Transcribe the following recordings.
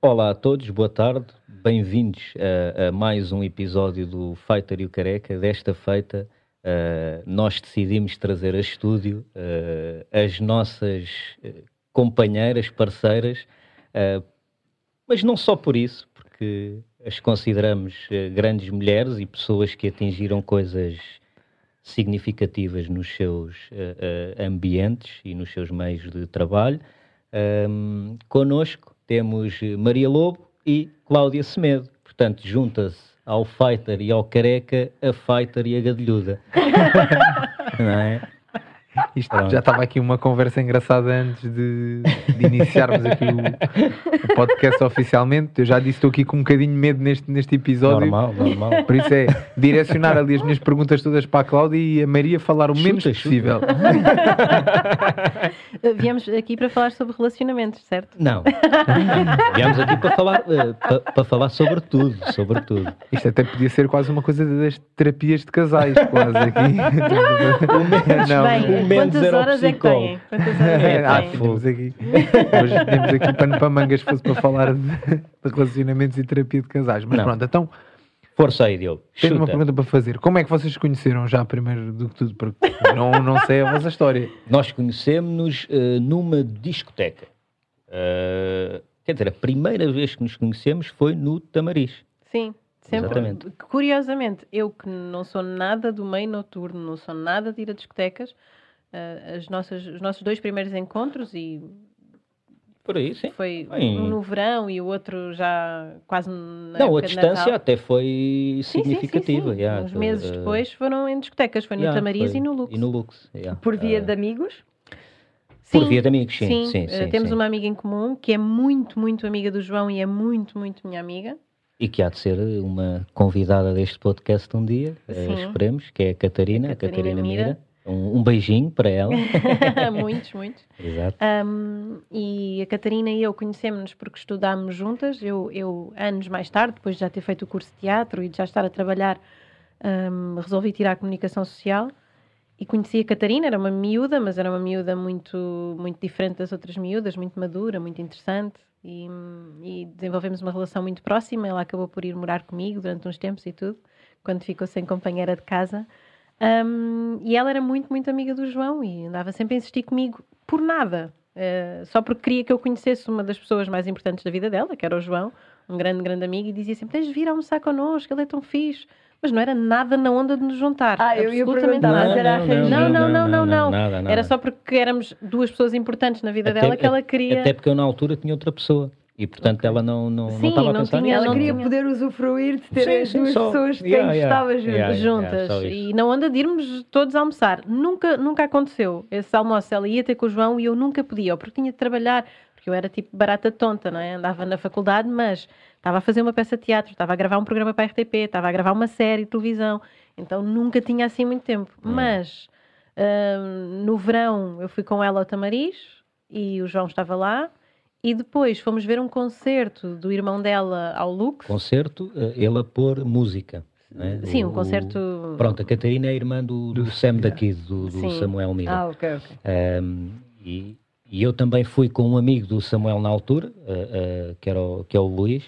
Olá a todos, boa tarde, bem-vindos a, a, mais um episódio do Fighter e o Careca. Desta feita, uh, nós decidimos trazer a estúdio uh, as nossas uh, companheiras, parceiras, mas não só por isso, porque as consideramos grandes mulheres e pessoas que atingiram coisas significativas nos seus ambientes e nos seus meios de trabalho. Um, conosco temos Maria Lobo e Cláudia Semedo. Portanto, junta-se ao Fighter e ao Careca a Fighter e a Gadelhuda. Não é? Isto já estava aqui uma conversa engraçada antes de, de iniciarmos aqui o, o, podcast oficialmente. Eu já disse estou aqui com um bocadinho de medo neste, neste episódio. Normal, normal. Por isso é direcionar ali as minhas perguntas todas para a Cláudia e a Maria falar o chuta, menos chuta. possível. Viemos aqui para falar sobre relacionamentos, certo? Não. Viemos aqui para falar, uh, para, para, falar sobre tudo, sobre tudo. Isto até podia ser quase uma coisa das terapias de casais, quase aqui. o menos, não, bem, Quantas horas é que têm? Quantas horas é que ah, temos aqui. Hoje temos aqui pano para mangas se fosse para falar de, de, relacionamentos e terapia de casais. Mas não. pronto, então. Força aí, Diogo. Tenho uma pergunta para fazer. Como é que vocês se conheceram já primeiro do que tudo? Porque não, não sei a vossa história. Nós conhecemos-nos uh, numa discoteca. Uh, quer dizer, a primeira vez que nos conhecemos foi no Tamariz. Sim. Sempre, Exatamente. curiosamente, eu que não sou nada do meio noturno, não sou nada de ir a discotecas, uh, as nossas, os nossos dois primeiros encontros e por aí, sim. Foi um no verão e o outro já quase na Não, a distância até foi significativa. Sim, sim, sim, yeah, Uns meses uh, depois foram em discotecas, foi no yeah, Tamariz e no Lux. E no Lux, yeah. Por via uh, de amigos? Por via de amigos, sim. sim, sim, sim temos uma amiga em comum que é muito, muito amiga do João e é muito, muito minha amiga. E que há de ser uma convidada deste podcast um dia, esperemos, que é a Catarina, a Catarina, a Catarina Mira. Mira um, um, beijinho para ela. muitos, muitos. Exato. Um, e a Catarina e eu conhecemos-nos porque estudámos juntas. Eu, eu, anos mais tarde, depois de já ter feito o curso de teatro e de já estar a trabalhar, um, resolvi tirar a comunicação social e conheci a Catarina. Era uma miúda, mas era uma miúda muito, muito diferente das outras miúdas, muito madura, muito interessante. E, e desenvolvemos uma relação muito próxima. Ela acabou por ir morar comigo durante uns tempos e tudo, quando ficou sem companheira de casa. Um, e ela era muito, muito amiga do João e andava sempre a insistir comigo por nada. Uh, só porque queria que eu conhecesse uma das pessoas mais importantes da vida dela, que era o João, um grande, grande amigo, e dizia sempre: Tens de vir almoçar connosco, ele é tão fixe. Mas não era nada na onda de nos juntar. Ah, eu ia perguntar, mas era não, não, não, não, não, não, nada, Era só porque éramos duas pessoas importantes na vida até, dela que ela queria. Até porque eu na altura tinha outra pessoa. E portanto okay. ela não, não, Sim, não estava a pensar tinha, nisso. Ela queria poder usufruir de ter sim, as duas só, pessoas que yeah, yeah, estava yeah, juntas. e na onda de irmos todos almoçar. Nunca, nunca aconteceu. Esse almoço ela ia ter com o João e eu nunca podia, porque tinha de trabalhar, porque eu era tipo barata tonta, não é? Andava na faculdade, mas estava a fazer uma peça de teatro, estava a gravar um programa para a RTP, estava a gravar uma série de televisão. Então nunca tinha assim muito tempo. Hum. Mas hum, no verão eu fui com ela ao Tamariz e o João estava lá e depois fomos ver um concerto do irmão dela ao Lux. Concerto, eh, ele a pôr música. É? Sim, um concerto. Pronto, a Catarina é irmã do, do, Sam daqui, do, do Samuel Mira. Ah, ok, ok. Um, e, e, eu também fui com um amigo do Samuel na altura, uh, uh, que, era o, que é o Luís.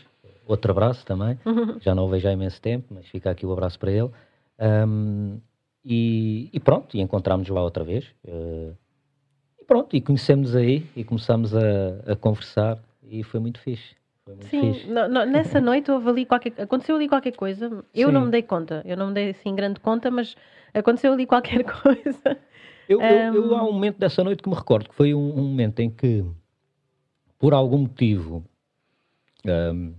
Outro abraço também. Já não o vejo há imenso tempo, mas fica aqui o abraço para ele. Um, e, e, pronto, e encontramos lá outra vez. Uh, e pronto, e conhecemos aí e começámos a, a conversar e foi muito fixe. Foi muito Sim, fixe. No, no, nessa noite houve ali qualquer, aconteceu ali qualquer coisa. Eu Sim. não me dei conta, eu não me dei assim grande conta, mas aconteceu ali qualquer coisa. Eu, um... eu, eu, há um momento dessa noite que me recordo que foi um, um momento em que, por algum motivo, um,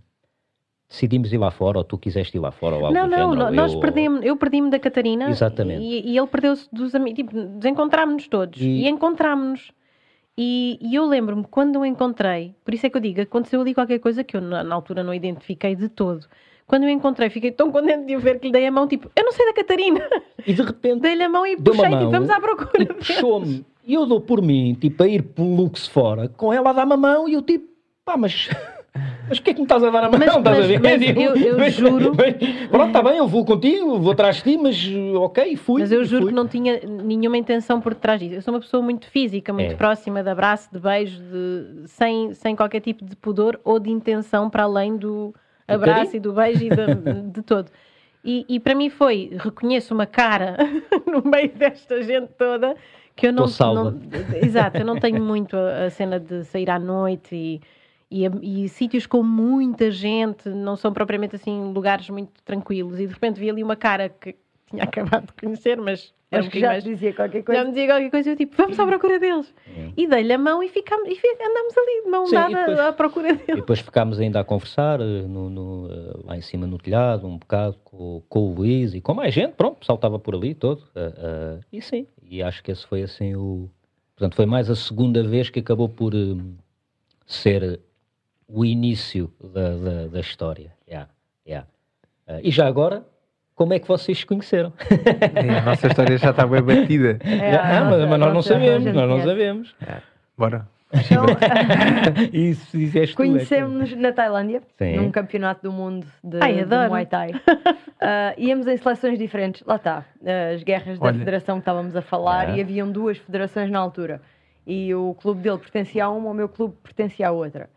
decidimos ir lá fora, ou tu quiseste ir lá fora, ou algo Não, não, género, nós eu... perdemos, eu perdi-me da Catarina. Exatamente. E, e ele perdeu-se dos amigos, tipo, desencontrámos-nos todos. E, e encontrámos-nos. E, e, eu lembro-me, quando o encontrei, por isso é que eu digo, aconteceu ali qualquer coisa que eu na, na altura não identifiquei de todo. Quando eu encontrei, fiquei tão contente de o ver que lhe dei a mão, tipo, eu não sei da Catarina. E de repente. Dei-lhe a mão e puxei, mão, tipo, vamos à procura. E puxou-me. E eu dou por mim, tipo, a ir pelo Lux fora, com ela a dar-me a mão e eu, tipo, pá, mas Mas porquê é que me estás a dar a mão? Mas, estás mas, a ver? mas eu, eu Mas- juro, mas- pronto, está bem, eu vou contigo, vou atrás de ti, mas ok, fui. mas eu juro fui. que não tinha nenhuma intenção por detrás disso. Eu sou uma pessoa muito física, muito É. próxima de abraço, de beijo, de, sem, sem qualquer tipo de pudor ou de intenção para além do abraço e do beijo e de, de todo. E, e para mim foi, reconheço uma cara no meio desta gente toda que eu não, não- exato, eu não tenho muito a, a cena de sair à noite e, e, e sítios com muita gente não são propriamente assim lugares muito tranquilos e de repente vi ali uma cara que tinha acabado de conhecer, mas era um já mais dizia qualquer já coisa. me dizia qualquer coisa, eu tipo, vamos à procura deles. E dei-lhe a mão e, ficámos, e andámos ali de mão Sim, e dada depois- à procura E deles. depois ficámos ainda a conversar eh, no, no, eh, lá em cima no telhado, um bocado com, com o Luís e com mais gente, pronto, o pessoal estava por ali todo. eh, eh, e sim, e acho que esse foi assim o. Portanto, foi mais a segunda vez que acabou por ser o início da, da, da história. Yeah, yeah. Eh, e já agora, como é que vocês se conheceram? É, a nossa história já está bem batida. É, Já- ah, mas, mas nós não sabemos, nós não sabemos. Bora. Então, Isso tu, é Conhecemos-nos na Tailândia, Sim. num campeonato do mundo de, Ai, de. Muay Thai. Ah, íamos em seleções diferentes. Lá está, as guerras da Olha. federação que estávamos a falar Ah. e haviam duas federações na altura. E o clube dele pertencia a uma, o meu clube pertencia à outra.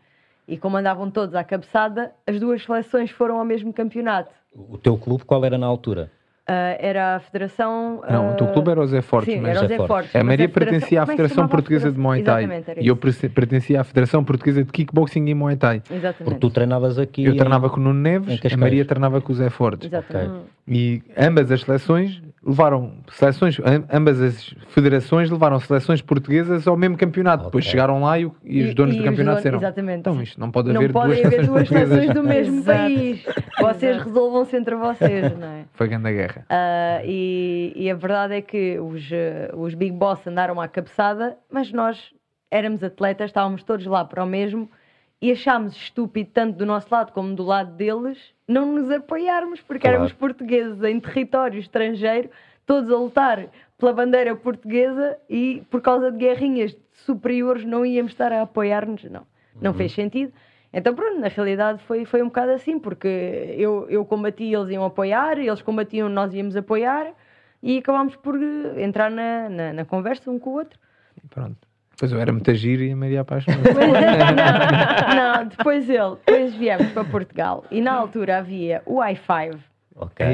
E como andavam todos à cabeçada, as duas seleções foram ao mesmo campeonato. O teu clube qual era na altura? Ah, era a federação. Não, o teu ah, clube era o Zé Fortes, Sim, mas era o Zé Fortes. Fortes. a Maria federação- pertencia à é Federação a Portuguesa de? Muay Thai e eu pertencia à Federação Portuguesa de Kickboxing e Muay Thai. Exatamente. Porque tu treinavas aqui. Eu em- treinava com o Nuno Neves, a. Maria treinava com o Zé Fortes. Exatamente. E ambas as seleções levaram seleções, am- ambas as federações levaram seleções portuguesas ao mesmo campeonato. Depois Ok. chegaram lá e, e os donos do os campeonato disseram: Exatamente. Então isto não pode não haver podem duas haver seleções duas seleções do mesmo país. Vocês resolvam-se entre vocês, não é? Foi grande a guerra. Ah, e, e a verdade é que os, eh, os Big Boss andaram à cabeçada, mas nós éramos atletas, estávamos todos lá para o mesmo e achámos estúpido, tanto do nosso lado como do lado deles, não nos apoiarmos, porque Claro. éramos portugueses em território estrangeiro, todos a lutar pela bandeira portuguesa e por causa de guerrinhas superiores não íamos estar a apoiar-nos, não. Não fez sentido. Então, pronto, na realidade foi, foi um bocado assim, porque eu, eu combati, eles iam apoiar, eles combatiam, nós íamos apoiar e acabámos por entrar na, na, na conversa um com o outro. Pronto. Depois eu era muito giro e a Maria apaixonou. não, não, depois ele, depois viemos para Portugal e na altura havia o i5. Ok.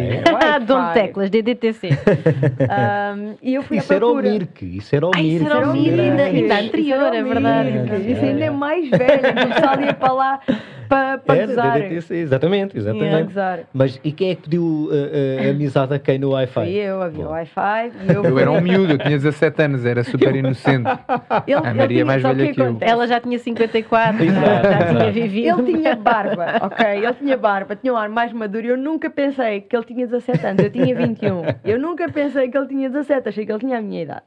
Ah, Dom. Teclas, DDTC. Um, e eu fui Isso à era o procura. Mirk, isso era o Ai, isso Mirk. era o Mirk, ainda- ainda anterior, é verdade. Mirk. Isso ainda é mais velho, que o pessoal ia para lá para, para Era, gozar. DDTC, exatamente, Para exatamente. gozar. Mas e quem é que pediu uh, uh, amizade a quem no Wi-Fi? eu, havia. Wi-Fi e eu, Eu era um miúdo, eu tinha 17 anos, era super inocente. Ele- A Maria é tinha- mais velha que eu. acontece? Ela já tinha 54, Exato, já, já tinha vivido. Ele tinha barba, ok? Ele tinha barba, tinha um ar mais maduro. Eu nunca pensei que ele tinha 17 anos, eu tinha 21. Eu nunca pensei que ele tinha 17, achei que ele tinha a minha idade.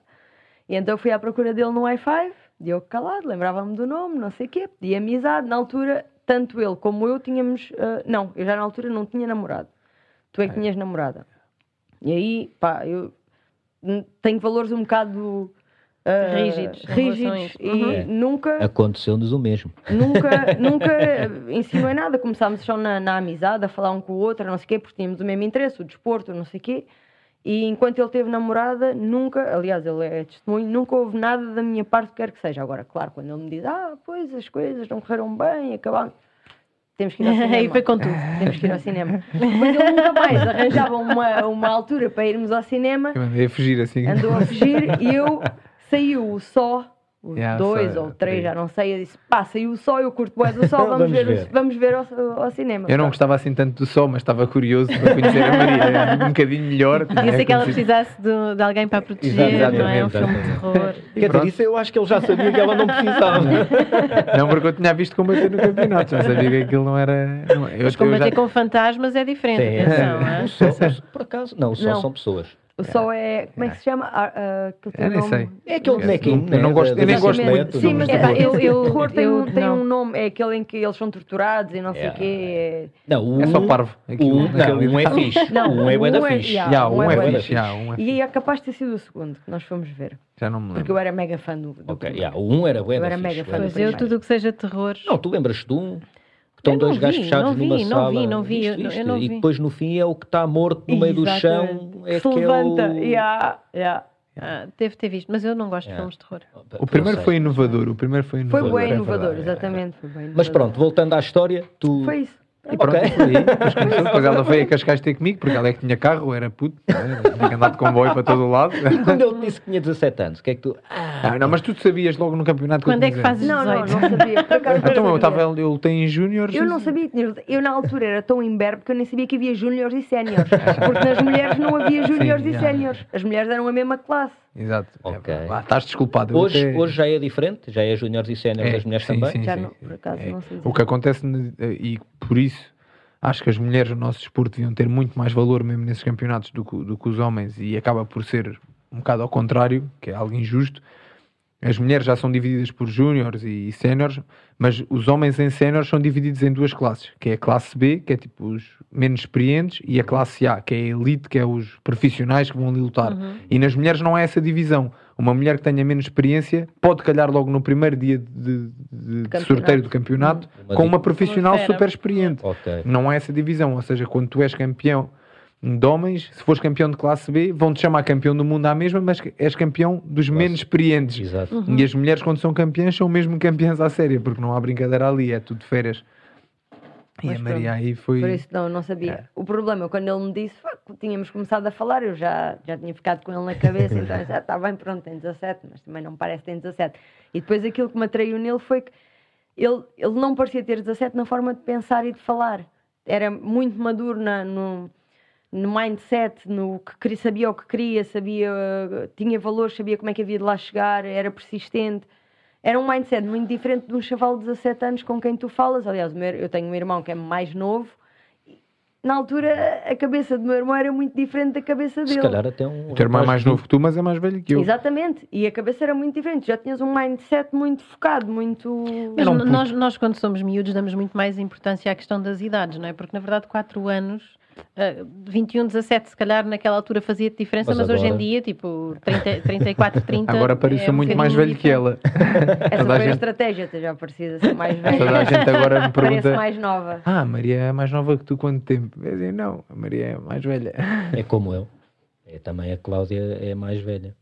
E então fui à procura dele no Wi-Fi, Diogo Calado, lembrava-me do nome, não sei o quê, pedi amizade. Na altura, tanto ele como eu tínhamos. ah, não, eu já na altura não tinha namorado. Tu é que tinhas namorada. E aí, pá, eu tenho valores um bocado. ah, Rígidos, rígidos e Uhum. É. nunca Aconteceu-nos o mesmo. nunca, nunca insinuei nada. Começámos só na, na amizade, a falar um com o outro, não sei o quê, porque tínhamos o mesmo interesse, o desporto, não sei o quê. E enquanto ele teve namorada, nunca, aliás, ele é testemunho, nunca houve nada da minha parte, quer que seja. Agora, claro, quando ele me diz, ah, pois as coisas não correram bem, acabaram. Temos que ir ao cinema. E foi com tudo. Temos que ir ao cinema. Mas ele nunca mais arranjava uma, uma altura para irmos ao cinema Eu andei a fugir assim. andou a fugir e eu saiu o só, os Yeah, dois só, ou três, já não sei. Eu disse, pá, saiu o sol, eu curto bué do sol, vamos, Vamos ver, ver. vamos ver ao, ao cinema. Eu não gostava assim tanto do sol, mas estava curioso para conhecer a Maria. Era um bocadinho melhor. Podia ser que ela precisasse de, de alguém para a proteger, Exatamente, não é? Um filme de terror. Quer dizer, isso eu acho que ele já sabia que ela não precisava. Não, porque eu tinha visto combater no campeonato, já sabia que aquilo não era. Não, eu, Mas eu combater já- com fantasmas é diferente, Sim. atenção. O é? sol, por acaso, não, o sol Não. são pessoas. O sol é, como é que se chama? Ah, ah, tem Eu um nem nome. sei. É aquele Eu bonequinho, não- eu não gosto- eu nem gosto muito. Sim, mas Epá, eu- eu- terror tem, eu um, tem não. um nome, é aquele em que eles são torturados e não sei o Yeah. quê. Não, o É só um- parvo. Aquilo, um- não, aquele- um é fixe. Não, um é bué da um é- fixe. yeah. Já, um um é é bué da fixe. já, um é E fixe. é capaz de ter sido o segundo que nós fomos ver. Já não me Porque lembro. eu era mega fã do, do Ok, primeiro. yeah, o um era bué Eu da era fixe, mega fã da do Pois eu, tudo o que seja terror. Não, tu lembras-te de um? Que estão dois gajos vi, fechados não vi, numa não sala. vi, não vi, eu viste? não E vi. depois no fim é o que está morto no meio do chão. Exatamente. É que se que levanta. é o... Yeah, yeah. Ah, deve ter visto, mas eu não gosto de Yeah. filmes de terror. O primeiro foi inovador. O primeiro foi Foi inovador. bem é inovador, é. exatamente. Foi bem Mas inovador. pronto, voltando à história, tu... Foi isso. E pronto, Ok. foi aí. Depois, ela veio a Cascais ter comigo, porque ela é que tinha carro, era puto, né? tinha que andar de comboio para todo o lado. E quando ele disse que tinha 17 anos, o que é que tu... Ah, Ah, não, mas tu sabias logo no campeonato que eu Quando é que 18. fazes Não, não, 18? não sabia. Não Então eu estava, eu lutei em júniores. Eu não sabia que tinha. Eu na altura era tão imberbe que eu nem sabia que havia júniores e séniores. Porque nas mulheres não havia júniores e séniores. As mulheres eram a mesma classe. Exato. Ok. É, vá, estás desculpado. Hoje, até- hoje já é diferente? Já é júniores e séniores É, das mulheres sim, também? sim, Já sim, não, sim. por acaso, É. não sei dizer. O que acontece, e por isso, acho que as mulheres no nosso desporto deviam ter muito mais valor mesmo nesses campeonatos do que, do que os homens, e acaba por ser um bocado ao contrário, que é algo injusto. As mulheres já são divididas por júniores e séniores, mas os homens em séniores são divididos em duas classes, que é a classe B, que é tipo os menos experientes, e a classe A, que é a elite, que é os profissionais que vão ali lutar. E nas mulheres não há essa divisão. Uma mulher que tenha menos experiência pode calhar logo no primeiro dia de, de- de Campeonato. sorteio do campeonato Uma com uma profissional super experiente. Ok. Não há essa divisão, ou seja, quando tu és campeão de homens, se fores campeão de classe B, vão-te chamar campeão do mundo à mesma, mas és campeão dos menos experientes. Exato. E as mulheres, quando são campeãs, são mesmo campeãs à séria, porque não há brincadeira ali, é tudo de férias. E Mas a Maria pronto, aí foi. Por isso não, não sabia. É. O problema, quando ele me disse, "Fuck, tínhamos começado a falar, eu já, já tinha ficado com ele na cabeça, então já está bem, pronto, tem 17, mas também não me parece que tem 17. E depois aquilo que me atraiu nele foi que ele, ele não parecia ter 17 na forma de pensar e de falar. Era muito maduro na- no, no mindset, no que queria, sabia o que queria, sabia, tinha valores, sabia como é que havia de lá chegar, era persistente. Era um mindset muito diferente de um chaval de 17 anos com quem tu falas. Aliás, eu tenho um irmão que é mais novo. Na altura, a cabeça do meu irmão era muito diferente da cabeça dele. Se calhar até um... O teu irmão é mais novo que tu, mas é mais velho que eu. Exatamente. E a cabeça era muito diferente. Já tinhas um mindset muito focado, muito. Mas um nós, nós, quando somos miúdos, damos muito mais importância à questão das idades, não é? Porque, na verdade, 4 anos, 21, 17, se calhar naquela altura fazia diferença, Mas mas, hoje em dia, tipo, 30, 34, 30. Agora pareço é um muito mais velho que ela. Essa Toda a foi a gente- estratégia. Tu já parecias assim mais velha. Toda a gente agora me Parece pergunta. mais nova. Ah, a Maria é mais nova que tu quanto tempo? Eu digo, não, a Maria é mais velha. É como eu. É, também a Cláudia é mais velha.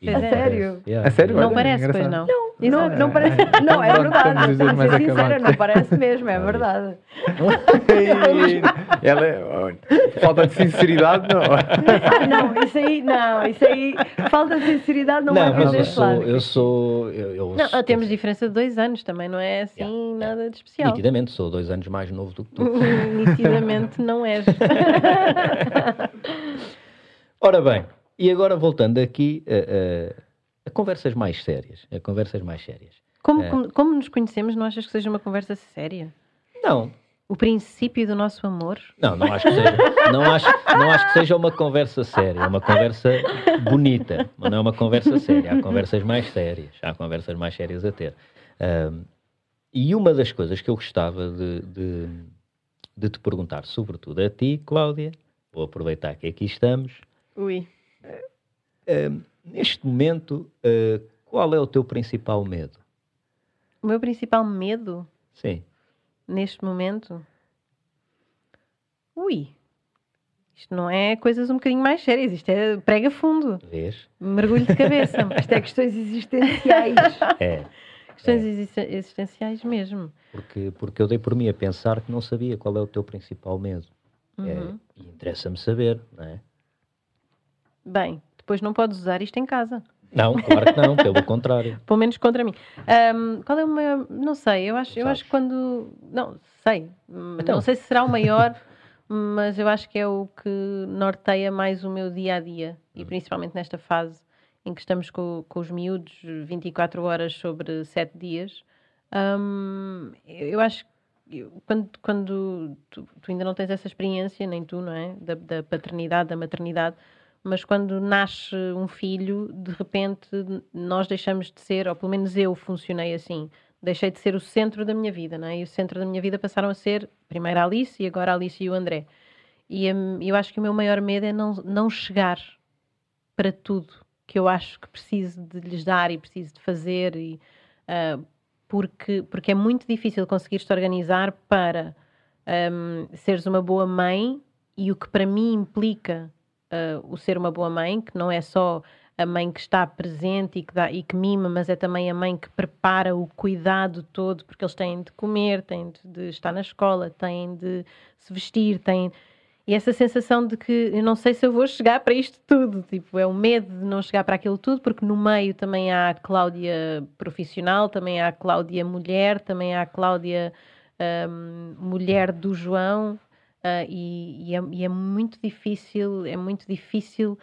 Não é. sério? A sério? Não parece, pois não. E não, não parece. Não, é verdade. mais ser sincera, não parece mesmo, é verdade. Ela é- falta de sinceridade, não. Ah, não, isso aí, não, isso aí, falta de sinceridade não, Não, é mas eu sou... lado. Eu sou eu, eu Não, sou- temos diferença de dois anos também, não é assim Yeah, yeah. nada de especial. Nitidamente, sou dois anos mais novo do que tu. Nitidamente não és. Ora bem, e agora voltando aqui a, a- a conversas mais sérias. A conversas mais sérias. Como, É. como, como nos conhecemos, não achas que seja uma conversa séria? Não, O princípio do nosso amor? não, não acho que seja, não acho, não acho que seja uma conversa séria, é uma conversa bonita, mas não é uma conversa séria. Há conversas mais sérias, há conversas mais sérias a ter. Ahm, e uma das coisas que eu gostava de, de, de te perguntar, sobretudo a ti, Cláudia, vou aproveitar que aqui estamos, Ui. Ahm, neste momento, ah, qual é o teu principal medo? O meu principal medo Sim. neste momento. Ui. Isto não é coisas um bocadinho mais sérias, isto é prega fundo, Vês? mergulho de cabeça. Isto é questões existenciais. É, Questões existen- existenciais mesmo. porque, porque eu dei por mim a pensar que não sabia qual é o teu principal medo. É, Uhum. e interessa-me saber, não é? Bem, depois não podes usar isto em casa. Não, claro que não, pelo contrário. Pelo menos contra mim. Ahm, qual é o maior. Não sei, eu acho, eu Sabes. acho que quando. Não, sei. Hum, Então. Não sei se será o maior, mas eu acho que é o que norteia mais o meu dia a dia. E principalmente nesta fase em que estamos com, com os miúdos 24 horas sobre 7 dias. Ahm, eu eu acho que eu- quando, quando tu, tu ainda não tens essa experiência, nem tu, não é? Da, da paternidade, da maternidade, mas quando nasce um filho, de repente nós deixamos de ser, ou pelo menos eu funcionei assim, deixei de ser o centro da minha vida, não é? E o centro da minha vida passaram a ser primeiro a Alice e agora a Alice e o André. E hum, eu acho que o meu maior medo é não, não chegar para tudo que eu acho que preciso de lhes dar e preciso de fazer e ah, porque, porque é muito difícil conseguir-te organizar para um, seres uma boa mãe e o que para mim implica uh, o ser uma boa mãe, que não é só a mãe que está presente e que, dá, e que mima, mas é também a mãe que prepara o cuidado todo, porque eles têm de comer, têm de estar na escola, têm de se vestir, têm. E essa sensação de que eu não sei se eu vou chegar para isto tudo, tipo, é o medo de não chegar para aquilo tudo, porque no meio também há a Cláudia profissional, também há a Cláudia mulher, também há a Cláudia um, mulher do João, uh, e, e, é, e, é, muito difícil, é muito difícil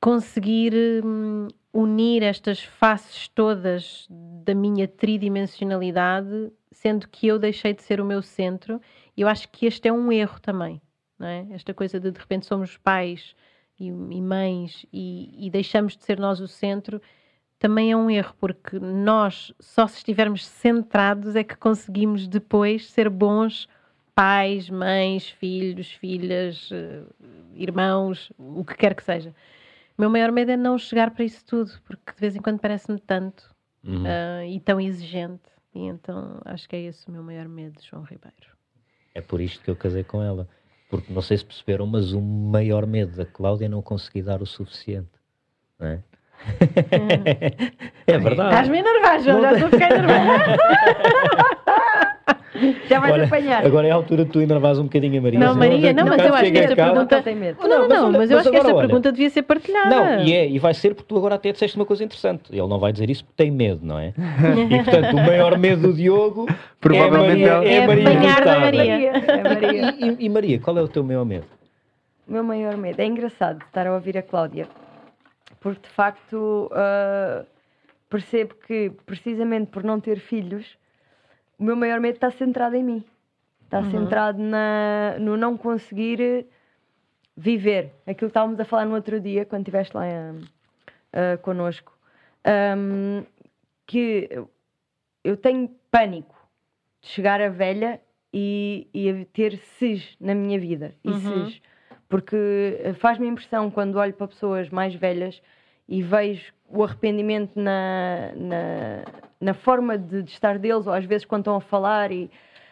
conseguir hum, unir estas faces todas da minha tridimensionalidade, sendo que eu deixei de ser o meu centro. E eu acho que este é um erro também, não é? Esta coisa de de repente somos pais e, e mães e, e deixamos de ser nós o centro também é um erro, porque nós, só se estivermos centrados, é que conseguimos depois ser bons pais, mães, filhos, filhas, eh, irmãos, o que quer que seja. O meu maior medo é não chegar para isso tudo, porque de vez em quando parece-me tanto uhum. uh, e tão exigente. E então acho que é esse o meu maior medo, João Ribeiro. É por isto que eu casei com ela. Porque não sei se perceberam, mas o maior medo da Cláudia é não conseguir dar o suficiente. Não é? é verdade. Estás-me enervar, João, já estou a ficar enervada. Já vais apanhar. Agora é a altura de tu enervas um bocadinho a Maria. Não, Maria, não, mas eu acho que esta pergunta. Não, não, não, mas eu acho que esta pergunta devia ser partilhada. Não, e é, e vai ser porque tu agora até disseste uma coisa interessante. Ele não vai dizer isso porque tem medo, não é? E portanto, o maior medo do Diogo Provavelmente é a Maria. É, Maria, da Maria. É Maria. E, e Maria, qual é o teu maior medo? O meu maior medo. É engraçado estar a ouvir a Cláudia porque de facto uh, percebo que precisamente por não ter filhos, o meu maior medo está centrado em mim. Está uhum. centrado na, no não conseguir viver. Aquilo que estávamos a falar no outro dia, quando estiveste lá uh, uh, connosco. Um, que eu tenho pânico de chegar a velha e, e ter SIS na minha vida. E uhum. SIS. Porque faz-me impressão quando olho para pessoas mais velhas e vejo o arrependimento na, na, na forma de, de, estar deles, ou às vezes quando estão a falar e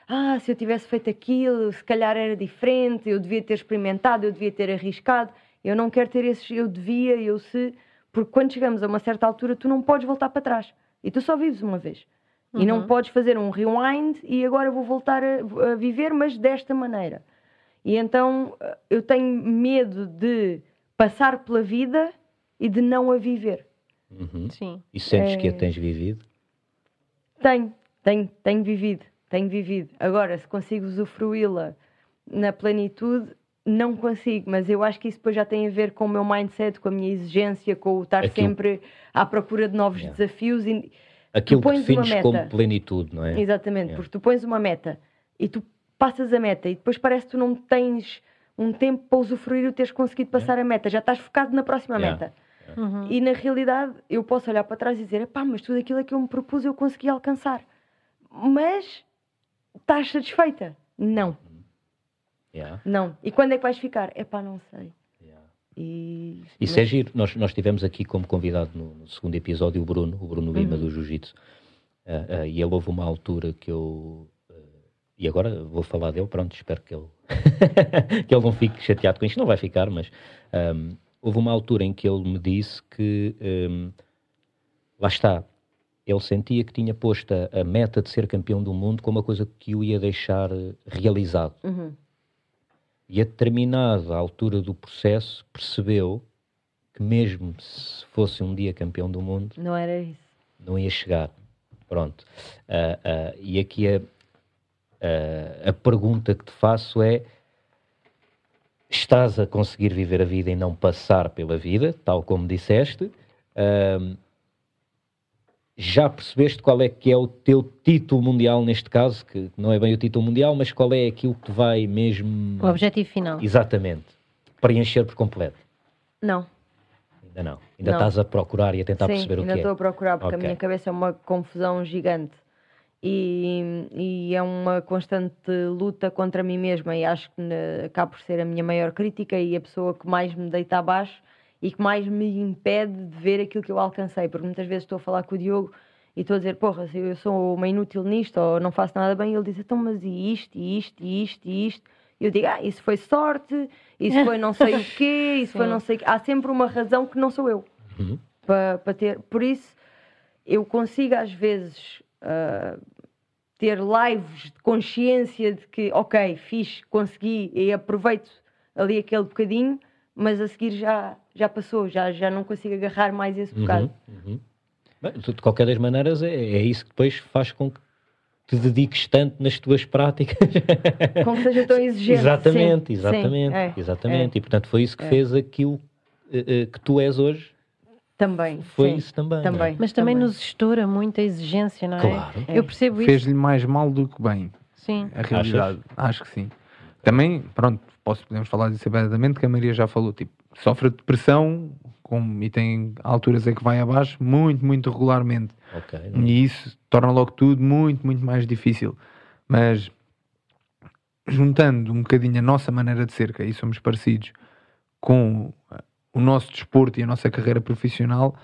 ah, se eu tivesse feito aquilo, se calhar era diferente, eu devia ter experimentado, eu devia ter arriscado. Eu não quero ter esses eu devia, eu se. Porque quando chegamos a uma certa altura, tu não podes voltar para trás. E tu só vives uma vez. Uhum. E não uhum. podes fazer um rewind e agora vou voltar a, a viver, mas desta maneira. E então eu tenho medo de passar pela vida e de não a viver. Uhum. Sim. E sentes é... que a tens vivido? Tenho, tenho, tenho vivido, tenho vivido. Agora, se consigo usufruí-la na plenitude, não consigo, mas eu acho que isso depois já tem a ver com o meu mindset, com a minha exigência, com o estar Aquilo... sempre à procura de novos yeah. desafios. E Aquilo que defines como plenitude, não é? Exatamente, yeah. porque tu pões uma meta e tu passas a meta e depois parece que tu não tens um tempo para usufruir o teres conseguido passar yeah. a meta, já estás focado na próxima meta. Uhum. E na realidade eu posso olhar para trás e dizer: pá, mas tudo aquilo que eu me propus eu consegui alcançar. Mas estás satisfeita? Não. Yeah. Não. E quando é que vais ficar? É pá, não sei. Yeah. E... Isso mas... é giro. Nós, nós tivemos aqui como convidado no, no segundo episódio o Bruno, o Bruno Lima uhum. do Jiu-Jitsu. Uh, uh, e ele houve uma altura que eu. Uh, e agora vou falar dele, pronto, espero que ele, que ele não fique chateado com isto. Não vai ficar, mas. Um, houve uma altura em que ele me disse que, um, lá está, ele sentia que tinha posto a, meta de ser campeão do mundo como uma coisa que o ia deixar realizado. Uhum. E a determinada altura do processo percebeu que mesmo se fosse um dia campeão do mundo, não era isso. Não ia chegar. Pronto. Uh, uh, e aqui a, a pergunta que te faço é estás a conseguir viver a vida e não passar pela vida, tal como disseste. Um, já percebeste qual é que é o teu título mundial neste caso, que não é bem o título mundial, mas qual é aquilo que vai mesmo... O objetivo final. Exatamente. Preencher por completo. Não. Ainda não. Ainda não. estás a procurar e a tentar Sim, perceber o que é. ainda estou a procurar, porque okay. a minha cabeça é uma confusão gigante e, e, é uma constante luta contra mim mesma e acho que ne, acaba por ser a minha maior crítica e a pessoa que mais me deita abaixo e que mais me impede de ver aquilo que eu alcancei, porque muitas vezes estou a falar com o Diogo e estou a dizer, porra, se eu sou uma inútil nisto ou não faço nada bem, ele diz, então, mas e isto, e isto, e isto, e isto? E eu digo, ah, isso foi sorte, isso foi não sei o quê, isso foi Sim. não sei o quê. Há sempre uma razão que não sou eu Uhum. para, para ter. Por isso, eu consigo às vezes ah, ter lives de consciência de que, ok, fiz, consegui e aproveito ali aquele bocadinho, mas a seguir já, já passou, já, já não consigo agarrar mais esse bocado. Uhum, uhum. Bem, de qualquer das maneiras, é, é isso que depois faz com que te dediques tanto nas tuas práticas. Com que seja tão exigente. exatamente, sim, exatamente, sim, é, exatamente. é. E portanto foi isso que É. fez aquilo eh, que tu és hoje. Também. Foi sim, isso também. é? Também. Mas também nos estoura muita exigência, não é? Claro. Eu percebo isso. Fez-lhe mais mal do que bem. Sim. A realidade. Acho que sim. Também, pronto, posso, podemos falar disso abertamente, que a Maria já falou, tipo, sofre de depressão como, e tem alturas em que vai abaixo muito, muito regularmente. Ok, não é? E isso torna logo tudo muito, muito mais difícil. Mas juntando um bocadinho a nossa maneira de ser, que aí somos parecidos, com o nosso desporto e a nossa carreira profissional,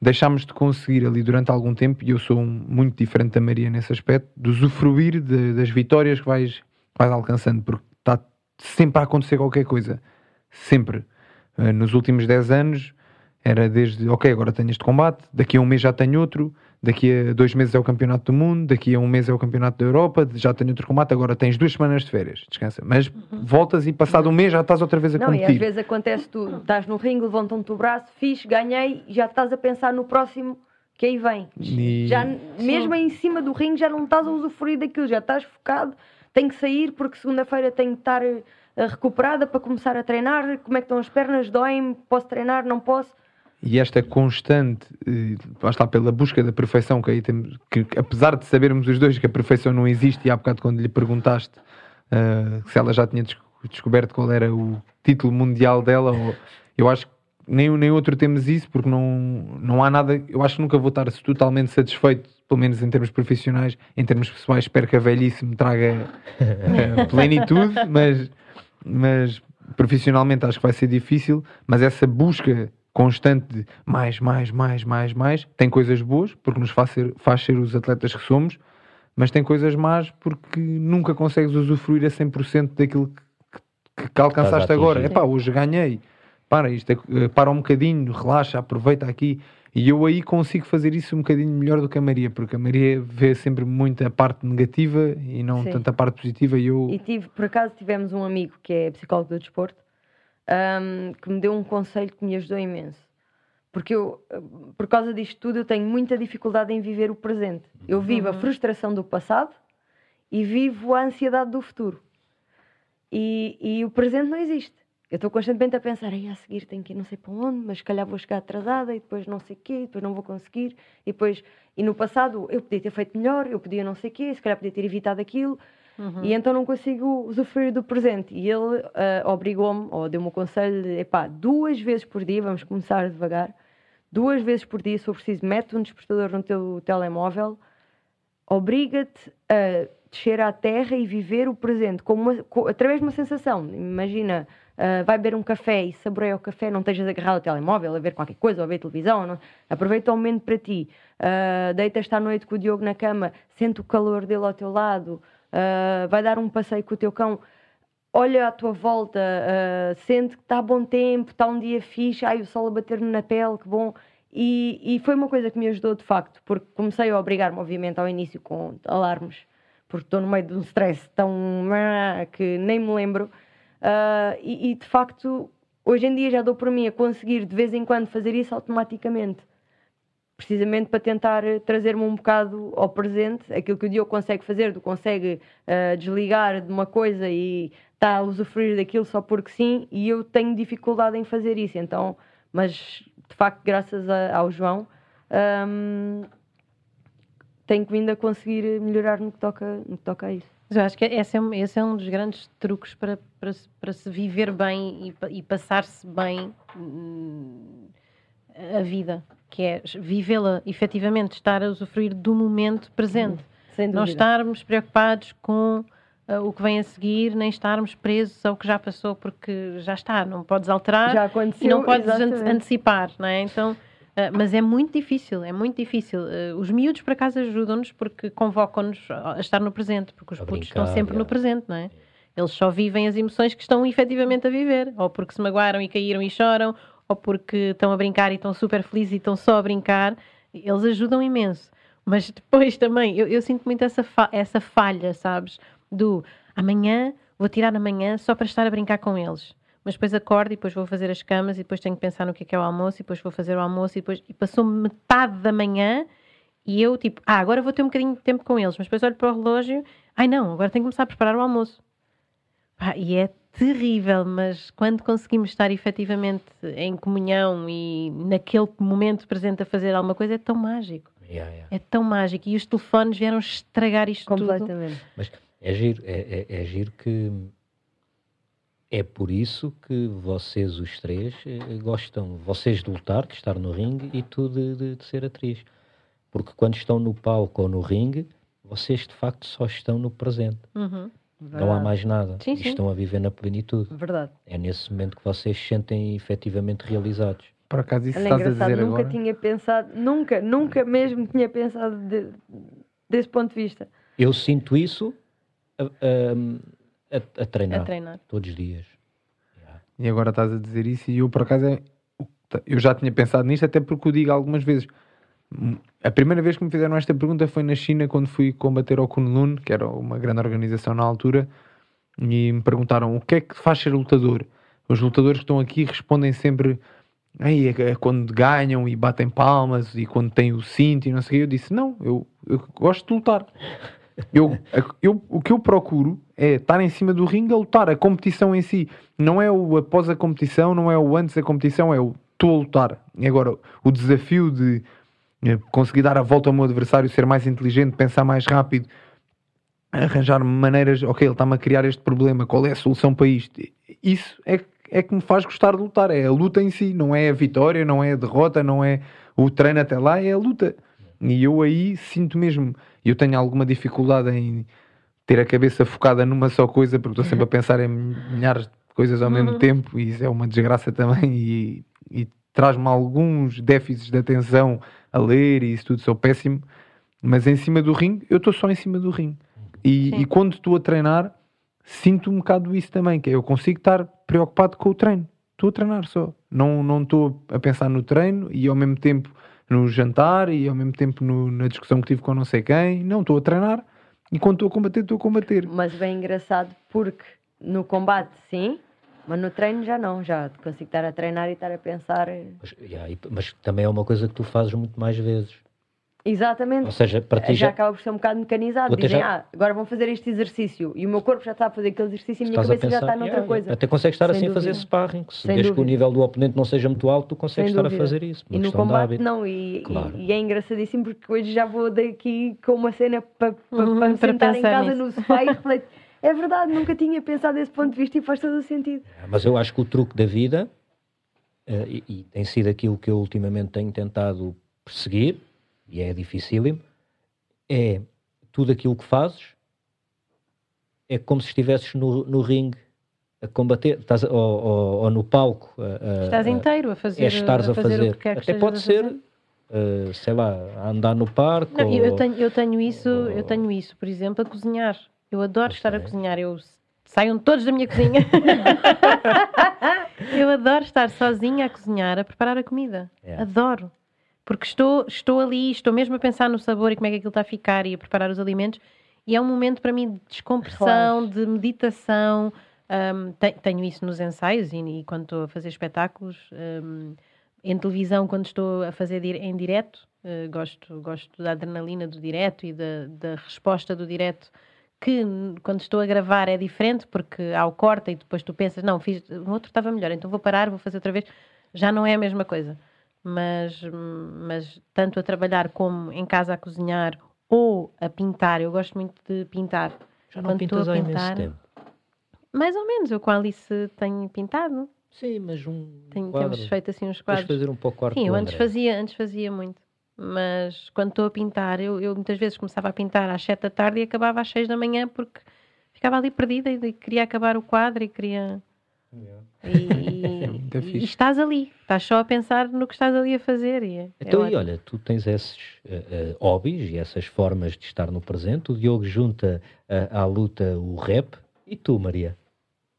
deixámos de conseguir ali durante algum tempo, e eu sou um- muito diferente da Maria nesse aspecto, de usufruir de- das vitórias que vais, vais alcançando, porque está sempre a acontecer qualquer coisa. Sempre. Eh, nos últimos 10 anos era desde, ok, agora tenho este combate, daqui a um mês já tenho outro, daqui a dois meses é o campeonato do mundo, daqui a um mês é o campeonato da Europa, já tenho outro combate, agora tens duas semanas de férias, descansa. Mas voltas e passado um mês já estás outra vez a Não, e às competir. vezes acontece tu, estás no ringue, levantam-te o braço, fixe, ganhei, já estás a pensar no próximo que aí vem. E- Já, mesmo em cima do ringue, já não estás a usufruir daquilo, já estás focado, tenho que sair porque segunda-feira tenho que estar eh, recuperada para começar a treinar. Como é que estão as pernas? Doem-me? Posso treinar? Não posso? E esta constante, eh, lá está, pela busca da perfeição, que aí temos, que apesar de sabermos os dois que a perfeição não existe, e há bocado quando lhe perguntaste eh, se ela já tinha des- descoberto qual era o título mundial dela, ou- eu acho que nem, um nem outro temos isso, porque não, não há nada, eu acho que nunca vou estar totalmente satisfeito, pelo menos em termos profissionais, em termos pessoais, espero que a velhice me traga eh, plenitude, mas, mas profissionalmente acho que vai ser difícil, mas essa busca constante de mais, mais, mais, mais, mais, tem coisas boas, porque nos faz ser, faz ser os atletas que somos, mas tem coisas más porque nunca consegues usufruir a 100% daquilo que, que, que alcançaste agora. atingir. Epá, hoje ganhei. Para isto, é- eh, para um bocadinho, relaxa, aproveita aqui. E eu aí consigo fazer isso um bocadinho melhor do que a Maria, porque a Maria vê sempre muito a parte negativa e não Sim. tanto a parte positiva. E eu, E tive, por acaso tivemos um amigo que é psicólogo do desporto ahm, que me deu um conselho que me ajudou imenso. Porque eu, por causa disto tudo, eu tenho muita dificuldade em viver o presente. Eu vivo a frustração do passado e vivo a ansiedade do futuro. E, e o presente não existe. Eu estou constantemente a pensar, aí a seguir tenho que ir não sei para onde, mas se calhar vou chegar atrasada e depois não sei o quê, e depois não vou conseguir. E, depois, e no passado eu podia ter feito melhor, eu podia não sei o quê, se calhar podia ter evitado aquilo. E então não consigo usufruir do presente. E ele ah, obrigou-me, ou deu-me o conselho de, epá, duas vezes por dia, vamos começar devagar, duas vezes por dia, se for preciso, mete um despertador no teu telemóvel, obriga-te a descer à terra e viver o presente como uma- co- através de uma sensação. Imagina, ah, vai beber um café e saboreia o café, não estejas agarrado ao telemóvel a ver qualquer coisa ou a ver televisão. não- Aproveita o momento para ti. Ah, Deita-te à noite com o Diogo na cama, sente o calor dele ao teu lado, ah, vai dar um passeio com o teu cão. Olha à tua volta, ah, sente que está bom tempo, está um dia fixe, ai, o sol a bater-me na pele, que bom. E, e foi uma coisa que me ajudou de facto, porque comecei a obrigar-me, obviamente, ao início com alarmes, porque estou no meio de um stress tão que nem me lembro. Ah, e, e, de facto, hoje em dia já dou por mim a conseguir de vez em quando fazer isso automaticamente, precisamente para tentar eh, trazer-me um bocado ao presente, aquilo que o Diogo consegue fazer, tu consegue ah, desligar de uma coisa e está a usufruir daquilo só porque sim, e eu tenho dificuldade em fazer isso, então, mas de facto, graças a- ao João. ahm, tenho vindo a conseguir melhorar no que toca, no que toca a isso. Mas eu acho que esse é, um- esse é um dos grandes truques para, para, para se viver bem e, e passar-se bem hum, a vida, que é vivê-la efetivamente, estar a usufruir do momento presente. Sem Não estarmos preocupados com ah, o que vem a seguir, nem estarmos presos ao que já passou, porque já está, não podes alterar Já aconteceu. e não podes exatamente. antecipar, não é? Então, Uh, mas é muito difícil, é muito difícil. Uh, os miúdos, por acaso, ajudam-nos porque convocam-nos a estar no presente, porque os A putos brincar, estão sempre já. no presente, não é? Eles só vivem as emoções que estão efetivamente a viver, ou porque se magoaram e caíram e choram, ou porque estão a brincar e estão super felizes e estão só a brincar. Eles ajudam imenso. Mas depois também, eu, eu sinto muito essa, fa- essa falha, sabes? Do amanhã, vou tirar amanhã só para estar a brincar com eles. Mas depois acordo e depois vou fazer as camas e depois tenho que pensar no que é que é o almoço e depois vou fazer o almoço e depois e passou metade da manhã e eu tipo, ah, agora vou ter um bocadinho de tempo com eles, mas depois olho para o relógio, ai não, agora tenho que começar a preparar o almoço. Pá, e é terrível, mas quando conseguimos estar efetivamente em comunhão e naquele momento presente a fazer alguma coisa, é tão mágico. Yeah, yeah. É tão mágico. E os telefones vieram estragar isto tudo. Completamente. Mas é giro, é, é, é giro que é por isso que vocês, os três, eh, gostam, vocês de lutar, de estar no ringue e tu de, de- de ser atriz. Porque quando estão no palco ou no ringue, vocês de facto só estão no presente. Uhum. Não há Verdade. mais nada. Sim, E sim. estão a viver na plenitude. Verdade. É nesse momento que vocês se sentem efetivamente realizados. Por acaso isso Olha, estás a engraçado, dizer nunca agora. tinha pensado, nunca, nunca mesmo tinha pensado de- desse ponto de vista. Eu sinto isso a, a- a- a treinar, A treinar. todos os dias. E agora estás a dizer isso e eu por acaso é- eu já tinha pensado nisto até porque o digo algumas vezes. A primeira vez que me fizeram esta pergunta foi na China quando fui combater ao Kunlun, que era uma grande organização na altura, e me perguntaram o que é que faz ser lutador. Os lutadores que estão aqui respondem sempre Ei, é, é quando ganham e batem palmas e quando têm o cinto e não sei o quê. Eu disse, não, eu, eu gosto de lutar. Eu, eu- o que eu procuro é estar em cima do ringue a lutar, a competição em si. Não é o após a competição, não é o antes da competição, é o estou a lutar. E agora, o desafio de conseguir dar a volta ao meu adversário, ser mais inteligente, pensar mais rápido, arranjar maneiras, ok, ele está-me a criar este problema, qual é a solução para isto? Isso é, que- é que me faz gostar de lutar, é a luta em si, não é a vitória, não é a derrota, não é o treino até lá, é a luta. E eu aí sinto mesmo, eu tenho alguma dificuldade em ter a cabeça focada numa só coisa, porque estou sempre a pensar em milhares de coisas ao mesmo tempo, e isso é uma desgraça também, e, e traz-me alguns déficits de atenção a ler, e isso tudo, sou péssimo. Mas em cima do ringue, eu estou só em cima do ringue. E, e quando estou a treinar, sinto um bocado isso também, que é eu consigo estar preocupado com o treino. Estou a treinar só. Não não estou a pensar no treino e ao mesmo tempo no jantar e ao mesmo tempo no- na discussão que tive com não sei quem. Não, estou a treinar e quando estou a combater, estou a combater. Mas bem engraçado porque no combate sim, mas no treino já não, já consigo estar a treinar e estar a pensar. Mas, yeah, e- mas também é uma coisa que tu fazes muito mais vezes. Exatamente. Ou seja, para ti já já, acaba por ser um bocado mecanizado. Dizem, já- ah, agora vão fazer este exercício e o meu corpo já está a fazer aquele exercício e a minha estás a cabeça já pensar. está noutra yeah, coisa. Até consegues estar Sem assim a fazer dúvida. sparring. Se Sem desde que o dúvida. nível do oponente não seja muito alto, tu consegues Sem estar a dúvida. fazer isso. E no combate não, e, e- Claro. e é engraçadíssimo porque hoje já vou daqui com uma cena para Uhum, me para sentar em pensar casa nisso. no sofá e refletir. É verdade, nunca tinha pensado desse ponto de vista e faz todo o sentido. Mas eu acho que o truque da vida, eh, e, e tem sido aquilo que eu ultimamente tenho tentado perseguir, e é dificílimo, é tudo aquilo que fazes é como se estivesses no, no ringue a combater, estás, a- ou, ou- ou no palco. a- a- Estás a- inteiro a fazer, é estares a fazer. o que quer que Até estejas pode a ser, fazer. eh, sei lá, a andar no parque. Não, eu, ou- eu tenho, eu tenho isso, eu tenho isso, por exemplo, a cozinhar. Eu adoro Pois estar a cozinhar. Eu saiam todos da minha cozinha. eu adoro estar sozinha a cozinhar, a preparar a comida. É. Adoro. Porque estou, estou ali, estou mesmo a pensar no sabor e como é que aquilo está a ficar e a preparar os alimentos. E é um momento para mim de descompressão, de meditação. Te- tenho isso nos ensaios e, e quando estou a fazer espetáculos. hum, em televisão, quando estou a fazer em direto, eh, gosto, gosto da adrenalina do direto e da, da resposta do direto, que quando estou a gravar é diferente, porque há o corta e depois tu pensas, não, fiz, o outro estava melhor, então vou parar, vou fazer outra vez. Já não é a mesma coisa. Mas, mas tanto a trabalhar como em casa a cozinhar ou a pintar, eu gosto muito de pintar. Já não quando estou pintas há imenso pintar, tempo. Mais ou menos, eu com a Alice tenho pintado. Sim, mas um Tenho, quadro. temos feito assim uns quadros. fazer um pouco Sim, eu antes André. fazia, antes fazia muito. Mas quando estou a pintar, eu, eu muitas vezes começava a pintar às 7 da tarde e acabava às 6 da manhã porque ficava ali perdida e queria acabar o quadro e queria. E, Muito e estás ali, estás só a pensar no que estás ali a fazer. E é, é Então, e ótimo. olha, tu tens esses eh, eh, hobbies e essas formas de estar no presente. O Diogo junta eh, à luta o rap. E tu, Maria?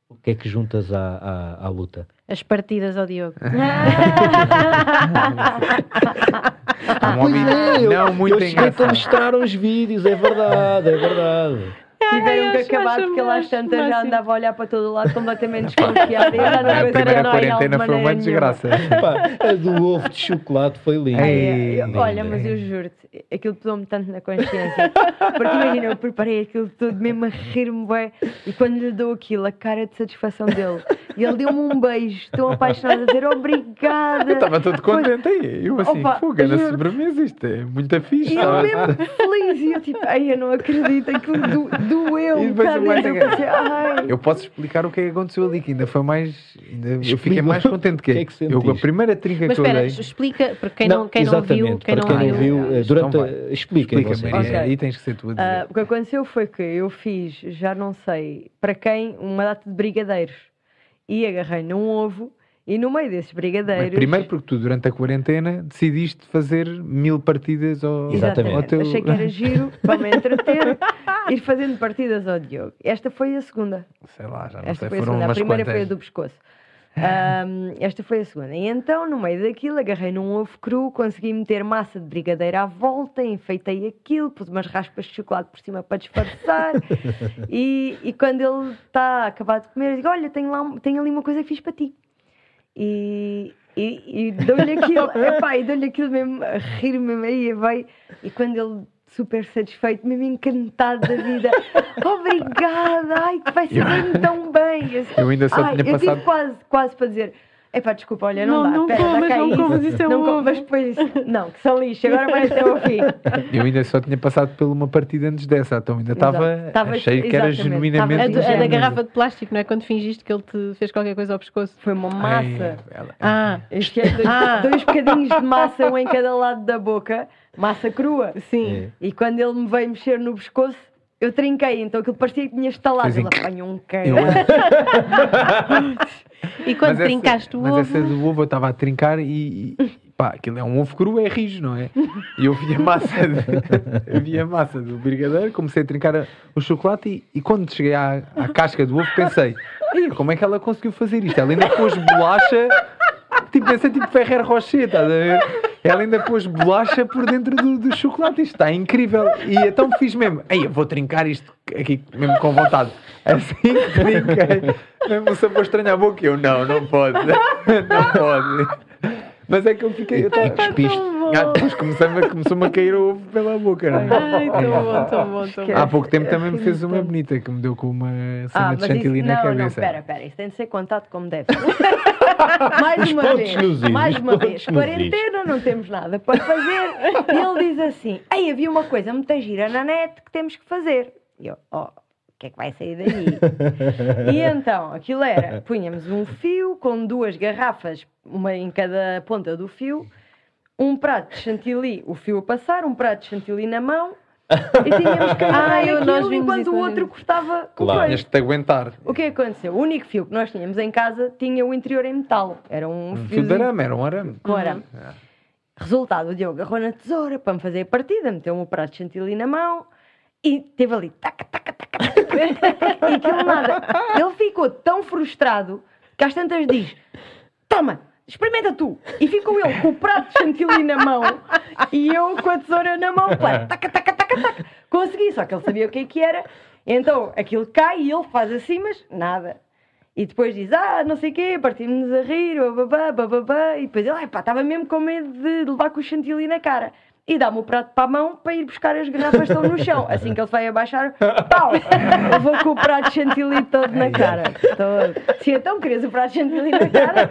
O que é que juntas à, à, à luta? As partidas ao Diogo. Um hobby não muito eu cheguei a mostrar uns vídeos, é verdade, é verdade. Tiveram que acabar porque lá às já andava a olhar para todo lado completamente desconfiada e A primeira quarentena foi uma desgraça. Pá, a do ovo de chocolate foi linda. Ai, ai, olha, mas eu juro-te, aquilo pesou-me tanto na consciência. Porque imagina, eu preparei aquilo tudo mesmo a rir-me bem. E quando lhe dou aquilo, a cara de satisfação dele. E ele deu-me um beijo, tão apaixonado, a dizer obrigada. Eu estava todo contente aí. Eu assim, Opa, fuga na sobremesa, isto é muito fixe. E ele sabe? mesmo feliz. E eu tipo, ai, eu não acredito, aquilo do, doeu E depois bocado. o mais Eu ai. Eu posso explicar o que é que aconteceu ali, que ainda foi mais. ainda- eu Explica. fiquei mais contente que, O que é que eu, a primeira trinca Mas que eu espera, dei. explica, porque quem não, quem não viu, quem para não quem não viu. viu, eh, Então durante vai. a, Explica, vocês. Maria, Ok. aí tens que ser tu a dizer. Ah, o que aconteceu foi que eu fiz, já não sei para quem, uma data de brigadeiros. E agarrei num ovo e no meio desses Mas brigadeiros. primeiro porque tu, durante a quarentena, decidiste fazer mil partidas ao, Exatamente. ao teu... Achei que era giro para me entreter, ir fazendo partidas ao Diogo. Esta foi a segunda. Sei lá, já não Esta sei, foi a foram segunda. A umas primeira quantas. foi a do pescoço. Ahm, esta foi a segunda. E então, no meio daquilo, agarrei num ovo cru, consegui meter massa de brigadeiro à volta, enfeitei aquilo, pus umas raspas de chocolate por cima para disfarçar. e, e quando ele está acabado de comer, eu digo: Olha, tenho, lá, um- tenho ali uma coisa que fiz para ti. E, e, e dou-lhe aquilo, epá, e dou-lhe aquilo mesmo, a rir mesmo aí, vai. E quando ele, super satisfeito, mesmo encantado da vida, obrigada, ai, que vai saber tão bem. Eu, Eu ainda só ai, tinha eu passado- tive quase, quase para dizer. Epá, desculpa, olha, não, Não, dá, não pera, comas, dá não comas, isso é não um ovo. Mas depois, não, que são lixo, agora vai até ao fim. Eu ainda só tinha passado por uma partida antes dessa, então ainda estava. Exato. Tava- Achei que era genuinamente. A, tava do- a da garrafa de plástico, não é? Quando fingiste que ele te fez qualquer coisa ao pescoço. Foi uma Ai, massa. ela- Ah, Enfiei dois, Ah. dois bocadinhos de massa, um em cada lado da boca, massa crua. sim. E quando ele me veio mexer no pescoço, eu trinquei, então aquilo parecia que tinha estalado. Ele apanhou um Eu- cara. E quando Mas essa- trincaste o Mas ovo. essa do ovo eu estava a trincar e, e pá, aquilo é um ovo cru, é rijo, não é? E eu vi a massa, de, eu vi a massa do brigadeiro, comecei a trincar o chocolate e, e quando cheguei à, à casca do ovo pensei, "Ei, como é que ela conseguiu fazer isto? Ela ainda pôs bolacha, tipo, pensei tipo Ferrer Rocher, estás a ver? Ela ainda pôs bolacha por dentro do, do chocolate, isto está incrível. E então fiz mesmo, ei, eu vou trincar isto aqui mesmo com vontade. Assim que trinquei, mesmo o sabor estranho à boca, eu não, não pode, não pode. Mas é que eu fiquei, eu tava, cuspiste. ah, depois começou-me começou a cair o ovo pela boca. não é? Ai, tão bom, tão bom, tão bom. Há pouco tempo também me fez uma bonita que me deu com uma cena Ah, de mas isso, chantilly na não, não, cabeça. espera, espera, isso tem de ser contado como deve. mais uma vez, nos mais uma vez, quarentena, não temos nada para fazer. E ele diz assim: Ei, havia uma coisa muito gira na net que temos que fazer. E eu, ó, o que é que vai sair daí? e então, aquilo era: punhamos um fio com duas garrafas, uma em cada ponta do fio, um prato de chantilly, o fio a passar, um prato de chantilly na mão. E tínhamos que Ah, aquilo vimos enquanto o outro cortava o Claro. Tinhas de te aguentar. O que aconteceu? O único fio que nós tínhamos em casa tinha o interior em metal. Era um, Um fio de fiozinho arame, era um arame. com arame. Resultado, o Diogo agarrou na tesoura para me fazer a partida, meteu-me o prato de chantilly na mão e teve ali taca, taca, taca, e aquilo nada. Ele ficou tão frustrado que às tantas diz: Toma, experimenta tu. E ficou ele com o prato de chantilly na mão e eu com a tesoura na mão, claro, taca, taca, taca, taca. Consegui, só que ele sabia o que é que era. Então aquilo cai e ele faz assim, mas nada. E depois diz, ah, não sei o quê, partimos-nos a rir, bababá, bababá. E depois ele, ai pá, estava mesmo com medo de levar com o chantilly na cara. E dá-me o prato para a mão para ir buscar as garrafas que estão no chão. Assim que ele vai abaixar, pau! Eu vou com o prato de chantilly todo na cara. Todo. Se então querias o prato de chantilly na cara,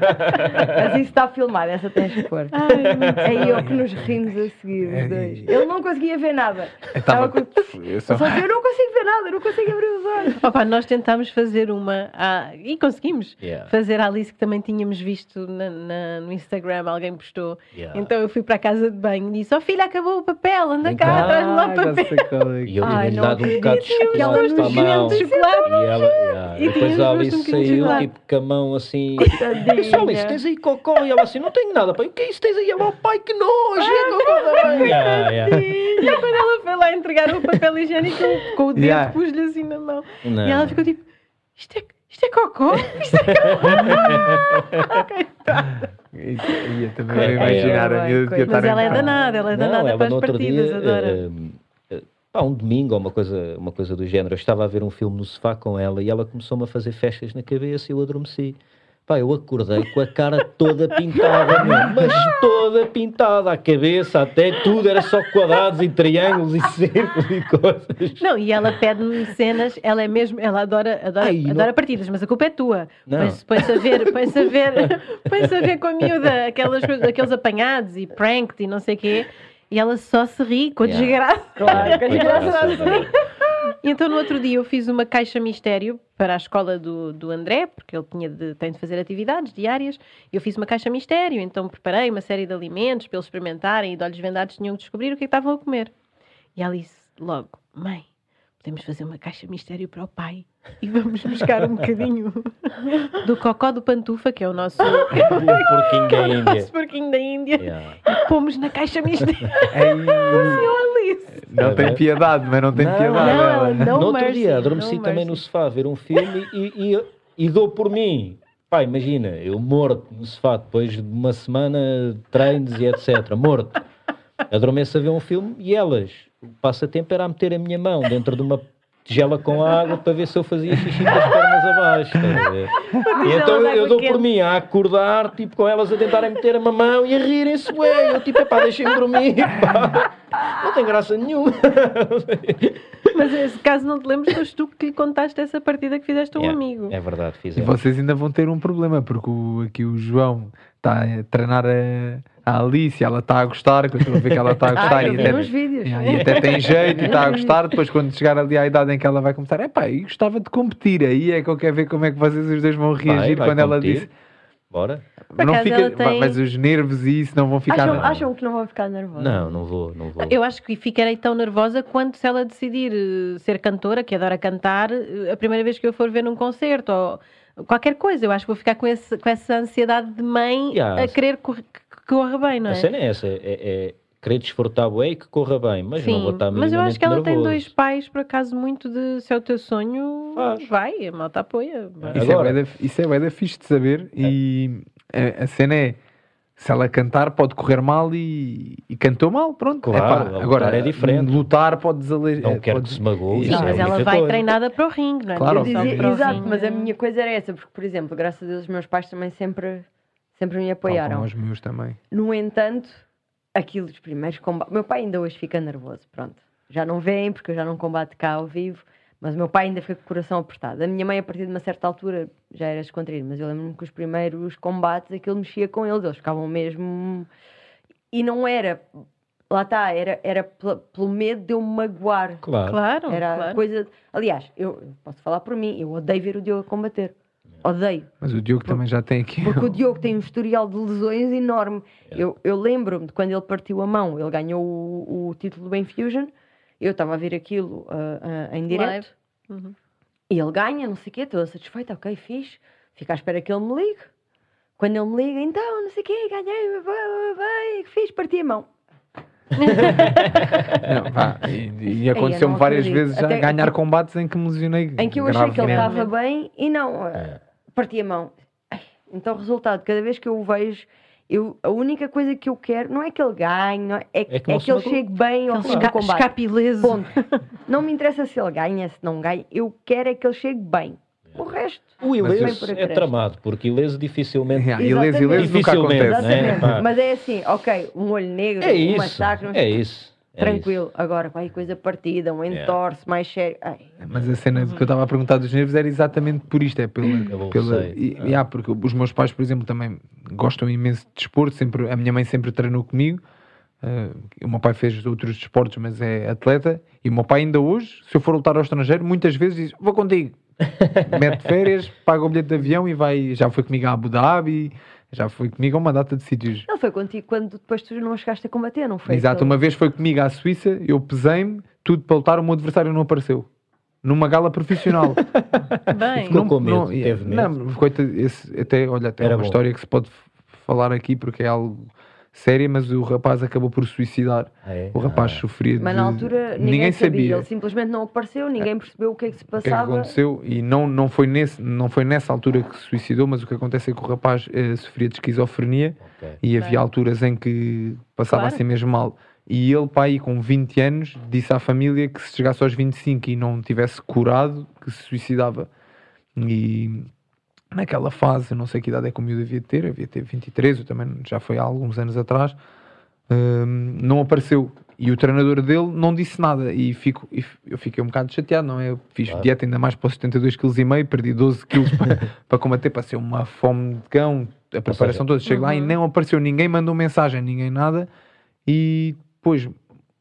mas isso está filmado, essa tens que pôr. Ai, É eu que nos rimos a seguir, os É, dois. Ele não conseguia ver nada. Estava com... eu só- eu não consigo ver nada, eu não consigo abrir os olhos. Opa, nós tentámos fazer uma à- e conseguimos Yeah. fazer a Alice que também tínhamos visto na- na- no Instagram, alguém postou. Yeah. Então eu fui para a casa de banho e disse: Oh filha, acabou o papel, anda cá, cá. traz-me lá Ah, já papel. é que- E eu tinha-lhe não dado um bocado de chocolate para a mão. E ela, yeah, depois a Alice um saiu tipo com a mão assim. Tadinha. Só Alice, tens aí cocó? E ela assim, não tenho nada, pai. O que é isso? Tens aí? Ela, pai, que nojo! É cocó da mãe. Yeah, yeah. E quando ela foi lá entregar o papel higiênico com o dedo, pus-lhe assim na mão. E ela ficou tipo: Isto é, isto é cocó? Isto é Ia também É, imaginar é, a miúda de Mas ela é danada, ela é Não, danada ela para as partidas, dia, adora. eh, eh, pá, um domingo ou uma coisa, uma coisa do género, eu estava a ver um filme no sofá com ela e ela começou-me a fazer festas na cabeça e eu adormeci. Pá, eu acordei com a cara toda pintada, mas toda pintada, a cabeça, até tudo, era só quadrados e triângulos e círculos e coisas. Não, e ela pede-me cenas, ela é mesmo, ela adora, adora, Ai, não- adora partidas, mas a culpa é tua. Não. Põe-se a ver, põe-se a ver, põe-se a ver com a miúda aquelas aqueles apanhados e pranked e não sei o quê, e ela só se ri com a Yeah. desgraça. Claro, com a Foi desgraça. então no outro dia eu fiz uma caixa mistério para a escola do, do André, porque ele tinha de, tem de fazer atividades diárias. Eu fiz uma caixa mistério, então preparei uma série de alimentos para eles experimentarem e de olhos vendados tinham que descobrir o que é que estavam a comer. E ela disse logo: Mãe, podemos fazer uma caixa mistério para o pai e vamos buscar um bocadinho do cocó do pantufa, que é o nosso, O porquinho da o Índia. nosso porquinho da Índia, Yeah. e pomos na caixa mistério. Ei, Eu, Alice. Não tem piedade, mas não tem Não, piedade. não, ela. não- no outro mercy, dia adormeci também mercy. no sofá a ver um filme e, e, e dou por mim. Pá, imagina, eu morto no sofá depois de uma semana de treinos e etc. Morto. Adormeço a ver um filme e elas, o passatempo era a meter a minha mão dentro de uma tigela com água para ver se eu fazia xixi com as pernas abaixo. E então eu dou por mim a acordar, tipo, com elas a tentarem meter a mamão e a rirem-se, ué. Eu tipo, pá, deixem-me dormir, pá. Não tem graça nenhuma. Mas esse caso não te lembras, foste tu que lhe contaste essa partida que fizeste a um Yeah, amigo. É verdade, E fizemos. vocês ainda vão ter um problema, porque o- aqui o João está a treinar a, a Alice, ela está a gostar, que eu estou a ver que ela está a gostar Ah, e, até. Yeah, e até tem jeito e está a gostar. Depois, quando chegar ali à idade em que ela vai começar, é pá, eu gostava de competir. Aí é que eu quero ver como é que vocês os dois vão reagir vai quando ela competir. disse. Bora? Não fica, ela tem- Mas os nervos e isso não vão ficar. Acham, acham que não vão ficar nervosos? Não, não vou, não vou. Eu acho que ficarei tão nervosa quanto se ela decidir eh, ser cantora, que adora cantar, eh, a primeira vez que eu for ver num concerto ou qualquer coisa. Eu acho que vou ficar com, esse, com essa ansiedade de mãe Yeah. a querer corra bem, não é? A cena é essa, é, é querer desfrutar bué e que corra bem, mas não vou estar mas eu acho que ela tem minimamente dois pais, por acaso, muito de se é o teu sonho, Faz. vai, a malta apoia. vai. Isso, Agora- é da- isso é bué da fixe de saber. E a, a cena é. Se ela cantar, pode correr mal e, e cantou mal, pronto. Claro, Epá, lutar agora é diferente. Lutar pode desalejar. Não quero que se magoe, Sim, é mas a ela vai coisa. treinada para o ringue, não é? Claro, é o Exato, ringue. mas a minha coisa era essa, porque, por exemplo, graças a Deus, os meus pais também sempre, sempre me apoiaram. os meus também. No entanto, aquilo dos primeiros combates. Meu pai ainda hoje fica nervoso, pronto. Já não vem, porque eu já não combate cá ao vivo, mas o meu pai ainda fica com o coração apertado. A minha mãe, a partir de uma certa altura, já era descontraída, mas eu lembro-me que os primeiros combates, aquilo mexia com eles, eles ficavam mesmo. E não era. Lá está, era, era pelo medo de eu me magoar. Claro. Claro, Era claro. coisa. Aliás, eu eu posso falar por mim, eu odeio ver o Diogo a combater. Odeio. Mas o Diogo também já tem aqui. Porque o Diogo tem um historial de lesões enorme. Eu, eu lembro-me de quando ele partiu a mão, ele ganhou o, o título do Infusion. Eu estava a ver aquilo ah, ah, em direto. Uhum. E ele ganha, não sei o quê, estou satisfeita, ok, fiz. Fico à espera que ele me ligue. Quando ele me liga, então, não sei o quê, ganhei, vai, vai, vai, fiz, parti a mão. Não, vá, e, e aconteceu-me não várias acredito. vezes já Até- ganhar combates em que me lesionei. Em que eu achei que ele estava bem e não, ah, parti a mão. Ai, Então, resultado, cada vez que eu o vejo, eu, a única coisa que eu quero não é que ele ganhe, é, é, É é que não que, ele chegue bem ao fim do combate. escape. Ponto. Não me interessa se ele ganha, se não ganha. Eu quero é que ele chegue bem. O resto. O é tramado, porque Ileso dificilmente. Yeah, ileso, ileso nunca Dificilmente, acontece. né? Mas é assim, ok, um olho negro, É um isso. massacre, É isso. é tranquilo. Agora, vai coisa partida, um Yeah. entorce mais sério. Ai, Mas a cena que eu estava a perguntar dos nervos era exatamente por isto, é pela, pela e- Ah. yeah, porque os meus pais, por exemplo, também gostam imenso de desporto, sempre, a minha mãe sempre treinou comigo, Uh, o meu pai fez outros desportos, mas é atleta. E o meu pai, ainda hoje, se eu for lutar ao estrangeiro, muitas vezes diz: Vou contigo. Mete férias, paga o bilhete de avião e vai. Já foi comigo a Abu Dhabi, já foi comigo a uma data de sítios. Ele foi contigo quando depois tu não chegaste a combater, não foi? Exato, uma vez foi comigo à Suíça, eu pesei-me, tudo para lutar, o meu adversário não apareceu. Numa gala profissional. Bem, Ficou com medo, não, teve medo. Não, coita, esse, até, olha, até é Era uma bom. história que se pode falar aqui porque é algo séria, mas o rapaz acabou por suicidar. Ah, é? O rapaz Ah. sofria de... Mas na altura ninguém, sabia. sabia Ele simplesmente não apareceu, ninguém percebeu o que é que se o que é que passava. aconteceu e não, não, foi nesse, não foi nessa altura que se suicidou, mas o que acontece é que o rapaz eh, sofria de esquizofrenia Ok. e havia Bem. alturas em que passava Claro. assim mesmo mal. E ele, pai, com 20 anos, disse à família que se chegasse aos 25 e não tivesse curado, que se suicidava. E naquela fase, eu não sei que idade é que o miúdo devia ter, devia ter 23, eu também já foi há alguns anos atrás, hum, não apareceu. E o treinador dele não disse nada. E, fico, e eu fiquei um bocado chateado, não é? Eu fiz Claro. dieta ainda mais para os 72 kg e meio, perdi 12 kg para, para combater, para ser uma fome de cão, a preparação toda. Chego lá e Uhum. não apareceu ninguém, mandou mensagem, ninguém nada. E depois,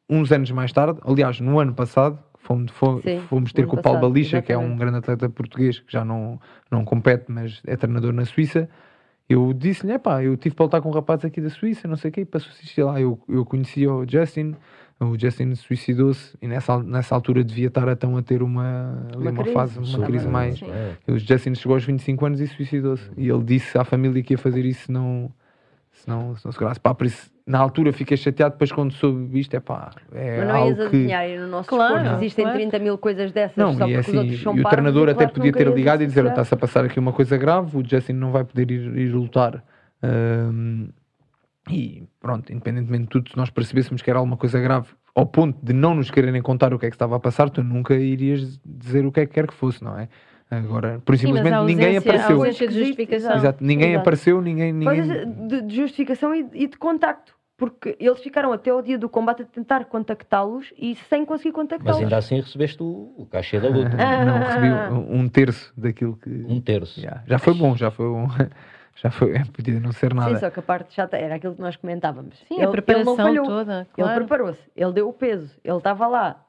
uns anos mais tarde, aliás, no ano passado, fomos, fomos, Sim, fomos ter com o Paulo Balicha, que é um grande atleta português que já não, não compete, mas é treinador na Suíça. Eu disse-lhe, pá, eu tive para lutar com um rapaz aqui da Suíça, não sei o quê, e passou a assistir lá. Eu, eu conhecia o Justin, o Justin suicidou-se e nessa, nessa altura devia estar então a ter uma, Uma uma, crise, fase, uma crise mais. Sim. É. O Justin chegou aos 25 anos e suicidou-se. E ele disse à família que ia fazer isso não se não, se não segurasse. Pá, por isso, na altura fiquei chateado, depois quando soube isto, é pá, é Mas não ias algo que... adivinhar, e no nosso Claro, desporto existem claro. 30 mil coisas dessas Não, só e, porque é os assim, outros são e o treinador e até claro que podia ter ias ligado e dizer: está-se a passar aqui uma coisa grave, o Justin não vai poder ir, ir lutar. Ahm, e pronto, independentemente de tudo, se nós percebêssemos que era alguma coisa grave, ao ponto de não nos quererem contar o que é que estava a passar, tu nunca irias dizer o que é que quer que fosse, não é? Agora, por Sim, mas simplesmente ninguém apareceu. de justificação. Exato, ninguém Exato. apareceu, ninguém. ninguém... Coisas de, de justificação e, e de contacto. Porque eles ficaram até ao dia do combate a tentar contactá-los e sem conseguir Mas contactá-los. ainda assim recebeste o, o cachê da luta. não recebi um, um terço daquilo que. Um terço. Já, já foi bom, já foi bom. Já foi, podia não ser nada. Sim, só que a parte chata era aquilo que nós comentávamos. Sim, ele, a preparação ele não falhou. toda, Ele claro. preparou-se, ele deu o peso, ele estava lá.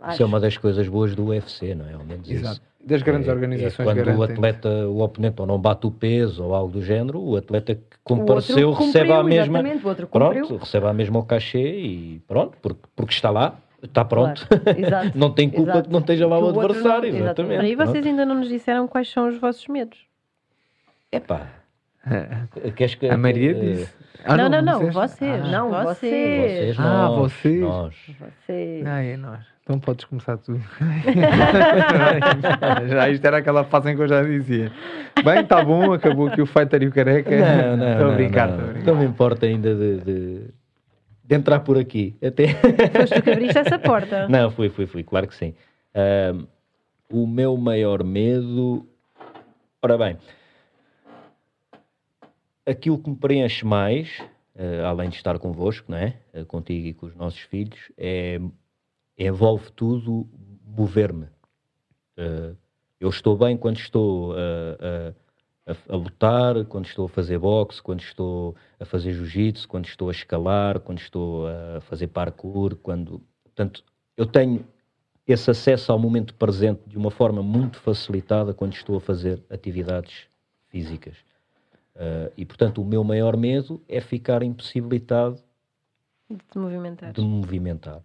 Isso Acho. é uma das coisas boas do UFC, não é? Ao menos Exato. isso. Das grandes É- organizações é quando o garantem. atleta, o oponente ou não bate o peso ou algo do género, o atleta que O outro compareceu recebe a mesma. Exatamente, o outro cumpriu. Pronto, recebe a mesma o cachê e pronto, porque, porque está lá, está pronto. Claro, exato, não tem culpa exato. que não esteja lá Que o o outro não- adversário, exatamente. exatamente. Aí vocês ainda não nos disseram quais são os vossos medos. Epá, queres que. A Maria eh, disse. Ah, não, não, não, disseste? vocês. Ah, Não, vocês. Vocês, Ah, nós, vocês. nós. Você... Ah, é nós. Então podes começar tu. já, isto era aquela fase em que eu já dizia. Bem, está bom, acabou aqui o Fighter e o Careca. Não, não, Estou a não, brincar, não. estou a brincar. Não me importa ainda de, de, de entrar por aqui. Até... Foste tu que abriste essa porta. Não, fui, fui, fui, claro que sim. O meu maior medo. Ora bem, aquilo que me preenche mais, eh, além de estar convosco, não é? Eh, contigo e com os nossos filhos, é, envolve tudo mover-me. Eh, eu estou bem quando estou a, a- a- a lutar, quando estou a fazer boxe, quando estou a fazer jiu-jitsu, quando estou a escalar, quando estou a fazer parkour, quando... Portanto, eu tenho esse acesso ao momento presente de uma forma muito facilitada quando estou a fazer atividades físicas. Eh, e, portanto, o meu maior medo é ficar impossibilitado De movimentar. de me movimentar.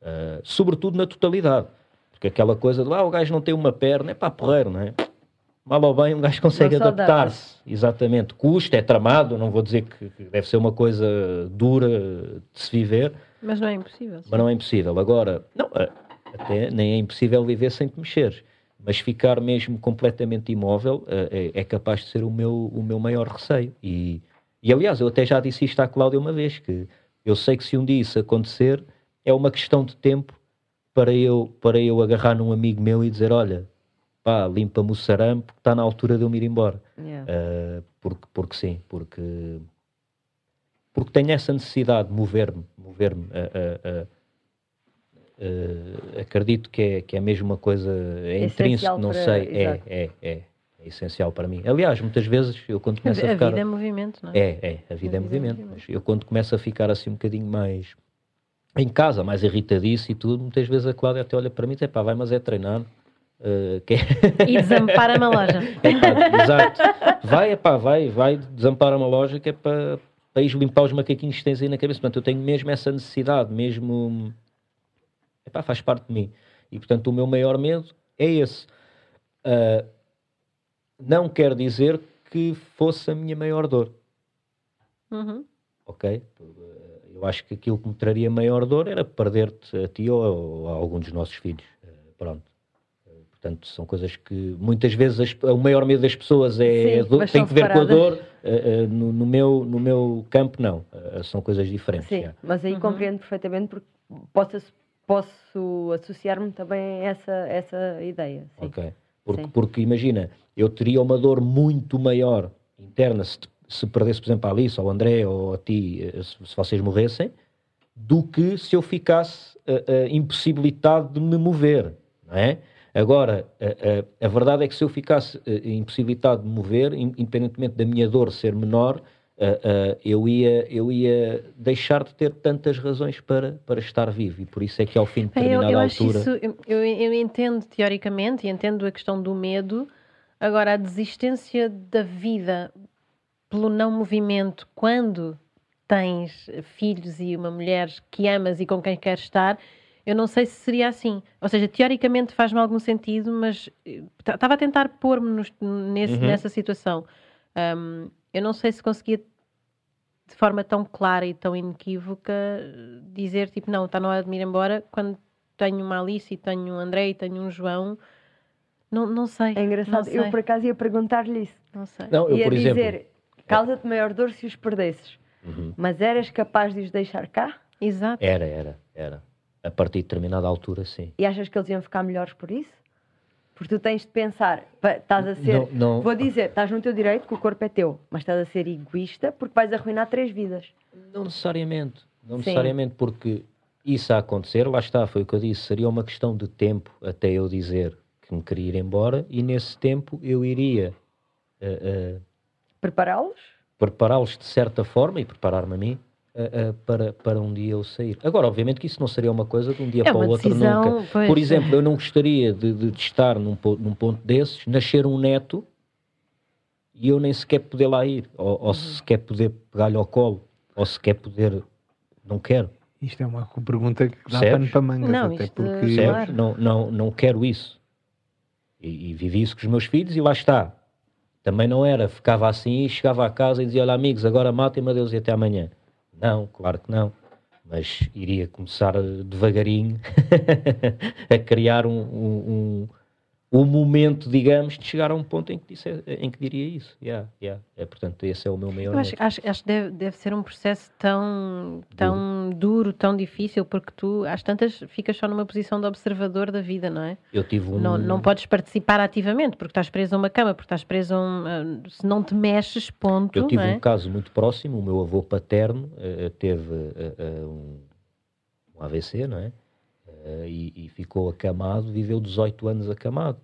Uh, sobretudo na totalidade. Porque aquela coisa de lá, o gajo não tem uma perna, é pá, porreiro, não é? Mal ou bem, um gajo consegue adaptar-se. Exatamente. Custa, é tramado, não vou dizer que, deve ser uma coisa dura de se viver, Mas não é impossível. sim. mas não é impossível. Agora, não, até nem é impossível viver sem te mexeres. Mas ficar mesmo completamente imóvel é, é capaz de ser o meu, o meu maior receio. E, e aliás, eu até já disse isto à Cláudia uma vez, que eu sei que se um dia isso acontecer, é uma questão de tempo para eu, para eu agarrar num amigo meu e dizer, olha, pá, limpa-me o sarame porque está na altura de eu me ir embora. Yeah. Uh, porque, porque sim, porque, porque tenho essa necessidade de mover-me, mover-me. uh, uh, acredito que é, que é mesmo uma coisa é intrínseco, não para- sei, é, é, é. É essencial para mim. Aliás, muitas vezes eu quando A, começo a, a ficar. vida é movimento, não é? É, é, a vida é movimento. Mas eu quando começo a ficar assim um bocadinho mais em casa, mais irritadiço e tudo, muitas vezes a Cláudia até olha para mim e diz, pá, vai, mas é treinar. Uh, que é- E desampara-me a loja. Epá, exato. Vai, epá, vai, vai, desampara uma loja que é para, para ir limpar os macaquinhos que tens aí na cabeça. Portanto, eu tenho mesmo essa necessidade, mesmo. Epá, faz parte de mim. E portanto, o meu maior medo é esse. Ah, não quer dizer que fosse a minha maior dor, Uhum. ok? Eu acho que aquilo que me traria maior dor era perder-te a ti ou, ou a algum dos nossos filhos. Ah, Pronto. Ah, Portanto, são coisas que muitas vezes as- o maior medo das pessoas é Sim, a dor, mas tem que ver com a separadas. dor. Ah, no, no meu, no meu campo, não. São coisas diferentes. Sim, já. mas aí Uhum. compreendo perfeitamente porque posso, posso associar-me também a essa, essa ideia. Sim. Ok. Porque, Sim. porque imagina, eu teria uma dor muito maior interna se, se perdesse, por exemplo, a Alice, ou ao André, ou a ti, eh, se, se vocês morressem, do que se eu ficasse eh, eh, impossibilitado de me mover, não é? Agora, eh, eh, a verdade é que se eu ficasse eh, impossibilitado de me mover, in- independentemente da minha dor ser menor, eu, ia, eu ia deixar de ter tantas razões para, para estar vivo. E por isso é que ao fim de eu, determinada eu acho altura... isso, eu, eu, eu entendo teoricamente e entendo a questão do medo. Agora, a desistência da vida pelo não movimento quando tens filhos e uma mulher que amas e com quem queres estar, eu não sei se seria assim. Ou seja, teoricamente faz-me algum sentido, mas estava a tentar pôr-me Uhum. nessa situação. Hum, eu não sei se conseguia de forma tão clara e tão inequívoca dizer tipo, não, está na hora de me ir embora quando tenho uma Alice e tenho um André e tenho um João. Não, não sei. É engraçado, Não eu sei, por acaso ia perguntar-lhe isso. não sei. Não, eu, ia por dizer, exemplo... causa-te maior dor se os perdesses. Uhum. Mas eras capaz de os deixar cá? Exato. Era, era, era. A partir de determinada altura, sim. E achas que eles iam ficar melhores por isso? Porque tu tens de pensar, estás a ser, Não, não. vou dizer, estás no teu direito que o corpo é teu, mas estás a ser egoísta porque vais arruinar três vidas. Não necessariamente. Não Sim. necessariamente porque isso a acontecer, lá está, foi o que eu disse, seria uma questão de tempo até eu dizer que me queria ir embora e nesse tempo eu iria eh, eh, Prepará-los? prepará-los de certa forma e preparar-me a mim eh, eh, para, para um dia eu sair. Agora, obviamente que isso não seria uma coisa de um dia É para o outro decisão, nunca. pois. Por exemplo, eu não gostaria de, de, de estar num, num ponto desses, nascer um neto e eu nem sequer poder lá ir, ou, Uhum. ou sequer poder pegar-lhe ao colo, ou sequer poder. Não quero. Isto é uma pergunta que dá Percebes? pano para mangas, Não, até porque Claro. Percebes? Não, não, não quero isso. E, e vivi isso com os meus filhos e lá está. Também não era, ficava assim e chegava a casa e dizia: Olha, amigos, agora matem-me, adeus e até amanhã. Não, claro que não. Mas iria começar eh, devagarinho a criar um, um, um momento, digamos, de chegar a um ponto em que, disse, em que diria isso. Yeah, yeah. É, portanto, esse é o meu maior Eu acho, acho, acho que deve, deve ser um processo tão, tão duro, tão difícil, porque tu, às tantas, ficas só numa posição de observador da vida, não é? Eu tive um. Não, não podes participar ativamente, porque estás preso a uma cama, porque estás preso a um. se não te mexes, ponto. Eu tive é? um caso muito próximo, o meu avô paterno eh, teve eh, eh, um, um AVC, não é? Eh, e, e ficou acamado, viveu 18 anos acamado.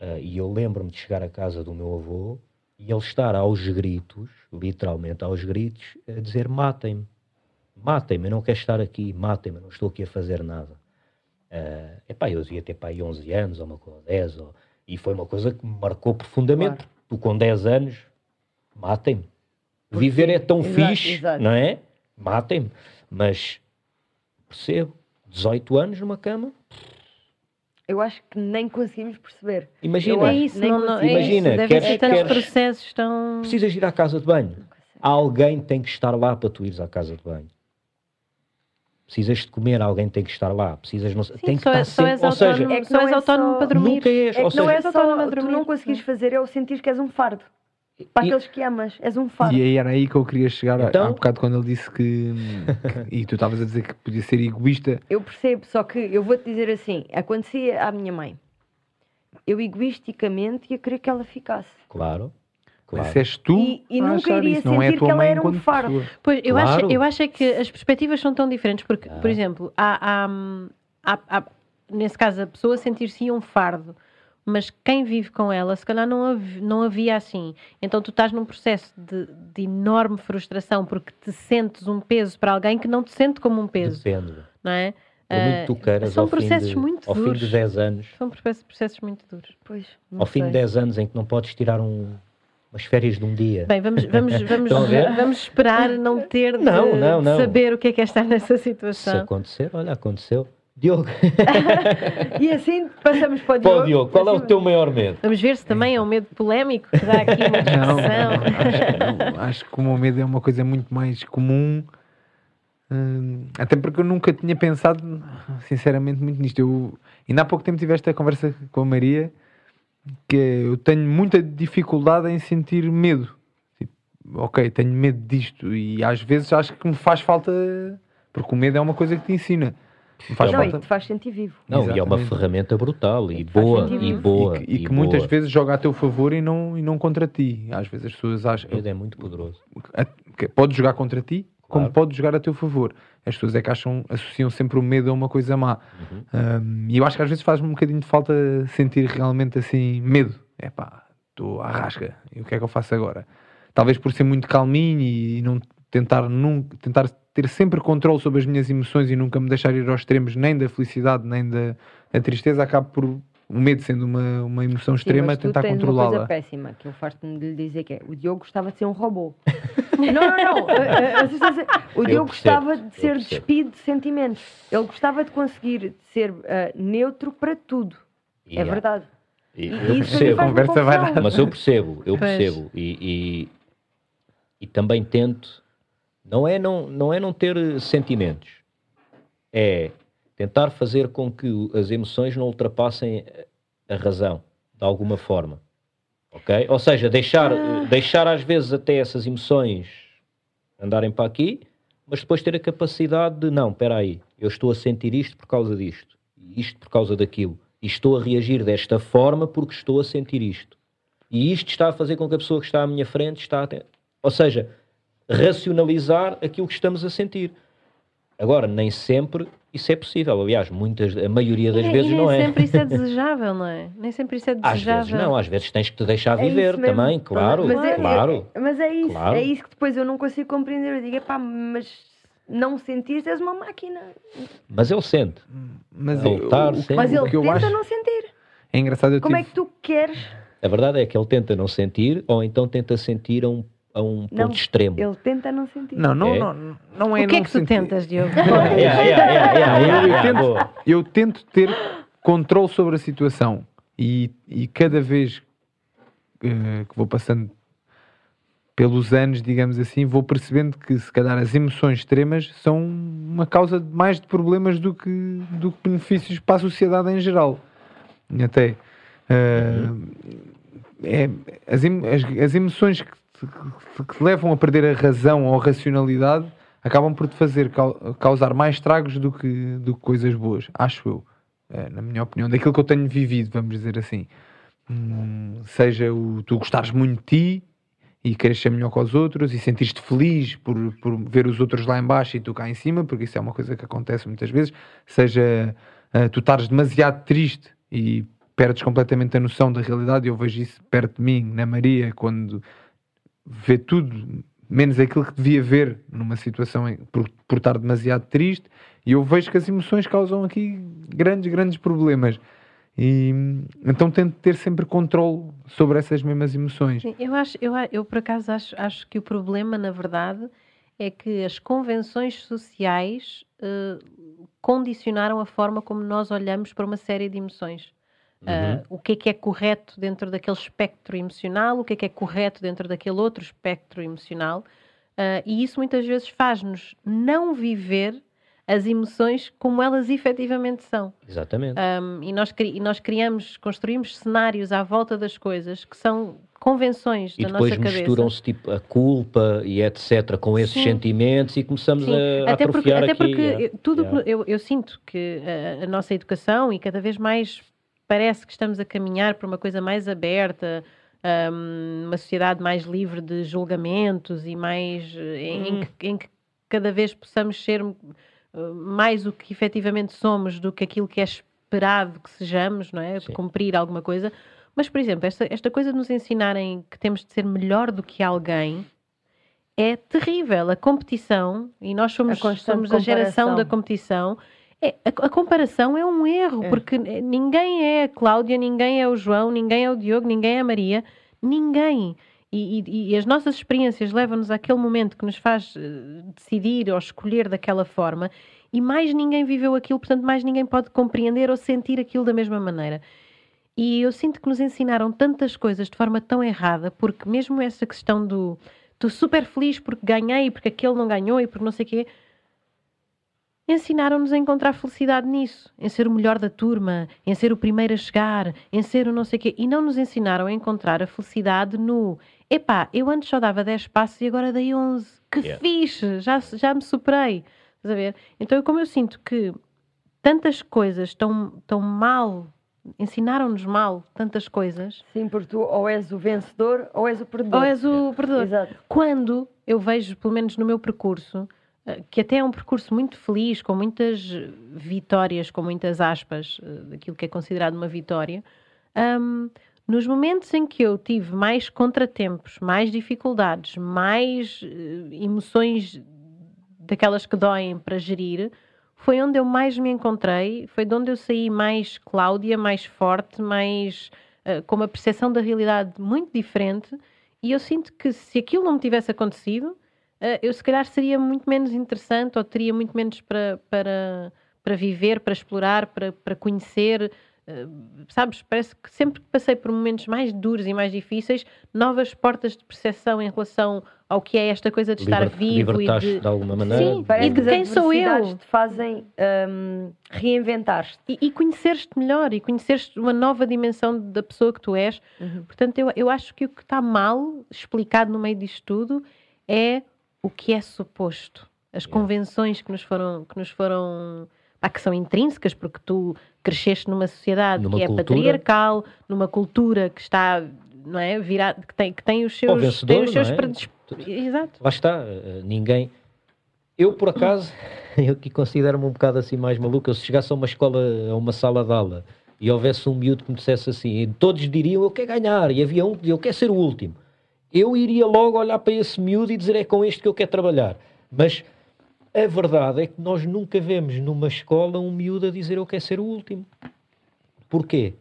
Eh, e eu lembro-me de chegar à casa do meu avô e ele estar aos gritos, literalmente aos gritos, a dizer: matem-me, matem-me, eu não quero estar aqui, matem-me, eu não estou aqui a fazer nada. Eh, epá, eu devia ter pai 11 anos, ou uma coisa 10, ou- e foi uma coisa que me marcou profundamente. Claro. Tu com 10 anos, matem-me. Viver é tão Exato, fixe, exato. não é? Matem-me. Mas percebo, 18 anos numa cama, Eu acho que nem conseguimos perceber. imagina, É isso, nem não, não, é isso. Imagina, Devem queres- ser tantos queres- processos tão. precisas ir à casa de banho. Alguém tem que estar lá para tu ires à casa de banho. Precisas de comer, alguém tem que estar lá. Precisas não, Sim, tem que só, estar é- só és sempre, ou seja, é que não és é autónomo só- para dormir. nunca és, É ou que não seja, é só, tu dormir. não conseguires fazer, é o sentir que és um fardo. Para E- aqueles que amas, és um fardo. E aí era aí que eu queria chegar Então- há bocado quando ele disse que, que- e tu estavas a dizer que podia ser egoísta. Eu percebo, só que eu vou-te dizer assim: acontecia à minha mãe. Eu egoisticamente ia querer que ela ficasse. claro, claro. Mas és tu E- e a nunca iria isso, não é a sentir tua que ela era um fardo. Pois, eu, Claro. acho, eu acho é que as perspectivas são tão diferentes, porque, Ah. por exemplo, há, há, há- há- nesse caso, a pessoa sentir-se um fardo mas quem vive com ela, se calhar não, hav- não havia assim. Então tu estás num processo de, de enorme frustração porque te sentes um peso para alguém que não te sente como um peso, Depende. não é? Muito Ah, que tu queiras, são processos de, muito ao fim duros. de 10 anos, São processos, muito duros. Pois, não ao fim de sei. 10 anos em que não podes tirar um- umas férias de um dia. Bem, vamos, vamos, vamos, vamos esperar não ter de, Não, não, de não. saber o que é que é estar nessa Se situação. acontecer, olha, aconteceu. Diogo, E assim passamos para o Diogo. Diogo, qual é o teu maior medo? Vamos ver se também é um medo polémico que dá aqui uma Não, discussão. acho, acho que o meu medo é uma coisa muito mais comum. hum, até porque eu nunca tinha pensado, sinceramente, muito nisto. Eu, ainda há pouco tempo tive esta conversa com a Maria que eu tenho muita dificuldade em sentir medo. Tipo, ok, tenho medo disto e às vezes acho que me faz falta, porque o medo é uma coisa que te ensina. Faz Não, e falta. te faz sentir vivo. Não, e é uma Exatamente. ferramenta brutal e E boa, e boa. e que, e que muitas boa. vezes joga a teu favor e não, e não contra ti. Às vezes as pessoas acham. O medo é muito poderoso. pode jogar contra ti, como Claro. pode jogar a teu favor. As pessoas é que acham, associam sempre o medo a uma coisa má. Uhum. Um, e eu acho que às vezes faz-me um bocadinho de falta sentir realmente assim medo. É pá, estou à rasca. E o que é que eu faço agora? Talvez por ser muito calminho e não tentar, nunca, tentar ter sempre controle sobre as minhas emoções e nunca me deixar ir aos extremos nem da felicidade nem da, da tristeza, acabo por o medo sendo uma, uma emoção Sim, extrema mas tu tentar tens uma coisa controlá-la. péssima que eu farto-me de lhe dizer que é o Diogo gostava de ser um robô. não, não, não. O Diogo percebo, gostava de ser despido de sentimentos. Ele gostava de conseguir ser eh, neutro para tudo. É Yeah. verdade. E E eu percebo. Conversa vai dar. Mas eu percebo, eu percebo. E, e, e também tento. Não é não, não é não ter eh, sentimentos. É tentar fazer com que as emoções não ultrapassem a razão, de alguma forma. Ok? Ou seja, deixar, eh, deixar às vezes até essas emoções andarem para aqui, mas depois ter a capacidade de, não, espera aí, eu estou a sentir isto por causa disto, e isto por causa daquilo, e estou a reagir desta forma porque estou a sentir isto. E isto está a fazer com que a pessoa que está à minha frente está a. Ou seja, racionalizar aquilo que estamos a sentir. Agora, nem sempre isso é possível. Aliás, muitas, a maioria das E, vezes e nem não é. sempre isso é desejável, não é? Nem sempre isso é Às desejável. vezes não, às vezes tens que te deixar É viver também, claro, Mas é- claro. é- mas é isso, Claro. é isso que depois eu não consigo compreender. Eu digo, epá, mas não sentir, és uma máquina. Mas ele sente. Mas Voltar eu- o, sempre. Mas ele que eu tenta acho não sentir. é engraçado. Eu Como é tive- que tu queres? A verdade é que ele tenta não sentir, ou então tenta sentir a um, a um ponto Não, extremo. Ele tenta não sentir. Não, não, É? não, não é o que é não que tu tentas, Diogo? Yeah, yeah, yeah, yeah, yeah, Eu tento-. Eu tento ter controle sobre a situação e, e cada vez eh, que vou passando pelos anos, digamos assim, vou percebendo que se calhar as emoções extremas são uma causa de mais de problemas do que, do que benefícios para a sociedade em geral. Até eh, é, as, as, as emoções que que levam a perder a razão ou a racionalidade acabam por te fazer cau- causar mais estragos do que, do que coisas boas, acho eu, Eh, na minha opinião, daquilo que eu tenho vivido, vamos dizer assim. Hum, seja o tu gostares muito de ti e queres ser melhor com os outros e sentires-te feliz por, por ver os outros lá em baixo e tu cá em cima, porque isso é uma coisa que acontece muitas vezes, seja eh, tu estares demasiado triste e perdes completamente a noção da realidade, eu vejo isso perto de mim, na Maria, quando vê tudo menos aquilo que devia ver numa situação em- por, por estar demasiado triste e eu vejo que as emoções causam aqui grandes, grandes problemas e então tento ter sempre controle sobre essas mesmas emoções Sim, Eu, acho, eu, eu por acaso acho, acho que o problema, na verdade, é que as convenções sociais eh, condicionaram a forma como nós olhamos para uma série de emoções. Ah, o que é que é correto dentro daquele espectro emocional, o que é que é correto dentro daquele outro espectro emocional, Ah, e isso muitas vezes faz-nos não viver as emoções como elas efetivamente são. Exatamente. Um, e, nós, e nós criamos, construímos cenários à volta das coisas que são convenções E da depois nossa cabeça. misturam-se tipo a culpa e etc. com esses Sim. sentimentos e começamos Sim, a, até porque, atrofiar até aqui. porque yeah. tudo Yeah. que eu, eu sinto que a, a nossa educação e cada vez mais parece que estamos a caminhar para uma coisa mais aberta, um, uma sociedade mais livre de julgamentos e mais eh, em, em que, em que cada vez possamos ser uh, mais o que efetivamente somos do que aquilo que é es- esperado que sejamos, não é? Sim. Cumprir alguma coisa. Mas, por exemplo, esta, esta coisa de nos ensinarem que temos de ser melhor do que alguém é terrível. A competição, e nós somos, A somos a geração da competição, é, a, a comparação é um erro, É. porque ninguém é a Cláudia, ninguém é o João, ninguém é o Diogo, ninguém é a Maria, ninguém. E, e- e as nossas experiências levam-nos àquele momento que nos faz eh, decidir ou escolher daquela forma, e mais ninguém viveu aquilo, portanto, mais ninguém pode compreender ou sentir aquilo da mesma maneira. E eu sinto que nos ensinaram tantas coisas de forma tão errada, porque mesmo essa questão do estou super feliz porque ganhei, porque aquele não ganhou e porque não sei o quê, ensinaram-nos a encontrar felicidade nisso, em ser o melhor da turma, em ser o primeiro a chegar, em ser o não sei o quê, e não nos ensinaram a encontrar a felicidade no epá, eu antes só dava 10 passos e agora dei 11, que Yeah. fixe, já, já me superei, estás a ver? Então, como eu sinto que tantas coisas estão, estão mal, ensinaram-nos mal tantas coisas, Sim, porque tu ou és o vencedor ou és o perdedor. ou és o perdedor. Exato. Quando eu vejo, pelo menos no meu percurso, que até é um percurso muito feliz, com muitas vitórias, com muitas aspas, eh, daquilo que é considerado uma vitória, hum, nos momentos em que eu tive mais contratempos, mais dificuldades, mais eh, emoções daquelas que doem para gerir, foi onde eu mais me encontrei, foi de onde eu saí mais Cláudia, mais forte, mais eh, com uma percepção da realidade muito diferente. E eu sinto que se aquilo não me tivesse acontecido, eh, eu se calhar seria muito menos interessante ou teria muito menos para, para, para viver, para explorar, para, para conhecer. Eh, sabes, parece que sempre que passei por momentos mais duros e mais difíceis, novas portas de percepção em relação ao que é esta coisa de estar Liber- vivo e de, de alguma maneira. Sim, Parece E de que quem sou eu? te fazem hum, reinventar-te. e, e conheceres-te melhor e conheceres uma nova dimensão da pessoa que tu és. Uhum. Portanto, eu, eu acho que o que está mal explicado no meio disto tudo é o que é suposto. As Yeah. convenções que nos foram, que nos foram pá, que são intrínsecas, porque tu cresceste numa sociedade Numa que é cultura. patriarcal, numa cultura que está, não é, virado, que tem, que tem os seus, vencedor, tem os seus é? predisp- Exato. Lá está, eh, ninguém. Eu, por acaso, eu que considero-me um bocado assim mais maluco, eu se chegasse a uma escola, a uma sala de aula, e houvesse um miúdo que me dissesse assim, e todos diriam eu quero ganhar, e havia um que dizia eu quero ser o último. Eu iria logo olhar para esse miúdo e dizer é com este que eu quero trabalhar. Mas a verdade é que nós nunca vemos numa escola um miúdo a dizer eu quero ser o último. Porquê?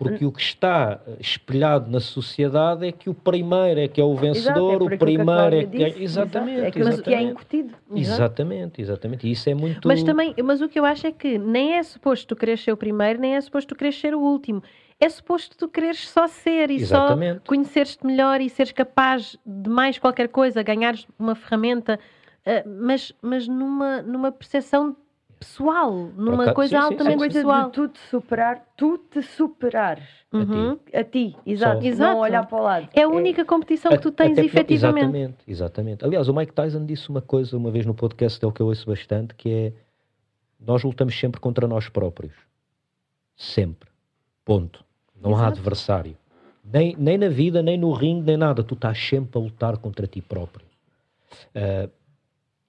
Porque o que está eh, espelhado na sociedade é que o primeiro é que é o vencedor, o aquilo que a primeiro é que é. disse. Exatamente, Exato. É aquilo que é exatamente. incutido. Exatamente, exatamente. E isso é muito. Mas também, mas o que eu acho é que nem é suposto tu querer ser o primeiro, nem é suposto tu querer ser o último. É suposto tu quereres só ser e Exatamente. só conheceres-te melhor e seres capaz de mais qualquer coisa, ganhares uma ferramenta, eh, mas, mas numa, numa percepção pessoal, numa acaso- coisa sim, sim, sim. A altamente coisa pessoal. de tu te superar, tu te superares Uhum. a ti, exato. Exato. Não olhar para o lado. É a única competição que tu tens Até efetivamente. Exatamente, exatamente. Aliás, o Mike Tyson disse uma coisa uma vez no podcast dele que eu ouço bastante, que é nós lutamos sempre contra nós próprios. Sempre. Ponto. Não há Exato. adversário. Nem, nem na vida, nem no ringue, nem nada. Tu estás sempre a lutar contra ti próprio. Ah,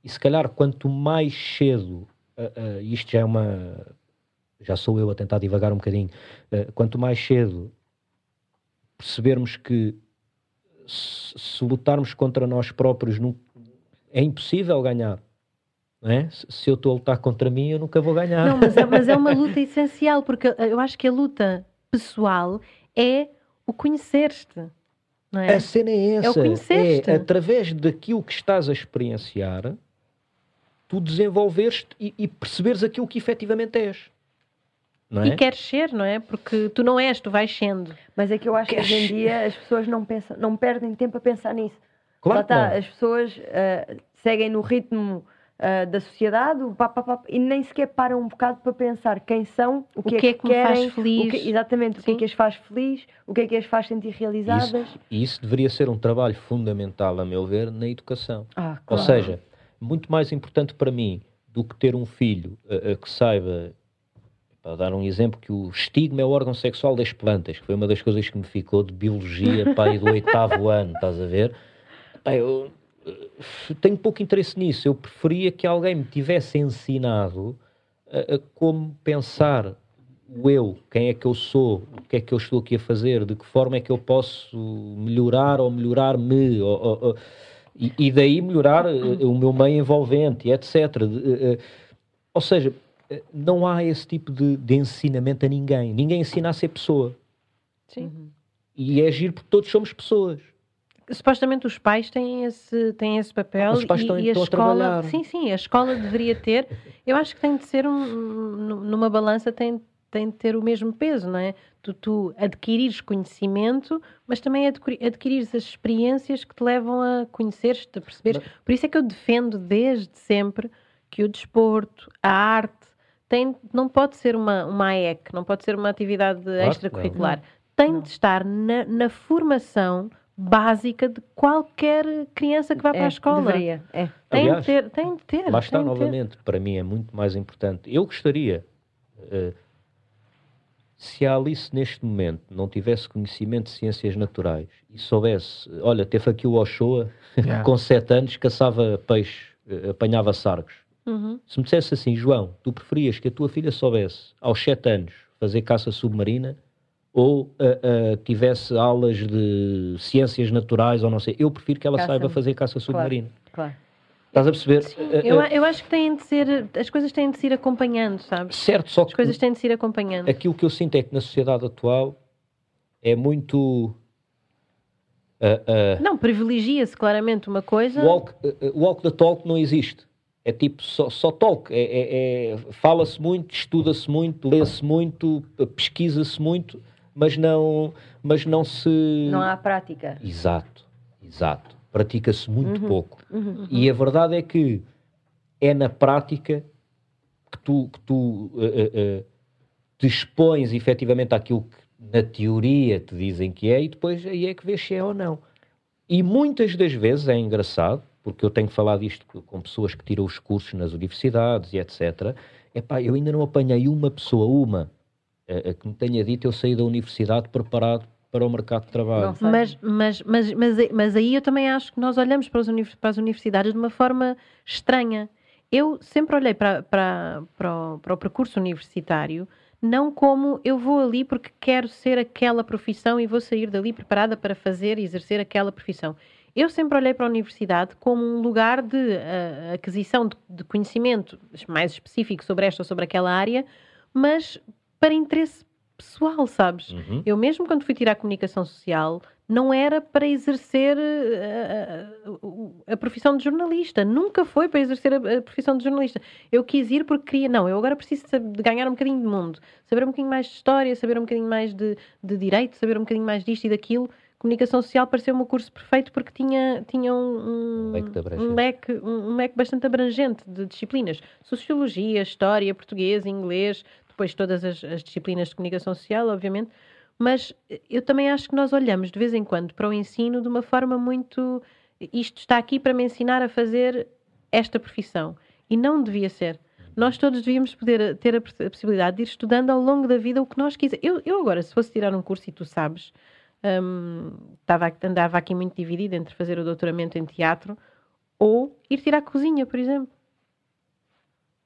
e se calhar quanto mais cedo, ah, ah, isto já é uma. Já sou eu a tentar divagar um bocadinho. quanto mais cedo percebermos que se, se lutarmos contra nós próprios nu- é impossível ganhar. Não é? se, se eu estou a lutar contra mim, eu nunca vou ganhar. Não, mas é, mas é uma luta essencial, porque eu acho que a luta pessoal é o conhecer-te. É? A cena é essa. conhecer-te. É através daquilo que estás a experienciar, tu desenvolveres e, e perceberes aquilo que efetivamente és. Não é? E queres ser, não é? Porque tu não és, tu vais sendo. Mas é que eu acho que hoje em Queres- dia as pessoas não, pensam, não perdem tempo a pensar nisso. Claro Lá está, não. as pessoas ah, seguem no ritmo ah, da sociedade o pá, pá, pá, e nem sequer param um bocado para pensar quem são, o que, que é que me querem, faz feliz. o que- exatamente, o que é Sim. que as faz feliz, o que é que as faz sentir realizadas. Isso, e isso deveria ser um trabalho fundamental, a meu ver, na educação. Ah, Ou claro. seja, muito mais importante para mim do que ter um filho eh, eh, que saiba, para dar um exemplo, que o estigma é o órgão sexual das plantas, que foi uma das coisas que me ficou de biologia, pai, do oitavo ano, estás a ver? Pá, eu tenho pouco interesse nisso. Eu preferia que alguém me tivesse ensinado a, a como pensar o eu, quem é que eu sou, o que é que eu estou aqui a fazer, de que forma é que eu posso melhorar ou melhorar-me, ou, ou, ou, e, e, daí melhorar uh, o meu meio envolvente, etc. Uh, ou seja, não há esse tipo de, de, ensinamento a ninguém. Ninguém ensina a ser pessoa. Sim. E é agir porque todos somos pessoas. Supostamente os pais têm esse, têm esse papel os pais e, estão, e a estão escola. A sim, sim, a escola deveria ter. Eu acho que tem de ser um, numa balança tem, tem de ter o mesmo peso, não é? Tu, tu adquirires conhecimento, mas também adquirires as experiências que te levam a conheceres-te, a perceberes. Mas... Por isso é que eu defendo desde sempre que o desporto, a arte, tem, não pode ser uma, uma AEC, não pode ser uma atividade claro, extracurricular. Não. Tem não. de estar na, na formação básica de qualquer criança que vá é, para a escola. Deveria, é. Tem Aliás, de ter, tem de ter. Lá está novamente, para mim é muito mais importante. Eu gostaria, uh, se a Alice neste momento não tivesse conhecimento de ciências naturais e soubesse, olha, teve aqui o Ochoa, yeah. com sete anos, caçava peixe, uh, apanhava sargos. Uhum. Se me dissesse assim, João, tu preferias que a tua filha soubesse, aos sete anos, fazer caça submarina ou uh, uh, tivesse aulas de ciências naturais ou não sei. Eu prefiro que ela caça. saiba fazer caça submarina. Claro. claro. Estás a perceber? Sim, uh, eu, eu acho que têm de ser, as coisas têm de se ir acompanhando, sabes? Certo, só que as coisas têm de se ir acompanhando. Aquilo que eu sinto é que na sociedade atual é muito. não, privilegia-se claramente uma coisa. Walk, walk the talk não existe. É tipo só, só talk. É, é, é Fala-se muito, estuda-se muito, lê-se muito, pesquisa-se muito mas não, mas não se. Não há prática. Exato, exato. Pratica-se muito uhum. pouco. Uhum. uhum. E a verdade é que é na prática que tu, que tu uh, uh, uh, te expões efetivamente àquilo que na teoria te dizem que é e depois aí é que vês se é ou não. E muitas das vezes é engraçado, porque eu tenho falado isto com pessoas que tiram os cursos nas universidades e etc. Epá, eu ainda não apanhei uma pessoa, uma, que me tenha dito eu saí da universidade preparado para o mercado de trabalho. Mas, mas, mas, mas, mas aí eu também acho que nós olhamos para, para as universidades de uma forma estranha. Eu sempre olhei para, para, para, o, para o percurso universitário não como eu vou ali porque quero ser aquela profissão e vou sair dali preparada para fazer e exercer aquela profissão. Eu sempre olhei para a universidade como um lugar de uh, aquisição de, de, conhecimento mais específico sobre esta ou sobre aquela área, mas para interesse pessoal, sabes? Uhum. Eu mesmo quando fui tirar a comunicação social, não era para exercer uh, a, a, profissão de jornalista. Nunca foi para exercer a, a, profissão de jornalista. Eu quis ir porque queria, não, eu agora preciso de ganhar um bocadinho de mundo, saber um bocadinho mais de história, saber um bocadinho mais de, de direito, saber um bocadinho mais disto e daquilo. Comunicação social pareceu-me o curso perfeito porque tinha, tinha um, um, um, leque, um, um leque bastante abrangente de disciplinas. Sociologia, História, Português, Inglês, depois todas as, as disciplinas de comunicação social, obviamente, mas eu também acho que nós olhamos de vez em quando para o ensino de uma forma muito. Isto está aqui para me ensinar a fazer esta profissão. E não devia ser. Nós todos devíamos poder ter a, possibilidade de ir estudando ao longo da vida o que nós quisermos. Eu, eu agora, se fosse tirar um curso, e tu sabes, um, estava, andava aqui muito dividida entre fazer o doutoramento em teatro ou ir tirar cozinha, por exemplo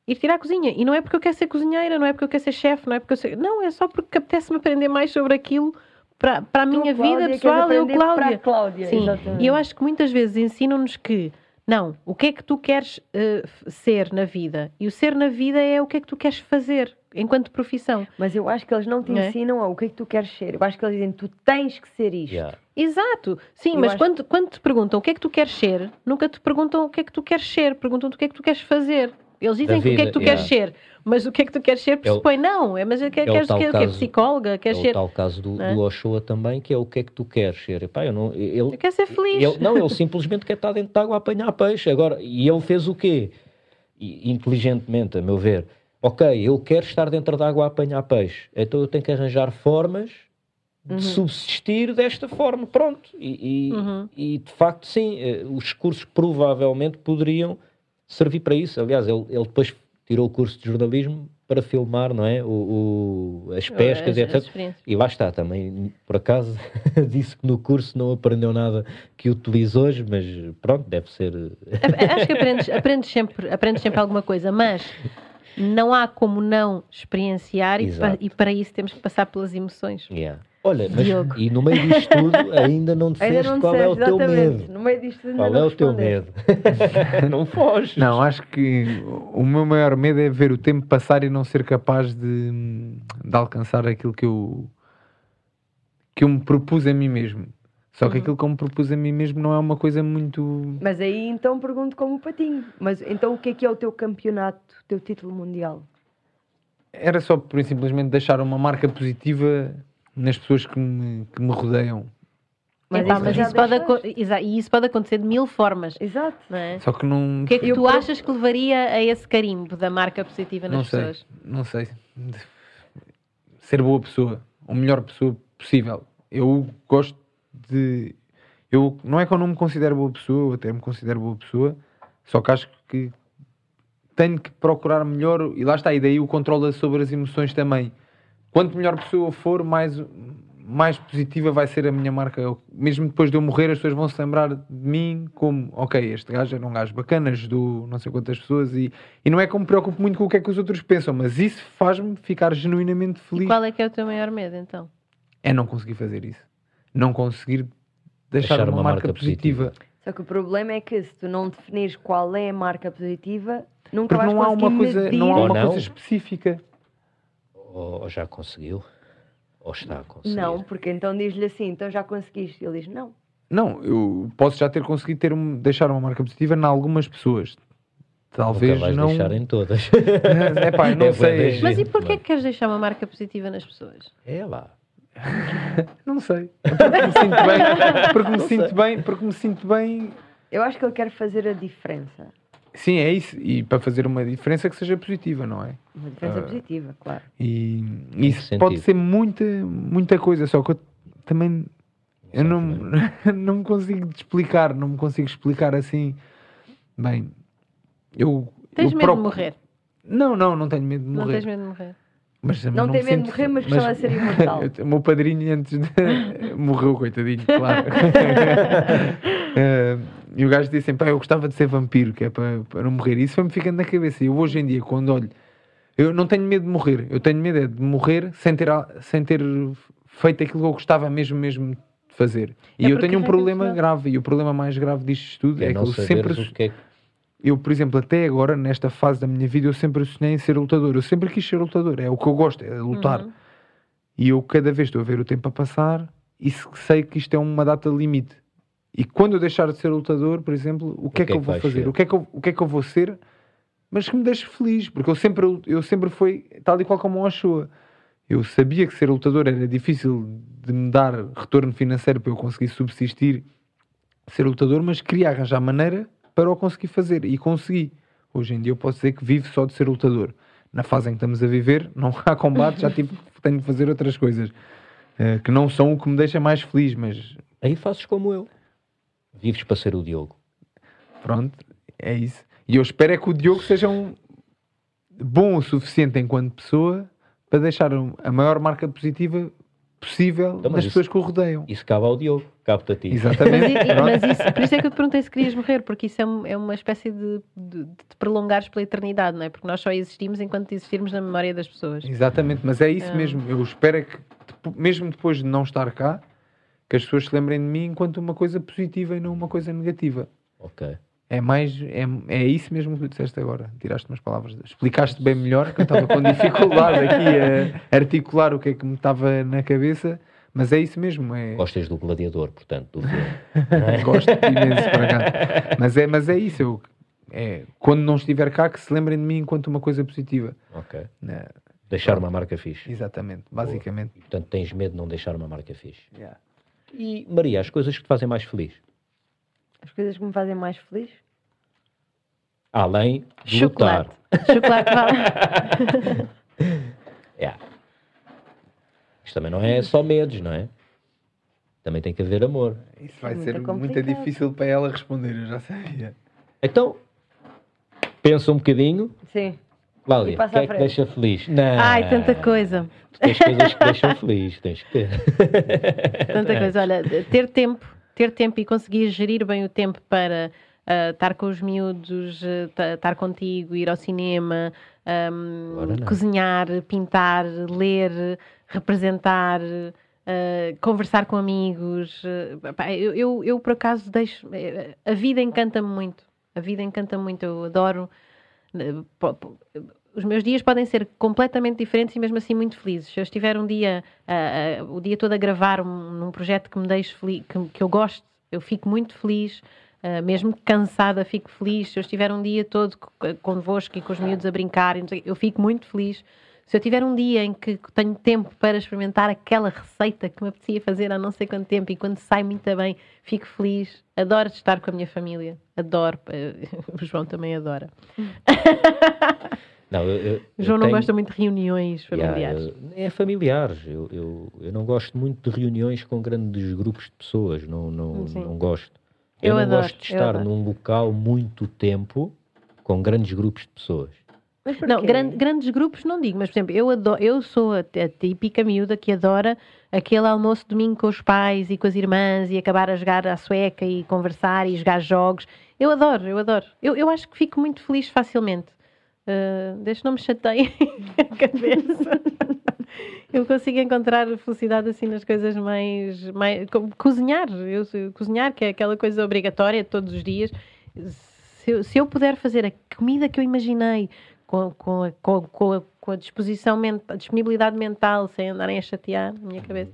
ir tirar a cozinha. E não é porque eu quero ser cozinheira, não é porque eu quero ser chefe, não é porque eu sei... Não, é só porque apetece-me aprender mais sobre aquilo para, para a minha tu, vida Cláudia, pessoal. Eu, Cláudia. Cláudia Sim. Exatamente. E eu acho que muitas vezes ensinam-nos que não, o que é que tu queres uh, ser na vida? E o ser na vida é o que é que tu queres fazer enquanto profissão. Mas eu acho que eles não te é? ensinam a o que é que tu queres ser. Eu acho que eles dizem tu tens que ser isto. Yeah. Exato, sim, eu mas acho... quando, quando te perguntam o que é que tu queres ser, nunca te perguntam o que é que tu queres ser, perguntam-te o que é que tu queres fazer. Eles dizem que o que é que tu yeah. queres ser, mas o que é que tu queres ser pressupõe, é não, é, mas é, quer, é queres ser caso, psicóloga, queres é ser... o tal caso do, é? do Ochoa também, que é o que é que tu queres ser. Epá, eu não, ele, eu quero ser feliz. Ele, não, ele simplesmente quer estar dentro de água a apanhar peixe. Agora, e ele fez o quê? E, inteligentemente, a meu ver. Ok, eu quero estar dentro da água a apanhar peixe, então eu tenho que arranjar formas de uhum. subsistir desta forma, pronto. E, e, uhum. e, de facto, sim, eh, os cursos provavelmente poderiam servir para isso. Aliás, ele, ele depois tirou o curso de jornalismo para filmar, não é? O, o as pescas e etc. E lá está também, por acaso, disse que no curso não aprendeu nada que utiliza hoje, mas pronto, deve ser. Acho que aprendes, aprendes, sempre, aprendes sempre alguma coisa, mas não há como não experienciar e, pa- e para isso temos que passar pelas emoções. Yeah. Olha, mas Diogo. e no meio disto tudo ainda não Ainda disseste não qual é o disseste, teu exatamente. medo. No meio disto tudo ainda Qual não é o teu medo? não foges. Não, acho que o meu maior medo é ver o tempo passar e não ser capaz de, de alcançar aquilo que eu que eu me propus a mim mesmo. Só que aquilo que eu me propus a mim mesmo não é uma coisa muito. Mas aí então pergunto como o patinho. Mas então o que é que é o teu campeonato, o teu título mundial? Era só por simplesmente deixar uma marca positiva nas pessoas que me, que me rodeiam. Mas Epá, isso mas isso pode, exa- e isso pode acontecer de mil formas. Exato. Não é? Só que não. O que é que Eu tu achas que levaria a esse carimbo da marca positiva nas não sei. pessoas? Não sei. Ser boa pessoa. A melhor pessoa possível. Eu gosto de. Eu, não é que eu não me considero boa pessoa, eu até me considero boa pessoa, só que acho que tenho que procurar melhor, e lá está, e daí o controle sobre as emoções também. Quanto melhor pessoa for, mais, mais positiva vai ser a minha marca. Eu- mesmo depois de eu morrer, as pessoas vão se lembrar de mim como, ok, este gajo era um gajo bacana, ajudou não sei quantas pessoas, e, e não é que me preocupo muito com o que é que os outros pensam, mas isso faz-me ficar genuinamente E feliz. qual é que é o teu maior medo então? É não conseguir fazer isso. Não conseguir deixar, Deixar uma, uma marca, marca positiva. positiva. Só que o problema é que se tu não definires qual é a marca positiva, nunca Porque vais não há conseguir uma coisa, medir. não há uma não. coisa específica. Ou, ou já conseguiu? Ou está a conseguir? Não, porque então diz-lhe assim, então já conseguiste. Ele diz, não. Não, eu posso já ter conseguido ter um- deixar uma marca positiva em algumas pessoas. Talvez Nunca vais não. deixar em todas. É pá, não É sei. Mas e porquê mano. que queres deixar uma marca positiva nas pessoas? É lá. Não sei. Porque me sinto bem. Porque me sinto bem. Porque me sinto bem. Eu acho que ele quer fazer a diferença. Sim, é isso. E para fazer uma diferença que seja positiva, não é? Uma diferença Ah. positiva, claro. E isso sentido? pode ser muita, muita coisa, só que eu também eu não, não me consigo te explicar, não me consigo explicar assim. Bem, eu. Tens eu medo proc- de morrer? Não, não, não tenho medo de Não morrer. tens medo de morrer? Mas Não me tem medo de sinto- morrer, mas gostava de ser imortal. o meu padrinho antes de... morreu, coitadinho, claro. Eh, e o gajo disse sempre: "Pá, Eu gostava de ser vampiro, que é para, para não morrer. E isso foi-me ficando na cabeça. E eu hoje em dia, quando olho, eu não tenho medo de morrer. Eu tenho medo é de morrer sem ter, a- sem ter feito aquilo que eu gostava mesmo, mesmo de fazer. E É eu porque tenho um problema grave. E o problema mais grave disto tudo É, é, que eu sempre. o que é que... Eu, por exemplo, até agora, nesta fase da minha vida, eu sempre sonhei em ser lutador. Eu sempre quis ser lutador. É o que eu gosto, é lutar. Uhum. E eu cada vez estou a ver o tempo a passar e se- sei que isto é uma data limite. E quando eu deixar de ser lutador, por exemplo, o que é que, eu vou fazer? ser? O que é que, eu, o que é que eu vou ser? Mas que me deixe feliz, porque eu sempre, eu sempre fui tal e qual como o Ochoa. Eu sabia que ser lutador era difícil de me dar retorno financeiro para eu conseguir subsistir ser lutador, mas queria arranjar maneira para o conseguir fazer e consegui. Hoje em dia eu posso dizer que vivo só de ser lutador. Na fase em que estamos a viver, não há combate, já tive, tenho de fazer outras coisas eh, que não são o que me deixa mais feliz, mas Aí fazes como eu. Vives para ser o Diogo. pronto, é isso. E eu espero é que o Diogo seja um bom o suficiente enquanto pessoa para deixar a maior marca positiva possível Então, mas nas isso- pessoas que o rodeiam. Isso cabe ao Diogo. Cabe-te a ti. Mas, Exatamente. Pronto. mas isso, por isso é que eu te perguntei se querias morrer, porque isso é, é uma espécie de, de, de te prolongares pela eternidade, não é? Porque nós só existimos enquanto existirmos na memória das pessoas. Exatamente, mas é isso Ah. mesmo. Eu espero é que, mesmo depois de não estar cá, que as pessoas se lembrem de mim enquanto uma coisa positiva e não uma coisa negativa. Ok. É mais, é, é isso mesmo que tu disseste agora. Tiraste umas palavras, explicaste bem melhor, que eu estava com dificuldade aqui a articular o que é que me estava na cabeça, mas é isso mesmo. É, Gostas do gladiador, portanto, do filme. é? gosto imenso para cá. Mas é, mas é isso. Eu, é, quando não estiver cá, que se lembrem de mim enquanto uma coisa positiva. Ok. né? Deixar uma marca fixe. Exatamente, basicamente. E, portanto, tens medo de não deixar uma marca fixe. Yeah. E, Maria, as coisas que te fazem mais feliz? As coisas que me fazem mais feliz. Além de Chocolate. lutar. Chocolate vale. Yeah. Isto também não é só medos, não é? Também tem que haver amor. Isso vai Muito ser muito complicado. difícil para ela responder, eu já sabia. Então, pensa um bocadinho. Sim. Cláudia, o que é que deixa feliz? Não. Ai, tanta coisa. Tu tens coisas que deixam feliz, tens que ter. Tanta coisa. Olha, ter tempo, ter tempo e conseguir gerir bem o tempo para ah, estar com os miúdos, ah, ta- estar contigo, ir ao cinema, Um, cozinhar, pintar, ler, representar, uh, conversar com amigos. Uh, eu, eu, eu, por acaso, deixo. eh, A vida encanta-me muito. A vida encanta-me muito. Eu adoro. Os meus dias podem ser completamente diferentes e mesmo assim muito felizes. Se eu estiver um dia, ah, ah, o dia todo a gravar um- num projeto que me deixe feliz, que, que eu gosto, eu fico muito feliz. Uh, mesmo cansada, fico feliz. Se eu estiver um dia todo co- convosco e com os miúdos a brincar, eu fico muito feliz. Se eu tiver um dia em que tenho tempo para experimentar aquela receita que me apetecia fazer há não sei quanto tempo e quando sai muito bem, fico feliz. Adoro estar com a minha família. Adoro. Uh, O João também adora. Não, eu, eu- O eu João não tenho- gosta muito de reuniões Yeah, familiares. eu- é familiares. Eu, eu, eu não gosto muito de reuniões com grandes grupos de pessoas. Não, não, Sim. não gosto. Eu Eu, não adoro, gosto de estar num local muito tempo com grandes grupos de pessoas. Não, gran- grandes grupos não digo, mas por exemplo, eu, adoro, eu sou a, a típica miúda que adora aquele almoço de domingo com os pais e com as irmãs e acabar a jogar à sueca e conversar e jogar jogos. Eu adoro, eu adoro. Eu, eu acho que fico muito feliz facilmente. Uh, que não me chateiem a cabeça. eu consigo encontrar felicidade assim nas coisas mais. mais como cozinhar. Eu, cozinhar, que é aquela coisa obrigatória todos os dias. Se eu, se eu puder fazer a comida que eu imaginei com, com, a, com, com a, com a disposição mental, disponibilidade mental, sem andarem a chatear a minha cabeça,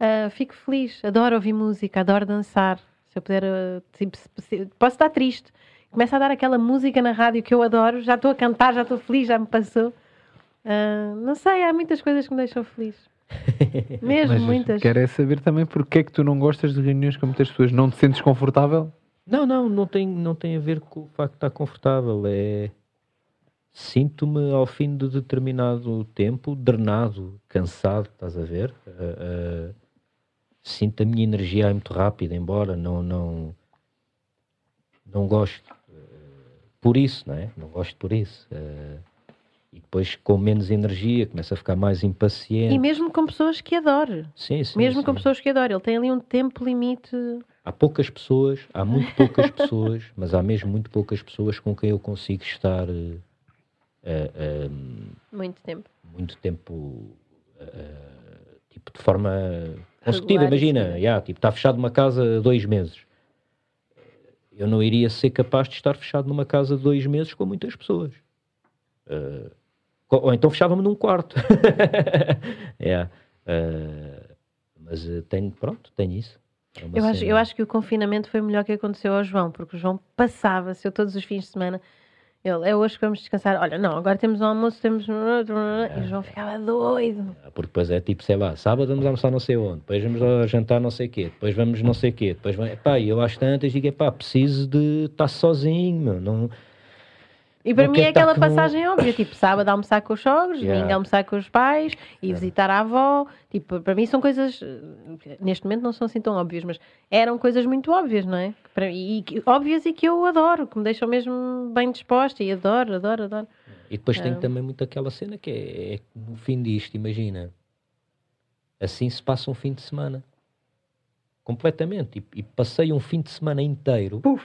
ah, fico feliz. Adoro ouvir música, adoro dançar. Se eu puder, ah, tipo, se- se- posso estar triste. Começa a dar aquela música na rádio que eu adoro, já estou a cantar, já estou feliz, já me passou. Ah, não sei, há muitas coisas que me deixam feliz. Mesmo, Mas muitas. quero é saber também porque é que tu não gostas de reuniões com muitas pessoas. Não te sentes confortável? Não, não, não tem, não tem a ver com o facto de estar confortável. É. Sinto-me ao fim de determinado tempo drenado, cansado, estás a ver? Ah, ah, sinto a minha energia muito rápida, embora não, não, não gosto. Ah, por isso, não é? Não gosto por isso. Ah, e depois, com menos energia, começo a ficar mais impaciente. E mesmo com pessoas que adoro. Sim, sim, Mesmo sim. com pessoas que adoro. Ele tem ali um tempo limite. Há poucas pessoas, há muito poucas pessoas, mas há mesmo muito poucas pessoas com quem eu consigo estar eh, eh, Muito tempo. muito tempo eh, tipo de forma consecutiva. Regular Imagina, seguida. yeah, tipo, está fechado numa casa dois meses. Eu não iria ser capaz de estar fechado numa casa dois meses com muitas pessoas. Co- ou então fechava-me num quarto. Yeah. Mas tenho, pronto, tenho isso. É uma Eu acho, eu acho que o confinamento foi o melhor que aconteceu ao João, porque o João passava-se eu todos os fins de semana. Ele, é hoje que vamos descansar. Olha, não, agora temos o almoço, temos. E o João ficava doido. Porque depois é tipo, sei lá, sábado vamos almoçar não sei onde, depois vamos jantar não sei quê, depois vamos não sei quê, depois vai, pá, e eu às tantas digo, pá, preciso de estar sozinho, meu, não, E para mim é aquela estar com- passagem óbvia, tipo, sábado almoçar com os sogros, Yeah. domingo almoçar com os pais e visitar a avó. Tipo, para mim são coisas, neste momento não são assim tão óbvias, mas eram coisas muito óbvias, não é? E, que- óbvias e que eu adoro, que me deixam mesmo bem disposta e adoro, adoro, adoro. E depois É. tem também muito aquela cena que é, é no fim disto, imagina, assim se passa um fim de semana, completamente, e, e passei um fim de semana inteiro Puf,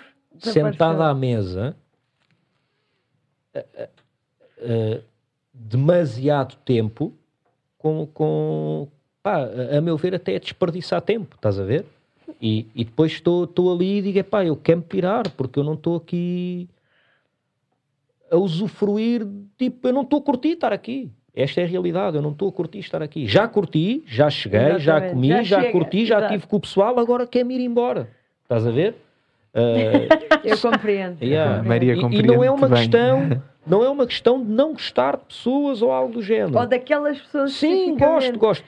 à mesa, demasiado tempo, com, com pá, a meu ver, até é desperdiçar tempo, estás a ver? E, e depois estou estou ali e digo, pá, eu quero me pirar, porque eu não estou aqui a usufruir, tipo, eu não estou a curtir estar aqui. Esta é a realidade, eu não estou a curtir estar aqui. Já curti, já cheguei, já Exatamente, comi, já já, curti, já estive com o pessoal, agora quero-me ir embora. Estás a ver? Eh, Eu compreendo. Yeah. A Maria E- e, compreende não é uma questão, não é uma questão de não gostar de pessoas ou algo do género. Ou daquelas pessoas Sim, gosto, gosto.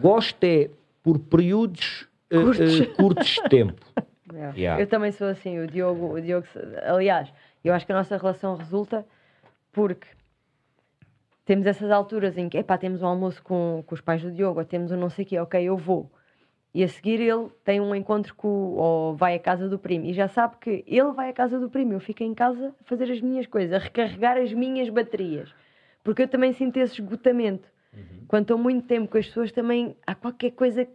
Gosto é por períodos eh, Curtos. eh, curtos de tempo. Yeah. Yeah. Eu também sou assim, o Diogo, o Diogo, aliás, eu acho que a nossa relação resulta porque temos essas alturas em que, epá, temos um almoço com, com os pais do Diogo, ou temos um não sei o quê, ok, eu vou. E a seguir ele tem um encontro com, ou vai à casa do primo, e já sabe que ele vai à casa do primo, eu fico em casa a fazer as minhas coisas, a recarregar as minhas baterias. Porque eu também sinto esse esgotamento. Quando estou muito tempo com as pessoas também, há qualquer coisa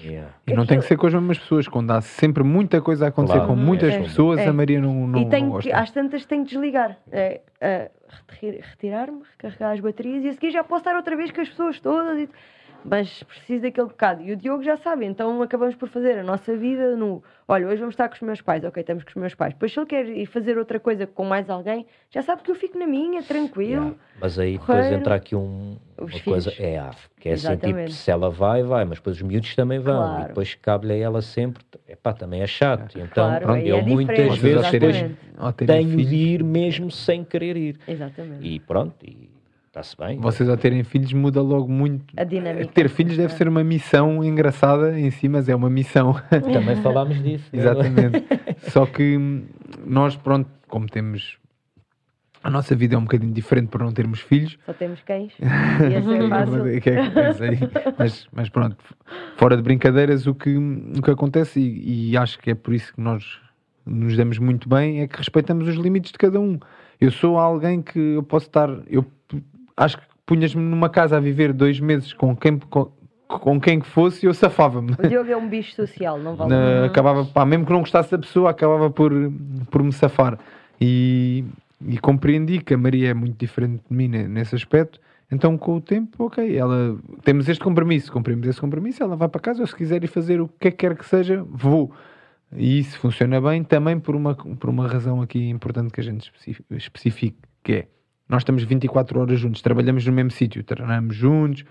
Yeah. E não tem que ser com as mesmas pessoas. Quando há sempre muita coisa a acontecer Claro. com muitas É. pessoas, É. a Maria não, não, e tenho não gosta. que, às tantas tenho que desligar. É, é, reti- Retirar-me, recarregar as baterias e a seguir já posso estar outra vez com as pessoas todas. e- Mas preciso daquele bocado. E o Diogo já sabe, então acabamos por fazer a nossa vida no. Olha, hoje vamos estar com os meus pais, ok, estamos com os meus pais. Depois, se ele quer ir fazer outra coisa com mais alguém, já sabe que eu fico na minha, tranquilo. Yeah. Mas aí depois entra aqui um, uma coisa. filhos. É, ah, que é assim, tipo, Exatamente. se ela vai, vai, mas depois os miúdos também vão. Claro. E depois cabe-lhe a ela sempre. Epá, também é chato. Então, Claro, pronto, eu é muitas vezes depois exatamente. tenho de ir mesmo sem querer ir. Exatamente. E pronto, e está-se bem. Vocês ao terem filhos muda logo muito. A dinâmica. Ter filhos deve ser uma missão engraçada em si, mas é uma missão. Também falámos disso. né? Exatamente. Só que nós, pronto, como temos. A nossa vida é um bocadinho diferente por não termos filhos. Só temos cães. E é fácil. Que é- aí. mas, mas pronto, fora de brincadeiras, o que, o que acontece, e, e acho que é por isso que nós nos damos muito bem, é que respeitamos os limites de cada um. Eu sou alguém que eu posso estar. Eu acho que punhas-me numa casa a viver dois meses com quem, com, com quem que fosse e eu safava-me. O Diogo é um bicho social, não vale. Na- acabava, pá, mesmo que não gostasse da pessoa, acabava por, por me safar. E, e compreendi que a Maria é muito diferente de mim ne- nesse aspecto. Então, com o tempo, ok, ela, temos este compromisso, cumprimos esse compromisso, ela vai para casa, eu se quiser ir fazer o que que quer que seja, vou. E isso funciona bem também por uma, por uma razão aqui importante que a gente especifi- especifique, que é, nós estamos 24 horas juntos, trabalhamos no mesmo sítio, treinamos juntos,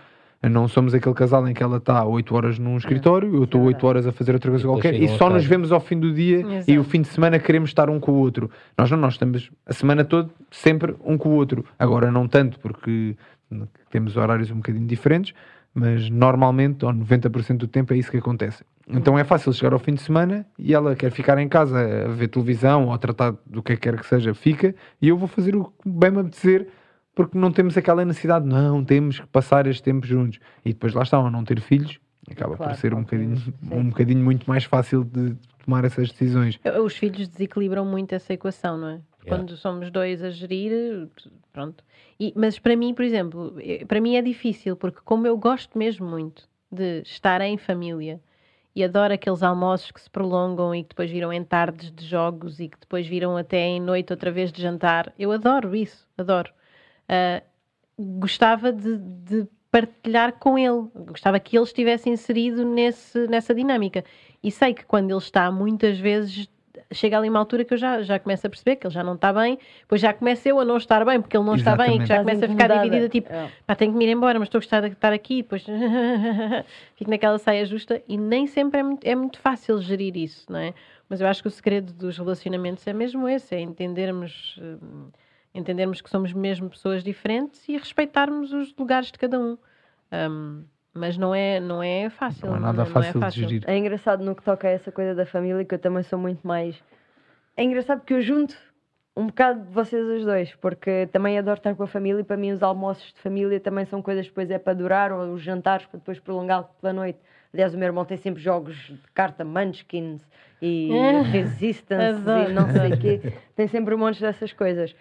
não somos aquele casal em que ela está 8 horas num escritório, eu estou é 8 horas a fazer outra coisa qualquer, e só nos vemos ao fim do dia Exato. e o fim de semana queremos estar um com o outro. Nós não, nós estamos a semana toda sempre um com o outro. Agora não tanto, porque temos horários um bocadinho diferentes, mas normalmente, ou 90% do tempo, é isso que acontece. Então é fácil chegar ao fim de semana e ela quer ficar em casa a ver televisão ou a tratar do que quer que seja, fica, e eu vou fazer o que bem me apetecer, porque não temos aquela necessidade, não, temos que passar este tempo juntos. E depois lá está, ao não ter filhos, acaba Claro, por ser um bocadinho, Sim. um bocadinho muito mais fácil de tomar essas decisões. Os filhos desequilibram muito essa equação, não é? Quando somos dois a gerir, pronto. E- mas para mim, por exemplo, eh, para mim é difícil, porque como eu gosto mesmo muito de estar em família e adoro aqueles almoços que se prolongam e que depois viram em tardes de jogos e que depois viram até em noite outra vez de jantar, eu adoro isso, adoro. Ah, gostava de, de partilhar com ele, gostava que ele estivesse inserido nesse, nessa dinâmica. E sei que quando ele está, muitas vezes chega ali uma altura que eu já, já começo a perceber que ele já não está bem, depois já começo eu a não estar bem, porque ele não está bem e que já começa a ficar dividida, tipo, É. pá, tenho que me ir embora, mas estou a gostar de estar aqui, depois fico naquela saia justa e nem sempre é muito, é muito fácil gerir isso, não é? Mas eu acho que o segredo dos relacionamentos é mesmo esse, é entendermos, hum, entendermos que somos mesmo pessoas diferentes e respeitarmos os lugares de cada um. Hum, mas não é, não é fácil. Não é nada é fácil de gerir. É engraçado no que toca a essa coisa da família, que eu também sou muito mais. É engraçado porque eu junto um bocado de vocês os dois, porque também adoro estar com a família e para mim os almoços de família também são coisas que depois é para durar, ou os jantares para depois prolongar pela noite. Aliás, o meu irmão tem sempre jogos de carta Munchkins e É. Resistance Adoro. e não sei o quê. Tem sempre um monte dessas coisas.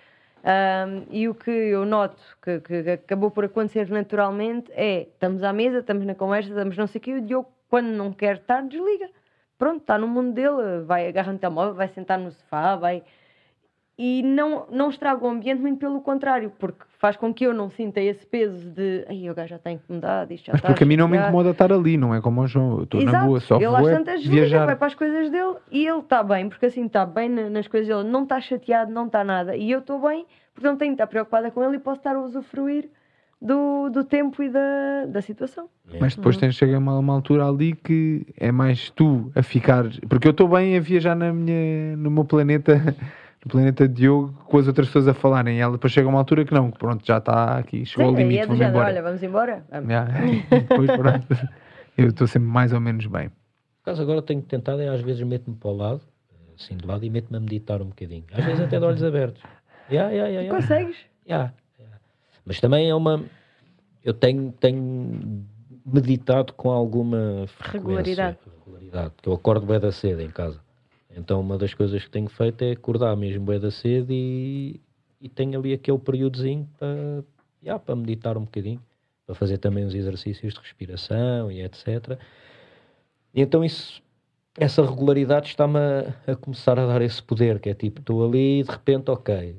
Ahm, e o que eu noto que, que acabou por acontecer naturalmente é estamos à mesa, estamos na conversa, estamos não sei o quê, e o Diogo, quando não quer estar, desliga. Pronto, está no mundo dele, vai agarrar no telemóvel, vai sentar no sofá, vai. E não, não estraga o ambiente, muito pelo contrário, porque faz com que eu não sinta esse peso de ai, o gajo já está incomodado, isto já Mas está porque a mim não me chateado." incomoda estar ali, não é como o João. Eu estou na boa, só ele às é tantas viajar. vai para as coisas dele e ele está bem, porque assim está bem na- nas coisas dele, não está chateado, não está nada. E eu estou bem, porque não tenho de estar preocupada com ele e posso estar a usufruir do, do tempo e da, da situação. Mas depois tens, chega uma, uma altura ali que é mais tu a ficar. Porque eu estou bem a viajar na minha, no meu planeta, no planeta Diogo, com as outras pessoas a falarem. E ela depois chega uma altura que não, que pronto, já está aqui, chegou ao Sim, aí limite, é do género, embora. olha, vamos embora? Vamos. Já. Depois, pronto, eu estou sempre mais ou menos bem. Por acaso agora tenho tentado, é às vezes meto-me para o lado, assim de lado, e meto-me a meditar um bocadinho. Às vezes até de olhos abertos. Yeah, yeah, yeah, yeah. Consegues? Yeah, yeah. Mas também é uma. Eu tenho, tenho meditado com alguma frequência, Regularidade. regularidade, eu acordo bem da cedo em casa. Então uma das coisas que tenho feito é acordar mesmo bem da cedo e, e tenho ali aquele períodozinho para, yeah, para meditar um bocadinho, para fazer também uns exercícios de respiração e etc. E então isso, essa regularidade está-me a, a começar a dar esse poder, que é tipo, estou ali e de repente, ok,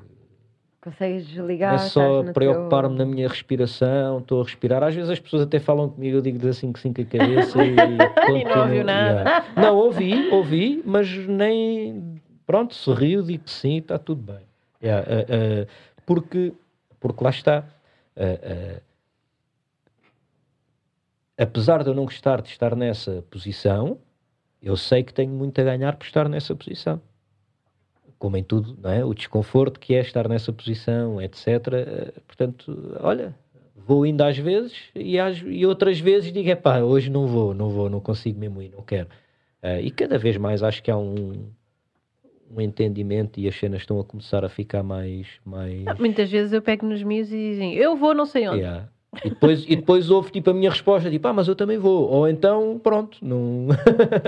Consegues desligar. é só preocupar-me teu- na minha respiração, estou a respirar. Às vezes as pessoas até falam comigo, eu digo assim que sim com a cabeça e, E não ouviu nada. Yeah. Não, ouvi, ouvi, mas nem. Pronto, sorriu, digo que sim, está tudo bem. Yeah, ah, ah, porque, porque lá está. Ah, apesar de eu não gostar de estar nessa posição, eu sei que tenho muito a ganhar por estar nessa posição como em tudo, não é? O desconforto que é estar nessa posição, etc. Portanto, olha, vou indo às vezes e, às- e outras vezes digo, epá, hoje não vou, não vou, não consigo mesmo ir, não quero. Eh, e cada vez mais acho que há um, um entendimento e as cenas estão a começar a ficar mais... mais... Muitas vezes eu pego nos miúdos e dizem, eu vou não sei onde. Yeah. E depois, e depois houve tipo a minha resposta, tipo, ah, mas eu também vou. Ou então, pronto, não...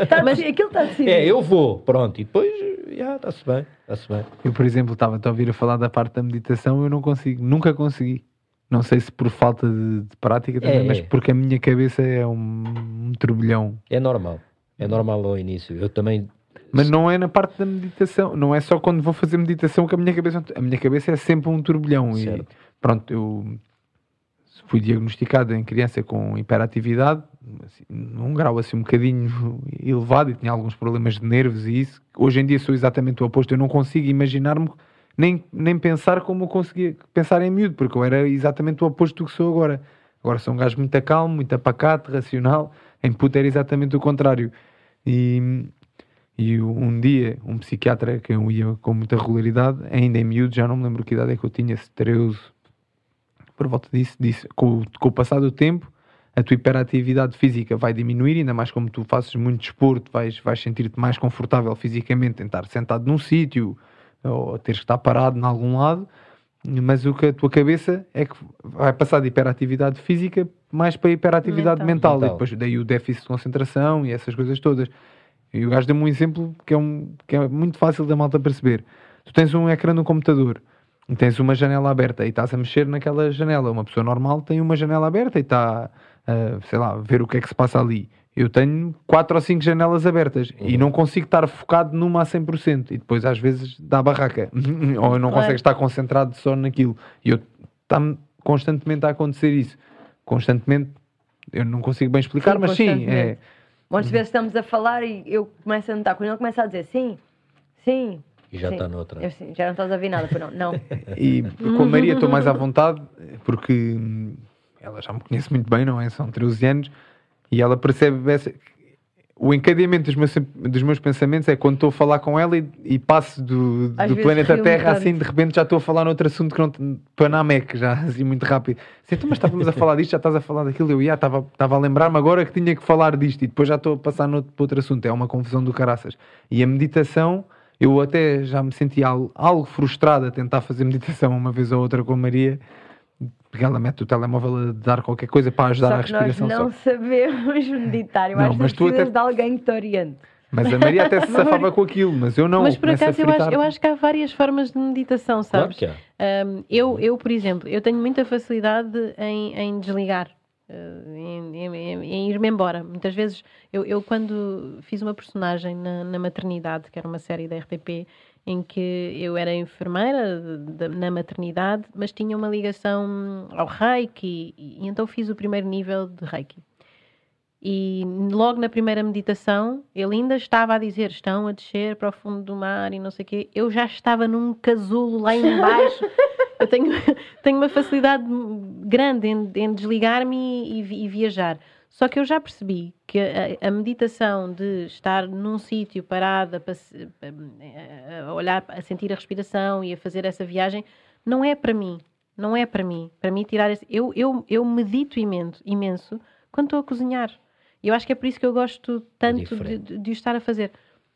Tá Mas- Aquilo está decidido. é, eu vou, pronto. E depois, já, está-se bem, está-se bem. Eu, por exemplo, estava a ouvir a falar da parte da meditação, eu não consigo, nunca consegui. Não sei se por falta de, de prática também, É, mas é. porque a minha cabeça é um, um turbilhão. É normal. É normal ao início. Eu também Mas não é na parte da meditação, não é só quando vou fazer meditação que a minha cabeça. A minha cabeça é sempre um turbilhão. E Certo. pronto, eu fui diagnosticado em criança com hiperatividade, assim, num grau assim um bocadinho elevado e tinha alguns problemas de nervos e isso. Hoje em dia sou exatamente o oposto. Eu não consigo imaginar-me nem, nem pensar como eu conseguia pensar em miúdo, porque eu era exatamente o oposto do que sou agora. Agora sou um gajo muito calmo, muito apacato, racional. Em puta era exatamente o contrário. E, e um dia, um psiquiatra que eu ia com muita regularidade, ainda em miúdo, já não me lembro que idade é que eu tinha, se 13, por volta disso, disse, com, o- com o passar do tempo, a tua hiperatividade física vai diminuir, ainda mais como tu fazes muito desporto, vais, vais sentir-te mais confortável fisicamente em estar sentado num sítio ou teres que estar parado em algum lado, mas o que a tua cabeça é que vai passar de hiperatividade física mais para hiperatividade Mental. mental, e Mental. depois daí o déficit de concentração e essas coisas todas. E o gajo deu-me um exemplo que é, um, que é muito fácil da malta perceber. Tu tens um ecrã no computador e tens uma janela aberta e estás a mexer naquela janela. Uma pessoa normal tem uma janela aberta e está, a, sei lá, a ver o que é que se passa ali. Eu tenho quatro ou cinco janelas abertas e não consigo estar focado numa a 100%. E depois às vezes dá barraca. ou eu não Claro. consigo estar concentrado só naquilo. E eu está-me constantemente a acontecer isso. Constantemente, eu não consigo bem explicar, Sim, mas sim, é. Muitas vezes estamos a falar e eu começo a notar, quando ele começa a dizer sim, sim. E já sim. está noutra. Eu, sim, já não estás a ouvir nada, pois não. Não. E com a Maria estou mais à vontade, porque hum, ela já me conhece muito bem, não é? São 13 anos, e ela percebe essa- o encadeamento dos meus, dos meus pensamentos é quando estou a falar com ela e, e passo do, do planeta Terra tanto. assim, de repente já estou a falar noutro assunto que não Panamec, já assim muito rápido. Assim, então, mas estávamos a falar disto, já estás a falar daquilo. Eu ia, estava estava a lembrar-me agora que tinha que falar disto e depois já estou a passar noutro, para outro assunto. É uma confusão do caraças. E a meditação, eu até já me senti algo, algo frustrado a tentar fazer meditação uma vez ou outra com a Maria, porque ela mete o telemóvel a dar qualquer coisa para ajudar Só na que nós respiração. não só. sabemos meditar. Eu Não, acho que mas tu precisas até- de alguém que te oriente. Mas a Maria até se safava com aquilo, mas eu não. Mas por a acaso eu acho, eu acho que há várias formas de meditação, Claro sabes? que há. Um, eu, eu, por exemplo, eu tenho muita facilidade em, em desligar, em, em- em- ir-me embora. Muitas vezes, eu, eu quando fiz uma personagem na, na maternidade, que era uma série da RTP, em que eu era enfermeira de- de- na maternidade, mas tinha uma ligação ao Reiki, e, e então fiz o primeiro nível de Reiki. E logo na primeira meditação, ele ainda estava a dizer: estão a descer para o fundo do mar e não sei o quê. Eu já estava num casulo lá embaixo. Eu tenho, tenho uma facilidade grande em, em desligar-me e, e vi- viajar. Só que eu já percebi que a, a meditação de estar num sítio parada, a- olhar, a sentir a respiração e a fazer essa viagem, não é para mim. Não é para mim. Para mim, tirar esse. Eu, eu, eu medito imenso, imenso quando estou a cozinhar. E eu acho que é por isso que eu gosto tanto de, de- de o estar a fazer.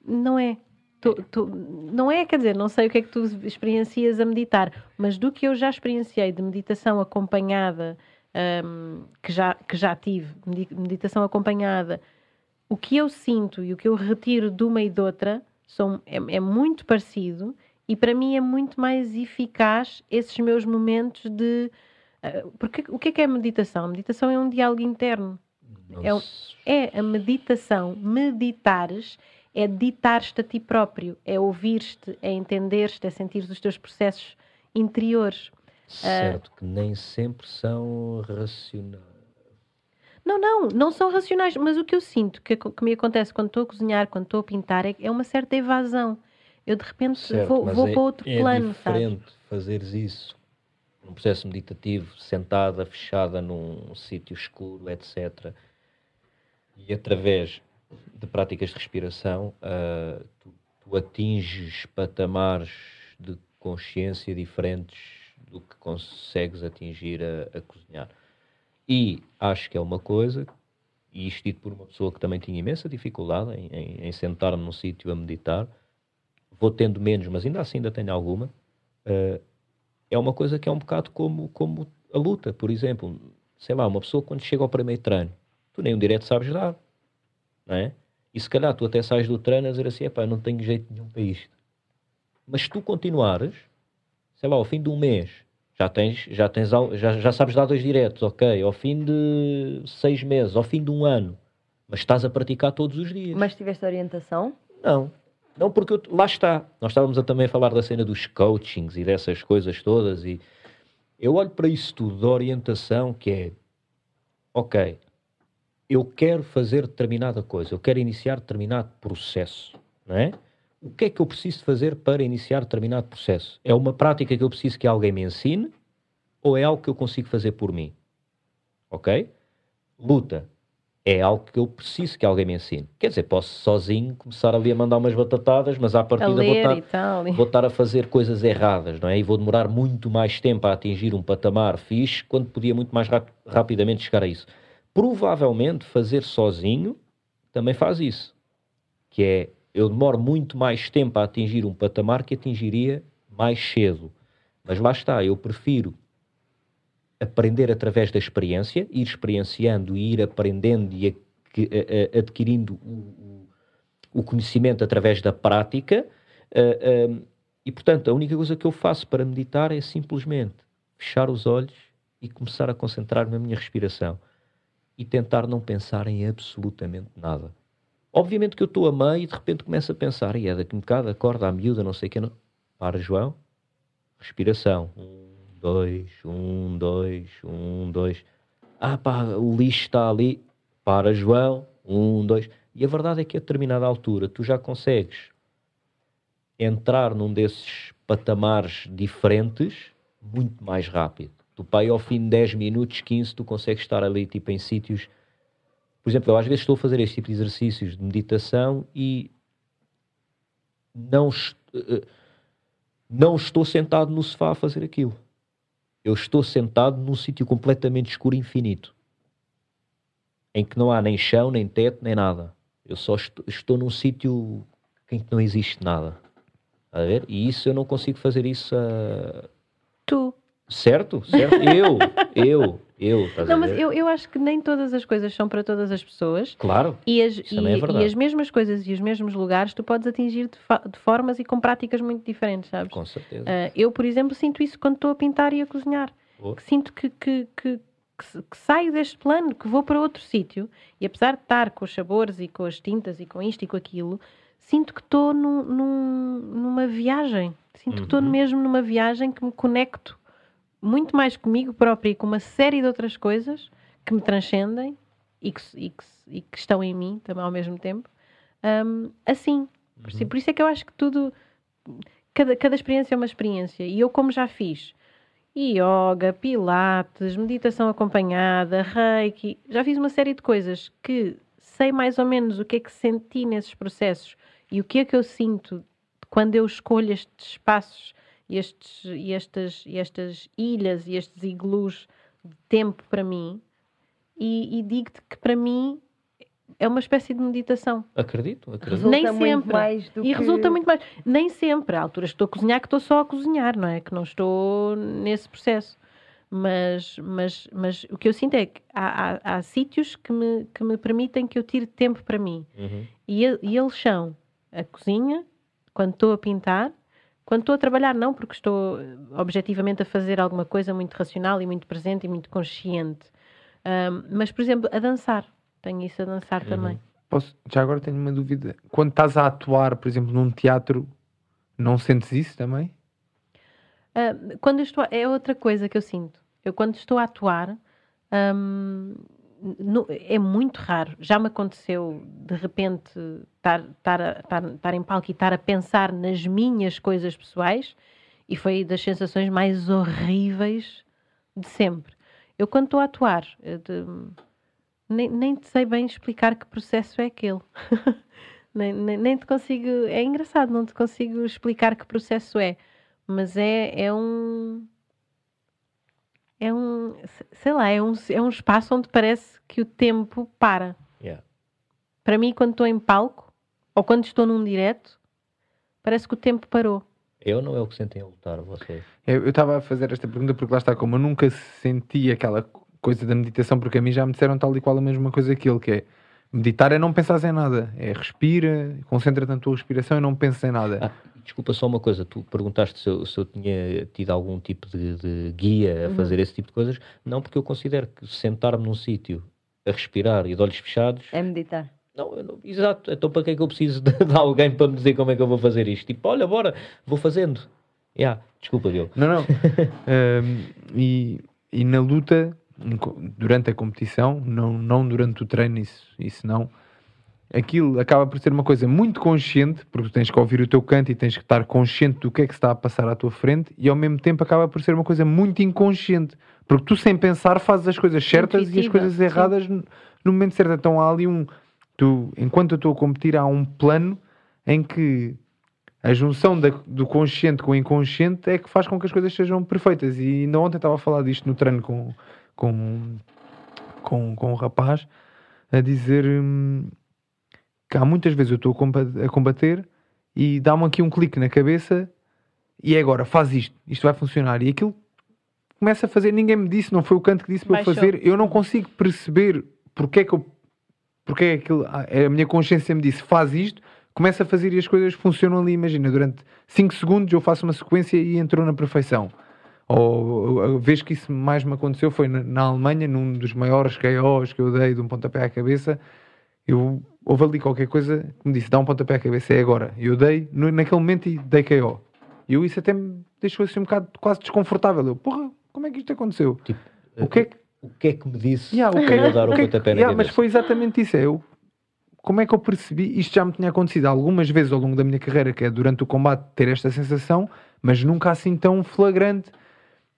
Não é. Tu- tu- não é, quer dizer, não sei o que é que tu experiencias a meditar, mas do que eu já experienciei de meditação acompanhada, hum, que, já, que já tive, medi- meditação acompanhada, o que eu sinto e o que eu retiro de uma e de outra são, é, é muito parecido e para mim é muito mais eficaz esses meus momentos de. ah, porque o que é que é meditação? Meditação é um diálogo interno. É, é a meditação. Meditares é ditar-te a ti próprio, é ouvir-te, é entender-te, é sentir os teus processos interiores. Certo, que nem sempre são racionais. Não, não, não são racionais, mas o que eu sinto que, que me acontece quando estou a cozinhar, quando estou a pintar, é, é uma certa evasão. Eu de repente Certo, vou, vou é, para outro é plano, sabe? diferente fazeres isso num processo meditativo, sentada, fechada num sítio escuro, etc. E através de práticas de respiração, ah, tu, tu atinges patamares de consciência diferentes do que consegues atingir a, a cozinhar. E acho que é uma coisa, e isto dito por uma pessoa que também tinha imensa dificuldade em, em, em sentar-me num sítio a meditar, vou tendo menos, mas ainda assim ainda tenho alguma, eh, é uma coisa que é um bocado como, como a luta, por exemplo. Sei lá, uma pessoa quando chega ao primeiro treino, tu nem um direto sabes dar, é? E se calhar tu até sais do treino a dizer assim, epá, não tenho jeito nenhum para isto. Mas se tu continuares, sei lá, ao fim de um mês, já tens, já tens, já, já sabes dar dois diretos, ok, ao fim de seis meses, ao fim de um ano, mas estás a praticar todos os dias. Mas tiveste orientação? Não. Não, porque eu- lá está. Nós estávamos a também falar da cena dos coachings e dessas coisas todas e eu olho para isso tudo da orientação que é ok, eu quero fazer determinada coisa, eu quero iniciar determinado processo, não é? O que é que eu preciso fazer para iniciar determinado processo? É uma prática que eu preciso que alguém me ensine ou é algo que eu consigo fazer por mim? Ok? Luta é algo que eu preciso que alguém me ensine. Quer dizer, posso sozinho começar ali a mandar umas batatadas, mas à A partida vou estar, vou estar a fazer coisas erradas, não é? E vou demorar muito mais tempo a atingir um patamar fixe quando podia muito mais rap- rapidamente chegar a isso. Provavelmente fazer sozinho também faz isso, que é eu demoro muito mais tempo a atingir um patamar que atingiria mais cedo. Mas lá está, eu prefiro aprender através da experiência, ir experienciando e ir aprendendo e adquirindo o, o- conhecimento através da prática. ah, ah, e, portanto, a única coisa que eu faço para meditar é simplesmente fechar os olhos e começar a concentrar na minha respiração e tentar não pensar em absolutamente nada. Obviamente que eu estou a meio e de repente começo a pensar, e é daqui um bocado, acorda a miúda, não sei o que. Não... Para, João. Respiração. Um, dois, um, dois, um, dois. Ah pá, o lixo está ali. Para, João. Um, dois. E a verdade é que a determinada altura tu já consegues entrar num desses patamares diferentes muito mais rápido. Tu, pai, ao fim de 10 minutos, 15, tu consegues estar ali, tipo, em sítios... Por exemplo, eu às vezes estou a fazer este tipo de exercícios de meditação e não, eh, não estou sentado no sofá a fazer aquilo. Eu estou sentado num sítio completamente escuro infinito. Em que não há nem chão, nem teto, nem nada. Eu só estou, estou num sítio em que não existe nada. A ver? E isso eu não consigo fazer isso a... Certo? Certo? Eu, eu, eu. Estás Não, a mas eu, eu acho que nem todas as coisas são para todas as pessoas. Claro. E as, também é e- e as mesmas coisas e os mesmos lugares tu podes atingir de, de formas e com práticas muito diferentes, sabes? Com certeza. Ah, eu, por exemplo, sinto isso quando estou a pintar e a cozinhar. Boa. Que sinto que, que, que, que que saio deste plano, que vou para outro sítio e apesar de estar com os sabores e com as tintas e com isto e com aquilo, sinto que estou num- num- numa viagem. Sinto que estou Uhum. mesmo numa viagem que me conecto muito mais comigo própria e com uma série de outras coisas que me transcendem e que, e que, e que estão em mim também ao mesmo tempo. Ahm, assim. Por Uhum. isso- Por isso é que eu acho que tudo. Cada, cada experiência é uma experiência. E eu, como já fiz yoga, pilates, meditação acompanhada, reiki, já fiz uma série de coisas que sei mais ou menos o que é que senti nesses processos e o que é que eu sinto quando eu escolho estes espaços estes, e, estas, e estas ilhas e estes iglus de tempo para mim. E, e digo-te que para mim é uma espécie de meditação. Acredito, acredito. Resulta Nem muito sempre. mais do E que- resulta muito mais. Nem sempre. Há alturas que estou a cozinhar que estou só a cozinhar, não é? Que não estou nesse processo. Mas, mas, mas o que eu sinto é que há, há, há sítios que me, que me permitem que eu tire tempo para mim. Uhum. E, e- e eles são a cozinha, quando estou a pintar, quando estou a trabalhar, não, porque estou eh, objetivamente a fazer alguma coisa muito racional e muito presente e muito consciente. Ahm, mas, por exemplo, a dançar. tenho isso a dançar também. Posso, já agora tenho uma dúvida. Quando estás a atuar, por exemplo, num teatro, não sentes isso também? Ah, quando eu estou, é outra coisa que eu sinto. Eu quando estou a atuar, no- é muito raro. Já me aconteceu de repente estar, em palco e estar a pensar nas minhas coisas pessoais e foi das sensações mais horríveis de sempre. Eu quando estou a atuar, eu de- nem, nem te sei bem explicar que processo é aquele. nem, nem, nem te consigo. É engraçado, não te consigo explicar que processo é. Mas é, é um. É um. Sei lá, é um, é um espaço onde parece que o tempo para. Yeah. Para mim, quando estou em palco, ou quando estou num direto, parece que o tempo parou. Eu não é o que sentem a lutar, vocês. Eu eu estava a fazer esta pergunta porque lá está, como eu nunca senti aquela coisa da meditação, porque a mim já me disseram tal e qual a mesma coisa que ele, que é meditar é não pensar em nada, é respira, concentra-te na tua respiração e não pensa em nada. Ah, desculpa só uma coisa, tu perguntaste se eu, se eu tinha tido algum tipo de, de guia a fazer esse tipo de coisas. Não, porque eu considero que sentar-me num sítio a respirar e de olhos fechados. É meditar. Não, eu não- exato. Então para que é que eu preciso de, de alguém para me dizer como é que eu vou fazer isto? Tipo, olha, bora, vou fazendo. Yeah, desculpa, Diogo. Não, não. Ahm, e, e na luta, durante a competição, não, não durante o treino, isso, isso não. Aquilo acaba por ser uma coisa muito consciente, porque tens que ouvir o teu canto e tens que estar consciente do que é que está a passar à tua frente, e ao mesmo tempo acaba por ser uma coisa muito inconsciente, porque tu sem pensar fazes as coisas certas e as Intuitiva, coisas erradas no, no momento certo. Então há ali um. Tu, enquanto eu estou a competir, há um plano em que a junção da- do consciente com o inconsciente é que faz com que as coisas sejam perfeitas. E ainda ontem estava a falar disto no treino com, com, com, com um rapaz a dizer hum, que há muitas vezes eu estou a comba- a combater e dá-me aqui um clique na cabeça e é agora, faz isto, isto vai funcionar. E aquilo começa a fazer, ninguém me disse, não foi o canto que disse para eu Baixou. fazer, eu não consigo perceber porque é que eu porque é aquilo, ah, a minha consciência me disse faz isto, começa a fazer e as coisas funcionam ali, imagina, durante 5 segundos eu faço uma sequência e entrou na perfeição. Ou a vez que isso mais me aconteceu foi na, na Alemanha, num dos maiores KOs que eu dei de um pontapé à cabeça, eu houve ali qualquer coisa que me disse, dá um pontapé à cabeça, é agora. E eu dei no- naquele momento e dei KO. E eu isso até me deixou assim um bocado quase desconfortável. Eu, porra, como é que isto aconteceu? Tipo, O que é que o que é que me disse Yeah, o para eu dar o o que é que- pontapé na yeah, Mas foi exatamente isso. é Eu, como é que eu percebi? Isto já me tinha acontecido algumas vezes ao longo da minha carreira, que é durante o combate ter esta sensação, mas nunca assim tão flagrante.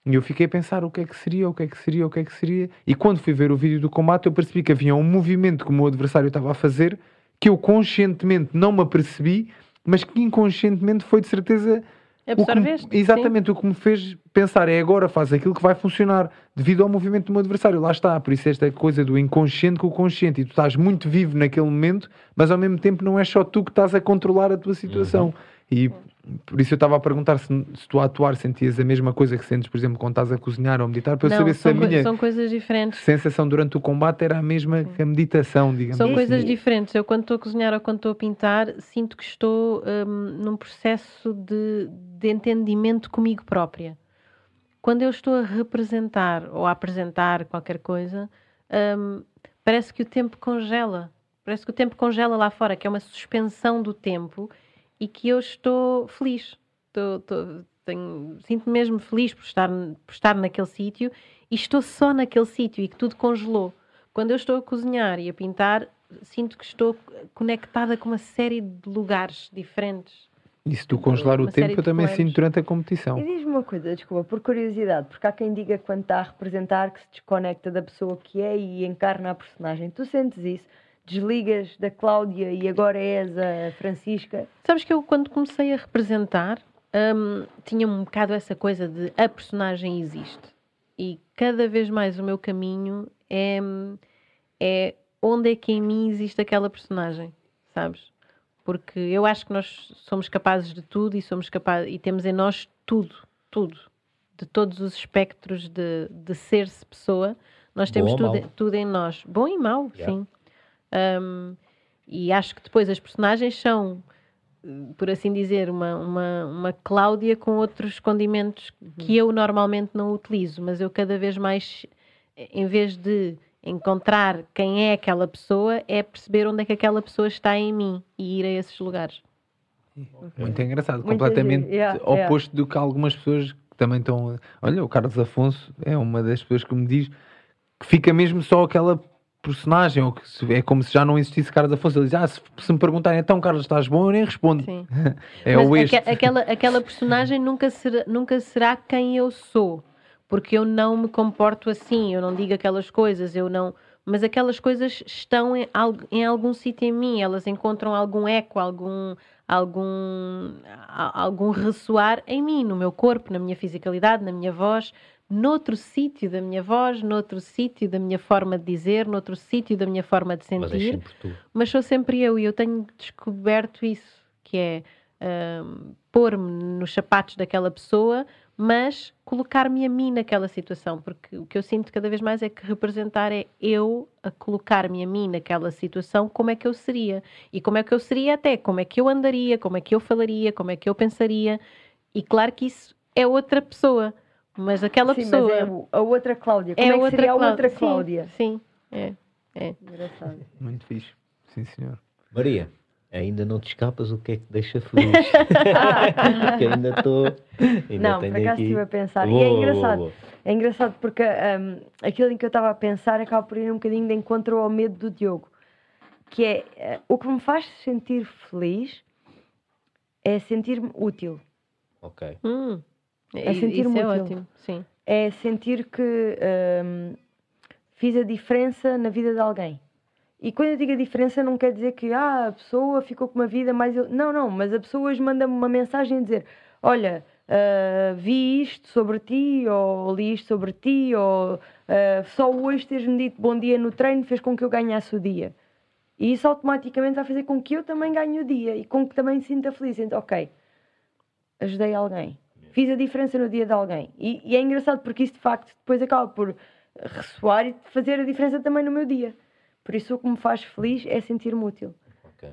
E eu fiquei a pensar o que é que seria, o que é que seria, o que é que seria. E quando fui ver o vídeo do combate, eu percebi que havia um movimento que o meu adversário estava a fazer que eu conscientemente não me apercebi, mas que inconscientemente foi de certeza o que me- Absorveste? sim. exatamente o que me fez pensar é agora faz aquilo que vai funcionar devido ao movimento do meu adversário. Lá está, por isso esta coisa do inconsciente com o consciente. E tu estás muito vivo naquele momento, mas ao mesmo tempo não é só tu que estás a controlar a tua situação. E por isso eu estava a perguntar se, se tu a atuar sentias a mesma coisa que sentes, por exemplo, quando estás a cozinhar ou a meditar, para eu Não, saber se são, a minha são coisas diferentes. sensação durante o combate era a mesma que a meditação, digamos São assim. coisas diferentes. Eu, quando estou a cozinhar ou quando estou a pintar, sinto que estou hum, num processo de, de entendimento comigo própria. Quando eu estou a representar ou a apresentar qualquer coisa, hum, parece que o tempo congela. Parece que o tempo congela lá fora, que é uma suspensão do tempo e que eu estou feliz. Estou- estou- tenho- Sinto-me mesmo feliz por estar, por estar naquele sítio e estou só naquele sítio e que tudo congelou. Quando eu estou a cozinhar e a pintar, sinto que estou conectada com uma série de lugares diferentes. E se tu congelar o tempo, eu também sinto durante a competição. E diz-me uma coisa, desculpa, por curiosidade, porque há quem diga que quando está a representar que se desconecta da pessoa que é e encarna a personagem. Tu sentes isso? Desligas da Cláudia e agora és a Francisca? Sabes que eu, quando comecei a representar, hum, tinha um bocado essa coisa de a personagem existe. E cada vez mais o meu caminho é, é onde é que em mim existe aquela personagem, sabes? Porque eu acho que nós somos capazes de tudo e somos capazes e temos em nós tudo, tudo, de todos os espectros de, de ser-se pessoa, nós Bom temos tudo, mau? tudo em nós, bom e mau, Yeah. sim. Um, e acho que depois as personagens são, por assim dizer, uma, uma, uma Cláudia com outros condimentos que eu normalmente não utilizo, mas eu cada vez mais, em vez de Encontrar quem é aquela pessoa é perceber onde é que aquela pessoa está em mim e ir a esses lugares. Muito engraçado, Muito completamente yeah, oposto do que algumas pessoas que também estão. Olha, o Carlos Afonso é uma das pessoas que me diz que fica mesmo só aquela personagem, ou que se- é como se já não existisse Carlos Afonso. Ele diz: Ah, se, se me perguntarem então, Carlos, estás bom? Eu nem respondo. Sim. É Mas o este. aque- aquela, aquela personagem nunca será, nunca será quem eu sou, porque eu não me comporto assim, eu não digo aquelas coisas, eu não. Mas aquelas coisas estão em, em algum sítio em mim, elas encontram algum eco, algum, algum, algum ressoar em mim, no meu corpo, na minha fisicalidade, na minha voz, noutro sítio da minha voz, noutro sítio da minha forma de dizer, noutro sítio da minha forma de Mas sentir. sempre tu. mas sou sempre eu e eu tenho descoberto isso, que é hum, pôr-me nos sapatos daquela pessoa, mas colocar-me a mim naquela situação, porque o que eu sinto cada vez mais é que representar é eu a colocar-me a mim naquela situação, como é que eu seria, e como é que eu seria até, como é que eu andaria, como é que eu falaria, como é que eu pensaria, e claro que isso é outra pessoa, mas aquela Sim, pessoa mas é a outra Cláudia. Como é, que outra seria a outra Sim, Cláudia? Sim, é, é. Engraçado. Muito fixe. Sim, senhor. Maria, ainda não te escapas o que é que te deixa feliz. que ainda estou. Ainda Não, tenho por acaso aqui- estive a pensar. Boa, e é boa, engraçado. boa. É engraçado porque hum, aquilo em que eu estava a pensar acaba por ir um bocadinho de encontro ao medo do Diogo. Que é eh, o que me faz sentir feliz é sentir-me útil. Ok. Hum, É isso sentir-me é útil. ótimo, sim. É sentir que hum, fiz a diferença na vida de alguém. E quando eu digo a diferença, não quer dizer que ah, a pessoa ficou com uma vida mais. eu- Não, não, mas a pessoa hoje manda-me uma mensagem a dizer: Olha, ah, vi isto sobre ti, ou li isto sobre ti, ou ah, só hoje teres-me dito bom dia no treino fez com que eu ganhasse o dia. E isso automaticamente vai fazer com que eu também ganhe o dia e com que também me sinta feliz. Então, ok, ajudei alguém, fiz a diferença no dia de alguém. E, e é engraçado porque isso de facto depois acaba por ressoar e fazer a diferença também no meu dia. Por isso o que me faz feliz é sentir-me útil. Ok.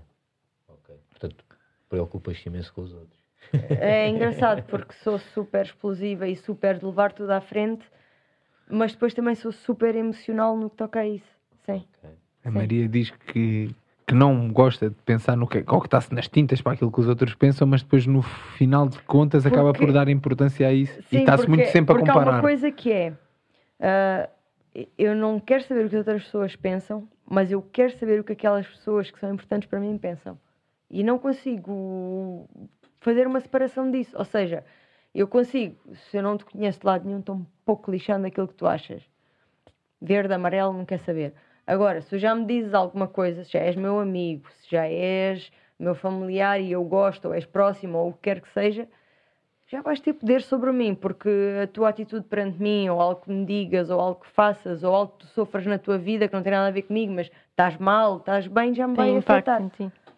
Ok. Portanto, preocupas-te imenso com os outros. É engraçado porque sou super explosiva e super de levar tudo à frente, mas depois também sou super emocional no que toca a isso. Sim. Ok. A Sim. Maria diz que, que não gosta de pensar no que, ou que está-se nas tintas para aquilo que os outros pensam, mas depois no final de contas acaba Porque- por dar importância a isso e Sim, está-se muito sempre a porque há comparar. uma coisa que é: ah, eu não quero saber o que as outras pessoas pensam, mas eu quero saber o que aquelas pessoas que são importantes para mim pensam. E não consigo fazer uma separação disso. Ou seja, eu consigo, se eu não te conheço de lado nenhum, estou um pouco lixando aquilo que tu achas. Verde, amarelo, não quer saber. Agora, se tu já me dizes alguma coisa, se já és meu amigo, se já és meu familiar e eu gosto, ou és próximo, ou o que quer que seja, já vais ter poder sobre mim, porque a tua atitude perante mim, ou algo que me digas, ou algo que faças, ou algo que tu sofras na tua vida que não tem nada a ver comigo, mas estás mal, estás bem, já me Tem vai afetar.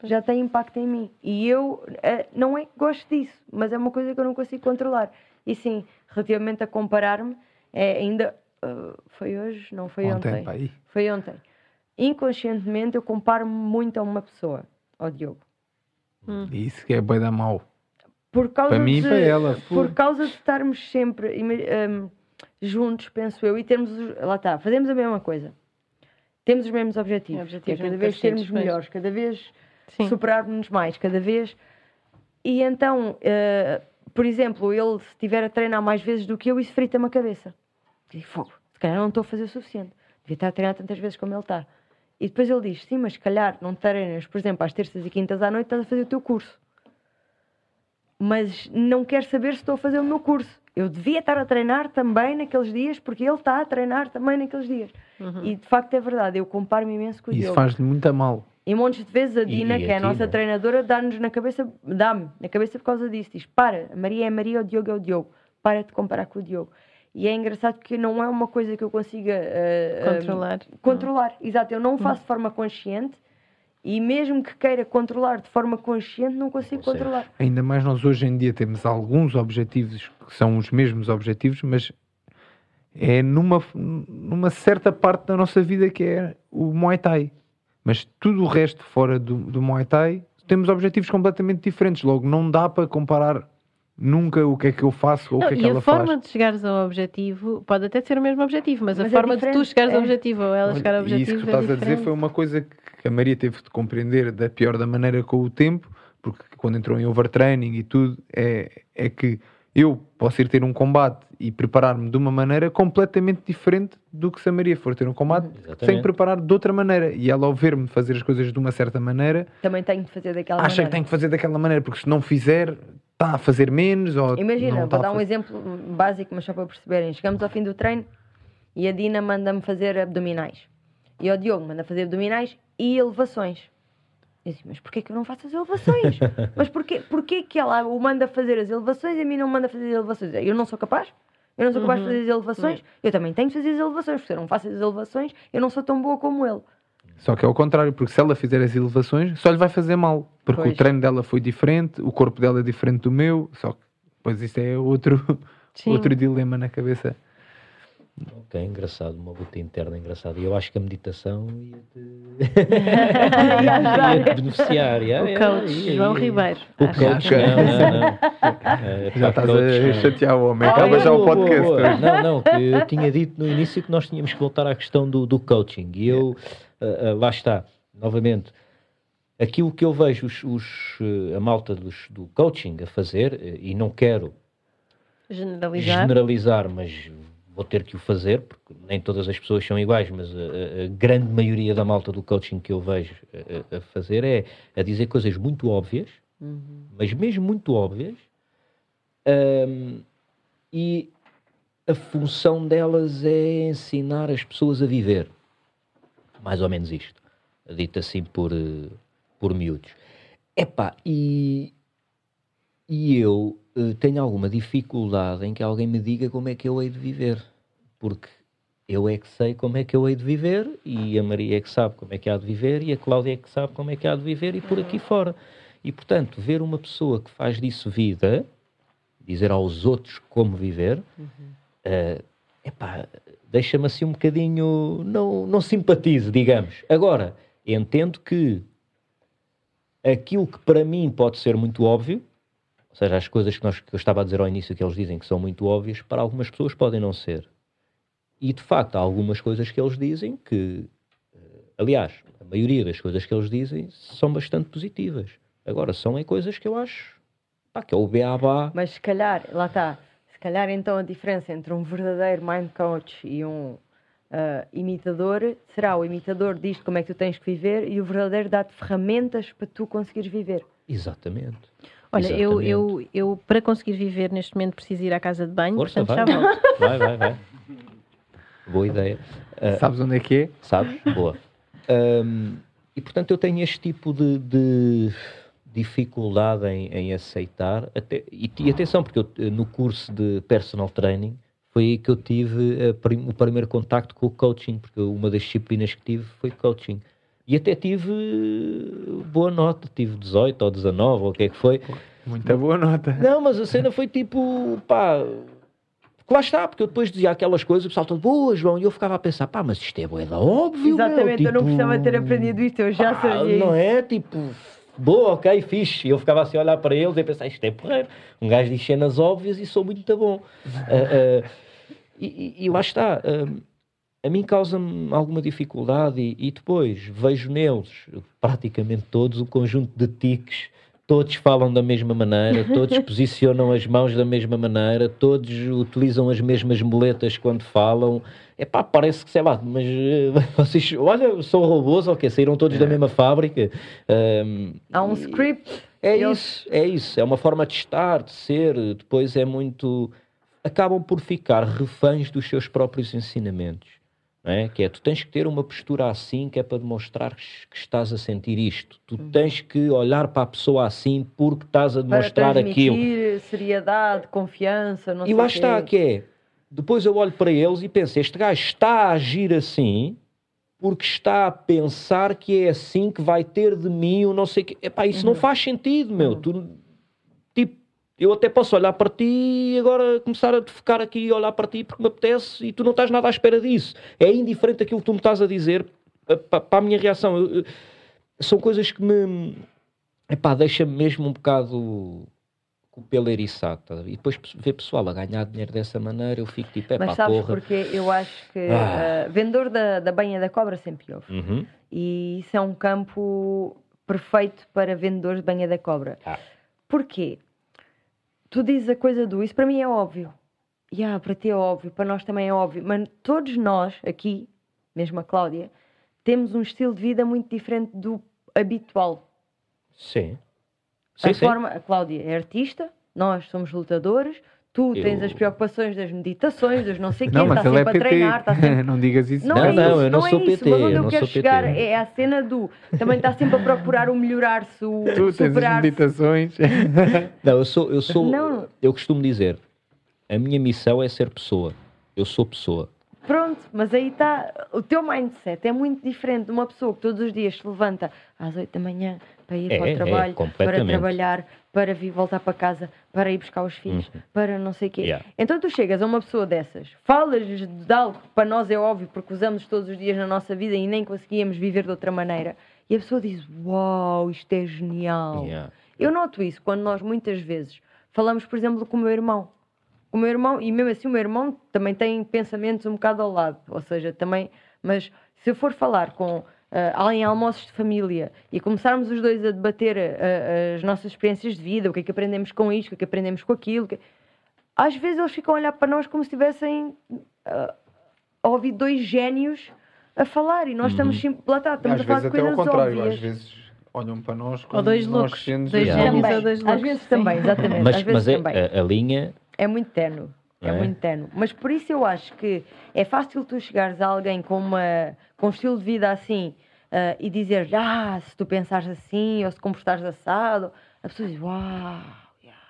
Já tem impacto em mim. E eu eh, não é que gosto disso, mas é uma coisa que eu não consigo controlar. E sim, relativamente a comparar-me, é, ainda ah, foi hoje, não foi Ontem, ontem. Foi ontem. Inconscientemente eu comparo-me muito a uma pessoa, ao Diogo. E Isso que é boi da mau. Por causa Para mim e de, para ela, Por pô. causa de estarmos sempre hum, juntos, penso eu, e termos. os- Lá está, fazemos a mesma coisa. Temos os mesmos objetivos. Objetivos que é cada vez sermos melhores, cada vez Sim. superarmos mais, cada vez. E então, eh, por exemplo, ele se estiver a treinar mais vezes do que eu, isso frita-me a cabeça. E fogo, se calhar não estou a fazer o suficiente. Devia estar a treinar tantas vezes como ele está. E depois ele diz: sim, mas se calhar não treinas, por exemplo, às terças e quintas à noite, estás a fazer o teu curso. Mas não quero saber se estou a fazer o meu curso. Eu devia estar a treinar também naqueles dias, porque ele está a treinar também naqueles dias. E de facto é verdade, eu comparo-me imenso com o isso Diogo. faz-lhe muito a mal. E montes de vezes a Dina, e que é a nossa treinadora, dá-nos na cabeça, dá-me na cabeça por causa disso. Diz: para, a Maria é a Maria, o Diogo é o Diogo. Para de comparar com o Diogo. E é engraçado que não é uma coisa que eu consiga eh, eh, Controlar. controlar. Exato, eu não o faço de forma consciente e mesmo que queira controlar de forma consciente, não consigo Consegue. controlar. Ainda mais nós hoje em dia temos alguns objetivos que são os mesmos objetivos, mas é numa, numa certa parte da nossa vida que é o Muay Thai. Mas tudo o resto fora do, do Muay Thai temos objetivos completamente diferentes. Logo, não dá para comparar nunca o que é que eu faço ou Não, o que é que e ela a forma faz. de chegares ao objetivo pode até ser o mesmo objetivo, mas, Mas a é forma de tu diferente, chegares ao é. objetivo ou ela Olha, chegar ao e objetivo isso que tu é estás a dizer diferente. foi uma coisa que a Maria teve de compreender da pior da maneira com o tempo, porque quando entrou em overtraining e tudo, é, é que eu posso ir ter um combate e preparar-me de uma maneira completamente diferente do que se a Maria for ter um combate sem Exatamente. preparar de outra maneira. E ela, ao ver-me fazer as coisas de uma certa maneira, Também tenho de fazer daquela acha maneira. que tem que fazer daquela maneira, porque se não fizer, está a fazer menos. Ou Imagina, não vou está a dar um exemplo básico, mas só para perceberem. Chegamos ao fim do treino e a Dina manda-me fazer abdominais. E o Diogo manda fazer abdominais e elevações. Eu disse, mas porquê que eu não faço as elevações? mas porquê, porquê que ela o manda fazer as elevações e a mim não me manda fazer as elevações? Eu não sou capaz? Eu não sou capaz de fazer as elevações? Eu também tenho de fazer as elevações, porque se eu não faço as elevações, eu não sou tão boa como ele. Só que é ao contrário, porque se ela fizer as elevações, só lhe vai fazer mal. Porque Pois. o treino dela foi diferente, o corpo dela é diferente do meu, só que depois isso é outro, Sim. outro dilema na cabeça. Ok, engraçado, uma luta interna engraçada. E eu acho que a meditação ia ajudar. te, ia te beneficiar. ia, O coach ia, João. Ribeiro. O coach, que- não, não, não. É, Já estás coach, a não. chatear o homem. Ah, Acaba já o boa, boa, podcast. boa. Não, não, que eu tinha dito no início que nós tínhamos que voltar à questão do, do coaching. E eu, ah, ah, lá está, novamente, aquilo que eu vejo os, os, a malta dos, do coaching a fazer, e não quero Generalizar. generalizar, mas vou ter que o fazer, porque nem todas as pessoas são iguais, mas a, a- grande maioria da malta do coaching que eu vejo a, a- fazer é a dizer coisas muito óbvias, mas mesmo muito óbvias, ahm, e a função delas é ensinar as pessoas a viver. Mais ou menos isto. Dito assim por, eh, por miúdos. Epá, e, e eu tenho alguma dificuldade em que alguém me diga como é que eu hei de viver. Porque eu é que sei como é que eu hei de viver e a Maria é que sabe como é que há de viver e a Cláudia é que sabe como é que há de viver e por aqui fora. E, portanto, ver uma pessoa que faz disso vida, dizer aos outros como viver, eh, epá, deixa-me assim um bocadinho. Não, não simpatizo, digamos. Agora, entendo que aquilo que para mim pode ser muito óbvio, ou seja, as coisas que, nós, que eu estava a dizer ao início que eles dizem que são muito óbvias, para algumas pessoas podem não ser. E de facto, há algumas coisas que eles dizem que, eh, aliás, a maioria das coisas que eles dizem são bastante positivas. Agora, são é coisas que eu acho pá, que é o beabá. Mas se calhar, lá está, se calhar então a diferença entre um verdadeiro mind coach e um ah, imitador será o imitador diz como é que tu tens que viver e o verdadeiro dá-te ferramentas para tu conseguires viver. Exatamente. Olha, eu, eu, eu para conseguir viver neste momento preciso ir à casa de banho, Força, portanto vai. já volto. Vai, vai, vai. Boa ideia. Ah, Sabes onde é que é? sabes? Boa. Ahm, e portanto eu tenho este tipo de, de dificuldade em, em aceitar, até, e, e atenção, porque eu, eh, no curso de personal training foi aí que eu tive a prim- o primeiro contacto com o coaching, porque uma das disciplinas que tive foi coaching. E até tive boa nota, tive 18 ou 19 ou o que é que foi. Muita boa nota. Não, mas a cena foi tipo, pá, que lá está, porque eu depois dizia aquelas coisas, o pessoal todo, boa, João, e eu ficava a pensar, pá, mas isto é da óbvio, meu, Exatamente, eu não tipo, precisava ter aprendido isto, eu já pá, sabia. Não é? Tipo, boa, ok, fixe. E eu ficava assim a olhar para eles e a pensar, isto é porreiro. Um gajo diz cenas óbvias e sou muito bom. Ah, ah, e, e- e lá está. ah, a mim causa-me alguma dificuldade e, e depois vejo neles, praticamente todos, um conjunto de tiques. Todos falam da mesma maneira, todos posicionam as mãos da mesma maneira, todos utilizam as mesmas muletas quando falam. Epá, parece que, sei lá, mas eh, vocês, olha, são robôs, ok, saíram todos da mesma fábrica. Ahm, Há um e- script. é isso, é isso. É uma forma de estar, de ser. Depois é muito. Acabam por ficar reféns dos seus próprios ensinamentos. É? Que é, tu tens que ter uma postura assim que é para demonstrar que estás a sentir isto. Tu tens que olhar para a pessoa assim porque estás a Para demonstrar aquilo. transmitir seriedade, confiança, não E lá está, que é. Depois eu olho para eles e penso: este gajo está a agir assim porque está a pensar que é assim que vai ter de mim o não sei o quê. Epá, isso não faz sentido, meu. Tu, tipo, eu até posso olhar para ti e agora começar a ficar aqui e olhar para ti porque me apetece e tu não estás nada à espera disso. É indiferente aquilo que tu me estás a dizer eh, pa- para a minha reação. Eu- eu- são coisas que me. Epá, deixa-me mesmo um bocado com o pelo eriçado. ver? E depois ver pessoal a ganhar dinheiro dessa maneira, eu fico tipo, é Mas sabes porra. porque eu acho que Ah. ah, vendedor da, da banha da cobra sempre houve. Uhum. E isso é um campo perfeito para vendedores de banha da cobra. Ah. Porquê? Tu dizes a coisa do isso, para mim é óbvio. E ah, para ti é óbvio, para nós também é óbvio. Mas todos nós aqui, mesmo a Cláudia, temos um estilo de vida muito diferente do habitual. Sim. a Sim, sim. forma, a Cláudia é artista, nós somos lutadores, tu tens Eu- as preocupações das meditações, dos não sei o quê, Não, está ele é sempre a treinar, está sempre não digas isso. não, Não, é não, isso, eu não não sou é isso. PT, Mas onde eu eu não quero sou chegar PT. é à cena do também está sempre a procurar o melhorar-se, o Tu tens as meditações. Não, eu sou, eu sou, Não. eu costumo dizer, a minha missão é ser pessoa. Eu sou pessoa. Pronto, mas aí está. O teu mindset é muito diferente de uma pessoa que todos os dias se levanta às 8 da manhã para ir É, para é, o trabalho, para completamente. trabalhar, para vir voltar para casa, para ir buscar os filhos, para não sei o quê. Uhum. Yeah. Então tu chegas a uma pessoa dessas, falas de algo que para nós é óbvio porque usamos todos os dias na nossa vida e nem conseguíamos viver de outra maneira, e a pessoa diz: Uau, isto é genial. Yeah. Eu noto isso quando nós muitas vezes falamos, por exemplo, com o meu irmão. O meu irmão, e mesmo assim o meu irmão também tem pensamentos um bocado ao lado, ou seja, também, mas se eu for falar com ah, em almoços de família e começarmos os dois a debater ah, as nossas experiências de vida, o que é que aprendemos com isto, o que é que aprendemos com aquilo, o que- às vezes eles ficam a olhar para nós como se estivessem ah, a ouvir dois génios a falar e nós estamos sempre, lá está, estamos às a falar vezes de até ao coisas contrário, óbvias. às vezes olham para nós como Ou dois nós loucos, sendo- dois Yeah. Também, ou dois às loucos. vezes sim. também, exatamente. Mas, às vezes mas é, também. a, a linha É muito terno. É, é? muito terno. Mas por isso eu acho que é fácil tu chegares a alguém com, uma, com um estilo de vida assim ah, e dizer ah, se tu pensares assim ou se comportares assado, a pessoa diz uau, yeah.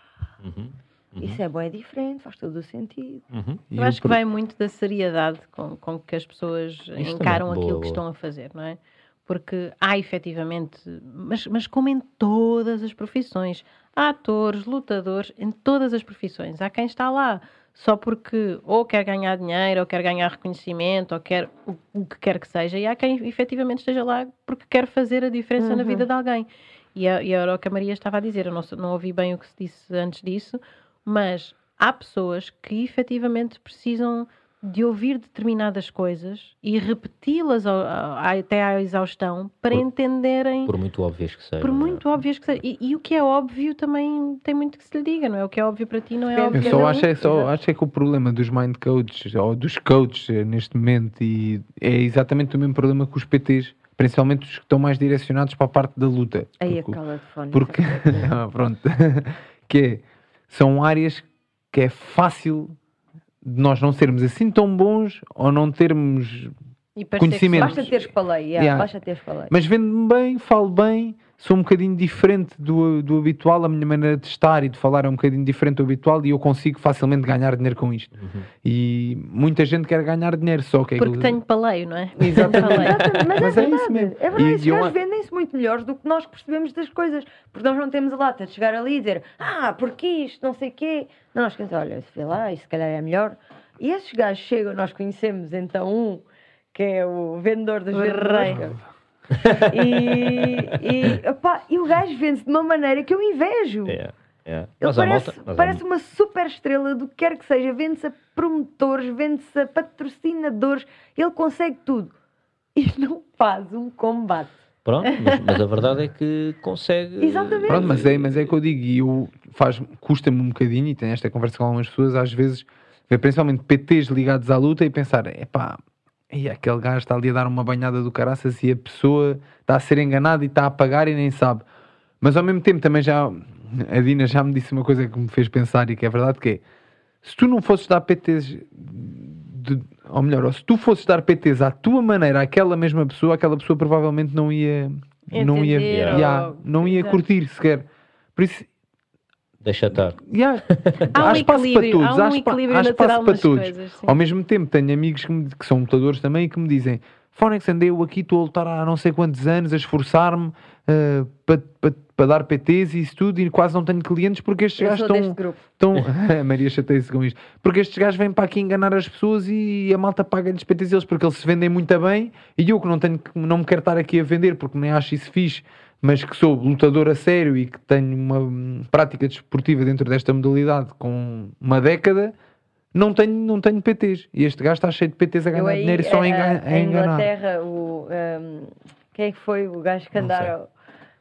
isso é bom, é diferente, faz todo o sentido. Uhum. Eu acho que vai muito da seriedade com, com que as pessoas encaram também. aquilo Boa, que estão a fazer, não é? Porque há efetivamente, mas, mas como em todas as profissões, há atores, lutadores, em todas as profissões. Há quem está lá só porque ou quer ganhar dinheiro, ou quer ganhar reconhecimento, ou quer o, o que quer que seja, e há quem efetivamente esteja lá porque quer fazer a diferença na vida de alguém. E, a- e era o que a Maria estava a dizer, eu não, não ouvi bem o que se disse antes disso, mas há pessoas que efetivamente precisam de ouvir determinadas coisas e repeti-las até à exaustão para Por- entenderem, por muito óbvias que sejam. por é? muito óbvias que seja. E, e o que é óbvio também tem muito que se lhe diga, não é? O que é óbvio para ti não é óbvio Eu para só acho, é, só acho é que o problema dos mind coaches ou dos coaches eh, neste momento e é exatamente o mesmo problema que os PTs, principalmente os que estão mais direcionados para a parte da luta. Aí a Porque- cala de fone. porque Ah, pronto que é, são áreas que é fácil de nós não sermos assim tão bons ou não termos E que Conhecimento. Basta teres paleio, yeah, Yeah. basta teres paleio. mas vendo-me bem, falo bem sou um bocadinho diferente do, do habitual a minha maneira de estar e de falar é um bocadinho diferente do habitual e eu consigo facilmente ganhar dinheiro com isto e muita gente quer ganhar dinheiro só que é Porque aquilo- tenho paleio, não é? Exatamente. Mas, Mas é, é isso verdade. mesmo. É verdade, E- esses eu gajos a- vendem-se muito melhores do que nós que percebemos das coisas. Porque nós não temos a lata de chegar ali e dizer ah, porque isto, não sei o quê. Não, nós queremos, olha, se vê lá, isso se calhar é melhor. E esses gajos chegam, nós conhecemos então um que é o vendedor rei. vendedores. E, e, opá, e o gajo vende-se de uma maneira que eu invejo. É, é. Ele Mas parece, mas parece uma super estrela do que quer que seja. Vende-se a promotores, vende-se a patrocinadores. Ele consegue tudo. E não faz um combate. Pronto, mas, mas a verdade é que consegue. Exatamente. Pronto, mas é, mas é que eu digo, e eu faz, custa-me um bocadinho, e tenho esta conversa com algumas pessoas, às vezes, ver principalmente PTs ligados à luta e pensar, epá, e aquele gajo está ali a dar uma banhada do caraças e a pessoa está a ser enganada e está a pagar e nem sabe. Mas ao mesmo tempo também já, a Dina já me disse uma coisa que me fez pensar e que é verdade, que é, se tu não fosses dar PTs, de- ou melhor, ou se tu fosses dar PTs à tua maneira àquela mesma pessoa, aquela pessoa provavelmente não ia... Não ia, Entender, yeah, ou- não ia Exato. curtir sequer. Por isso, Deixa estar. Yeah. Há um espaço para equilíbrio, todos, há um espa- equilíbrio há espaço natural para todos. coisas. Ao mesmo tempo, tenho amigos que, me- que são lutadores também e que me dizem: Fónix, andei eu aqui, estou a lutar há não sei quantos anos, a esforçar-me eh, para para dar PTs e isso tudo, e quase não tenho clientes porque estes Eu gajos estão. estão... a Maria chateia-se com isto. Porque estes gajos vêm para aqui enganar as pessoas e a malta paga-lhes PTs eles porque eles se vendem muito bem e eu que não, tenho, que- não me quero estar aqui a vender porque nem acho isso fixe. Mas que sou lutador a sério e que tenho uma prática desportiva dentro desta modalidade com uma década, não tenho, não tenho PTs. E este gajo está cheio de PTs a ganhar aí, dinheiro só a, a- engan- a enganar. Inglaterra, o, um, quem é que foi o gajo que andaram?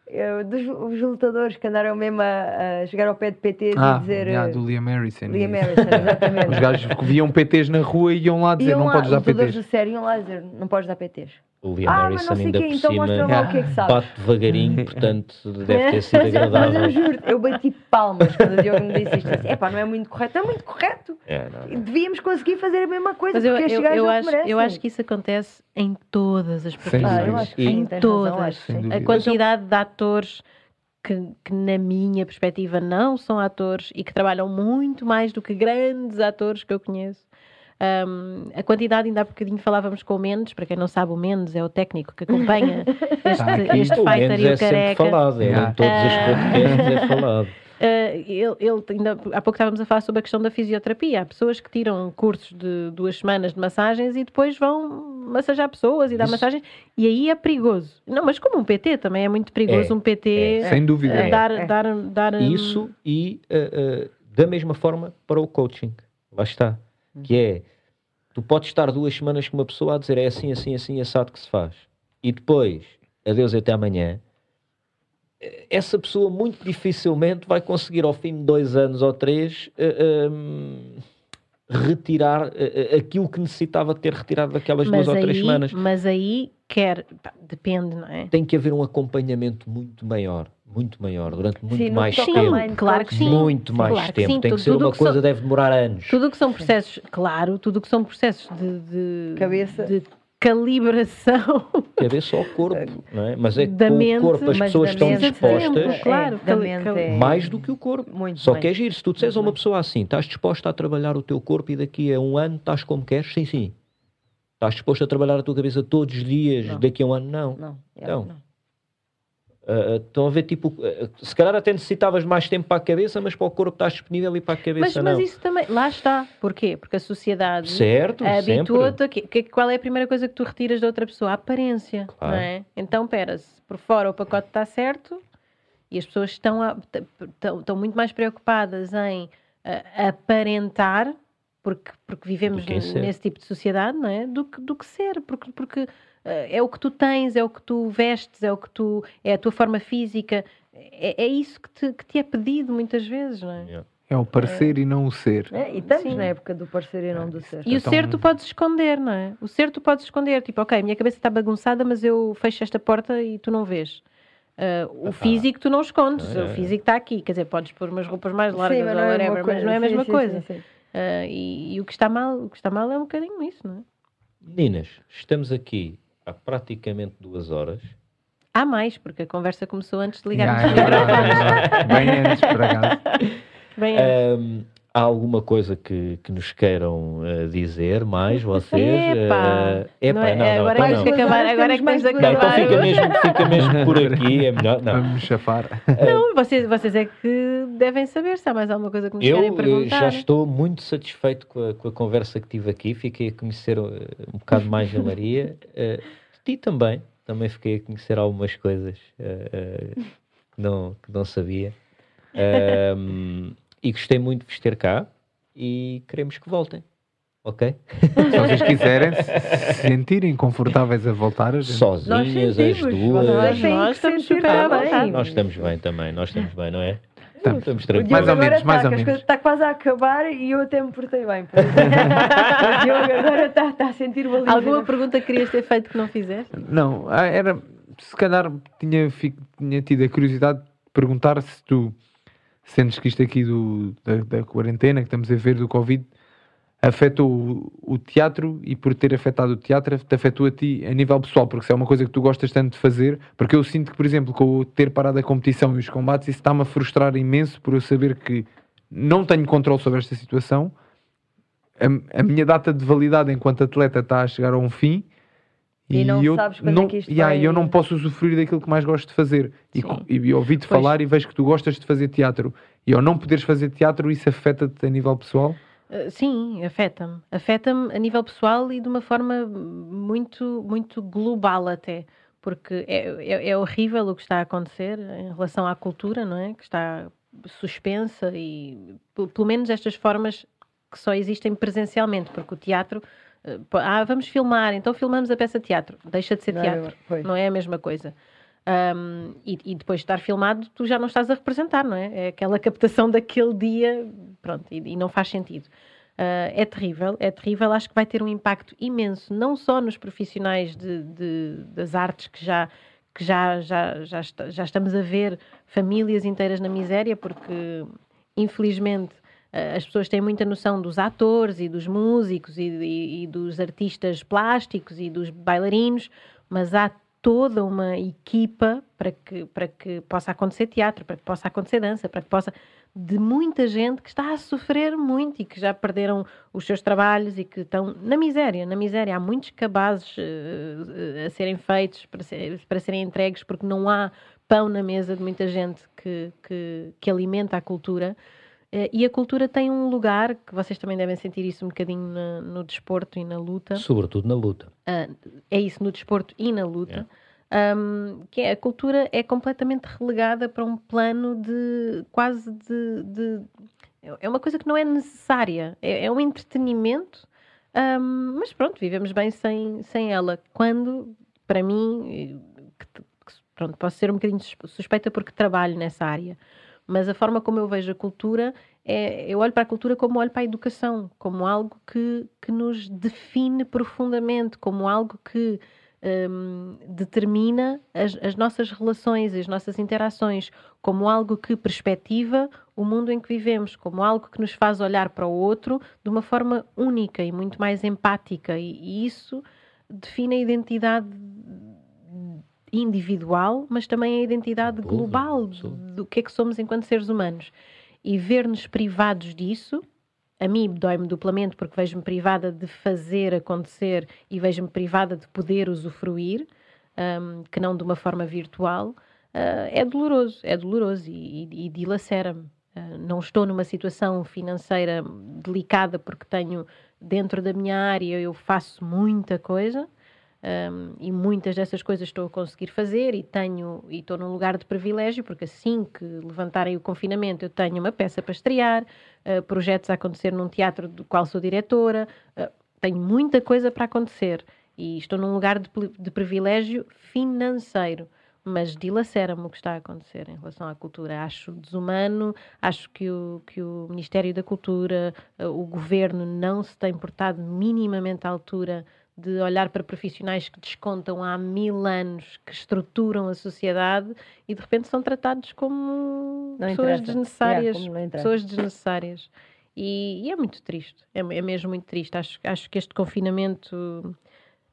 Eu, dos os lutadores que andaram mesmo a, a chegar ao pé de PTs Ah, e dizer. yeah, eh, do Liam Harrison. Liam Harrison, exatamente. Os gajos que viam PTs na rua e iam lá dizer Iam não lá, podes dar lutadores PTs. de sério iam lá dizer não podes dar PTs. O Liam Ah, mas Harrison não sei ainda quê, por então cima o que é que sabes. bate devagarinho, portanto deve ter sido Mas eu agradável. juro, eu bati palmas quando o Diogo me disse isto. É pá, não é muito correto. É muito correto. É, não, não. Devíamos conseguir fazer a mesma coisa Mas eu, porque eu, gajos eu não acho, merecem. eu acho que isso acontece em todas as profissões. Ah, eu em todas. A quantidade de atores que, que, na minha perspectiva, não são atores e que trabalham muito mais do que grandes atores que eu conheço. Um, a quantidade, ainda há bocadinho falávamos com o Mendes, para quem não sabe, o Mendes é o técnico que acompanha este, aqui. este fighter e é o sempre careca. falado, é, em todos os podcasts é falado. Uh, ele, ele ainda, há pouco estávamos a falar sobre a questão da fisioterapia. Há pessoas que tiram cursos de duas semanas de massagens e depois vão massajar pessoas e dar Isso. massagens. E aí é perigoso. Não, mas como um PT também é muito perigoso, É, um PT é. Sem dúvida. dar, É. dar, dar, um, Isso e uh, uh, da mesma forma para o coaching. Lá está. Que é, tu podes estar duas semanas com uma pessoa a dizer é assim, assim, assim, assado que se faz. E depois, adeus e até amanhã. Eh, Essa pessoa muito dificilmente vai conseguir ao fim de dois anos ou três uh, um, retirar uh, aquilo que necessitava ter retirado daquelas mas duas ou três aí- semanas. Mas aí quer, depende, não é? Tem que haver um acompanhamento muito maior, muito maior, durante muito Sim, mais que tempo. claro que sim. Muito mais Claro que tempo. sim, Tem que tudo- ser tudo uma que coisa, são- deve demorar anos. Tudo o que são processos, claro, tudo o que são processos de, de, Cabeça. de calibração Cabeça ao corpo, não é? Mas é que Da com mente, o corpo as mas pessoas estão mente, dispostas tempo, claro, É, é- mais do que o corpo. Muito Só bem. que é giro. Se tu disseres a uma pessoa assim, estás disposta a trabalhar o teu corpo e daqui a um ano estás como queres? Sim, sim. Estás disposto a trabalhar a tua cabeça todos os dias Não. daqui a um ano? Não. Não, é, Então, não. Ah, ah, estão a ver, tipo, ah, se calhar até necessitavas mais tempo para a cabeça, mas para o corpo estás disponível e para a Mas, cabeça mas não. isso também, lá está. Porquê? Porque a sociedade Certo, habitua-te quê? Que- Qual é a primeira coisa que tu retiras da outra pessoa? A aparência, Claro. não é? Então, pera, se por fora o pacote está certo e as pessoas estão, a- estão, estão muito mais preocupadas em ah, aparentar, porque, porque vivemos nesse tipo de sociedade, não é? Do que, do que ser, porque, porque é o que tu tens, é o que tu vestes, é o que tu é a tua forma física, é, é isso que te, que te é pedido muitas vezes, não é? Yeah. É o parecer e não o ser. É, e estamos Sim. na época do parecer e não do ser. E o Então- ser tu podes esconder, não é? O ser tu podes esconder. Tipo, ok, minha cabeça está bagunçada, mas eu fecho esta porta e tu não vês. Ah, o Ah, físico tu não escondes. é, é. O físico está aqui. Quer dizer, podes pôr umas roupas mais largas Sim, mas ou não é whatever, mesma mas não é a coisa. mesma Sim, coisa. sim, sim. Ah, e, e o que está mal, o que está mal é um bocadinho isso, não é? Meninas, estamos aqui há praticamente duas horas. Há mais, porque a conversa começou antes de ligarmos é microfones. é verdade. Bem antes, por acaso. Bem antes. Ahm, há alguma coisa que, que nos queiram ah, dizer mais, vocês? Epá, Ah, epá, não é- não, não, agora então é que não. temos que acabar, agora é que Temos que Não, então acabar. fica mesmo, fica mesmo por aqui, é melhor. Não. Vamos chafar. Não, vocês, vocês é que devem saber se há mais alguma coisa que nos Eu querem eh, perguntar. já estou muito satisfeito com a, com a conversa que tive aqui. Fiquei a conhecer eh, um bocado mais a Maria. Eh, de ti também. Também fiquei a conhecer algumas coisas eh, eh, que, não, que não sabia. Ahm, e gostei muito de vos ter cá e queremos que voltem. Ok? Se vocês quiserem se sentirem confortáveis a voltar, a gente... Sozinhas, as sentimos, duas. Nós que estamos super também. vontade. Nós estamos bem também. Nós estamos bem, não é? Estamos. Estamos tranquilos. Mais ou menos, está, mais ou que as menos. coisas está quase a acabar e eu até me portei bem. o Diogo agora está, está a sentir o. Alguma pergunta que querias ter feito que não fizeste? Não, ah, era. Se calhar tinha, tinha tido a curiosidade de perguntar se tu sentes que isto aqui do, da, da quarentena que estamos a ver do Covid afetou o, o teatro e por ter afetado o teatro te afetou a ti a nível pessoal, porque se é uma coisa que tu gostas tanto de fazer, porque eu sinto que, por exemplo, com o ter parado a competição e os combates, isso está-me a frustrar imenso por eu saber que não tenho controle sobre esta situação. A, a minha data de validade enquanto atleta está a chegar a um fim E não eu sabes quando não, é que isto yeah, vai- eu não posso usufruir daquilo que mais gosto de fazer. E, Sim. e, ouvi-te falar e vejo que tu gostas de fazer teatro. E ao não poderes fazer teatro, isso afeta-te a nível pessoal? Uh, sim, afeta-me. Afeta-me a nível pessoal e de uma forma muito, muito global até. porque é, é, é horrível o que está a acontecer em relação à cultura, não é? Que está suspensa e pelo menos estas formas que só existem presencialmente, porque o teatro eh, ah, vamos filmar, então filmamos a peça de teatro. Deixa de ser Não é teatro, não é a mesma coisa. Um, e, e depois de estar filmado, tu já não estás a representar, não é? É aquela captação daquele dia, pronto, e, e não faz sentido. Uh, é terrível, é terrível. Acho que vai ter um impacto imenso, não só nos profissionais de, de- das artes que já que já, já, já, já estamos a ver famílias inteiras na miséria, porque infelizmente eh, as pessoas têm muita noção dos atores e dos músicos e, e- e dos artistas plásticos e dos bailarinos, mas há toda uma equipa para que, para que possa acontecer teatro, para que possa acontecer dança, para que possa. de muita gente que está a sofrer muito e que já perderam os seus trabalhos e que estão na miséria. Na miséria há muitos cabazes eh, eh, a serem feitos para, ser- para serem entregues porque não há pão na mesa de muita gente que, que, que alimenta a cultura. Eh, E a cultura tem um lugar, que vocês também devem sentir isso um bocadinho na- no desporto e na luta. Sobretudo na luta. Ah, é isso no desporto e na luta. Um, que é, a cultura é completamente relegada para um plano de quase de, de- é uma coisa que não é necessária é, é um entretenimento um, mas pronto vivemos bem sem, sem ela quando para mim eh, que, que, pronto posso ser um bocadinho sus- suspeita porque trabalho nessa área mas a forma como eu vejo a cultura é eu olho para a cultura como olho para a educação como algo que, que nos define profundamente como algo que hum, determina as, as nossas relações as nossas interações como algo que perspectiva o mundo em que vivemos, como algo que nos faz olhar para o outro de uma forma única e muito mais empática, e, e isso define a identidade individual, mas também a identidade global do que é que somos enquanto seres humanos. E ver-nos privados disso, a mim dói-me duplamente porque vejo-me privada de fazer acontecer e vejo-me privada de poder usufruir, hum, que não de uma forma virtual, ah, é doloroso, é doloroso e, e, e dilacera-me. Ah, não estou numa situação financeira delicada porque tenho dentro da minha área eu faço muita coisa um, e muitas dessas coisas estou a conseguir fazer e tenho e estou num lugar de privilégio porque assim que levantarem o confinamento eu tenho uma peça para estrear, uh, projetos a acontecer num teatro do qual sou diretora, uh, tenho muita coisa para acontecer e estou num lugar de, de privilégio financeiro. Mas dilacera-me o que está a acontecer em relação à cultura. Acho desumano, acho que o, que o Ministério da Cultura, uh, o governo, não se tem portado minimamente à altura de olhar para profissionais que descontam há mil anos, que estruturam a sociedade e de repente são tratados como Não pessoas interessa. desnecessárias. Yeah, pessoas desnecessárias. E, e é muito triste, é, é mesmo muito triste. Acho, acho que este confinamento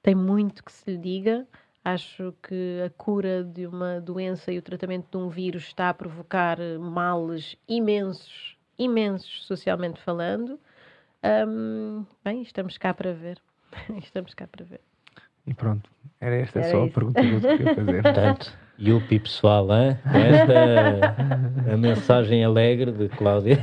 tem muito que se lhe diga. Acho que a cura de uma doença e o tratamento de um vírus está a provocar males imensos, imensos socialmente falando. Hum, bem, estamos cá para ver. Estamos cá para ver. E pronto, era esta Era só a isso. pergunta que eu queria fazer. Portanto, Yupi pessoal, hein? esta a mensagem alegre de Cláudia.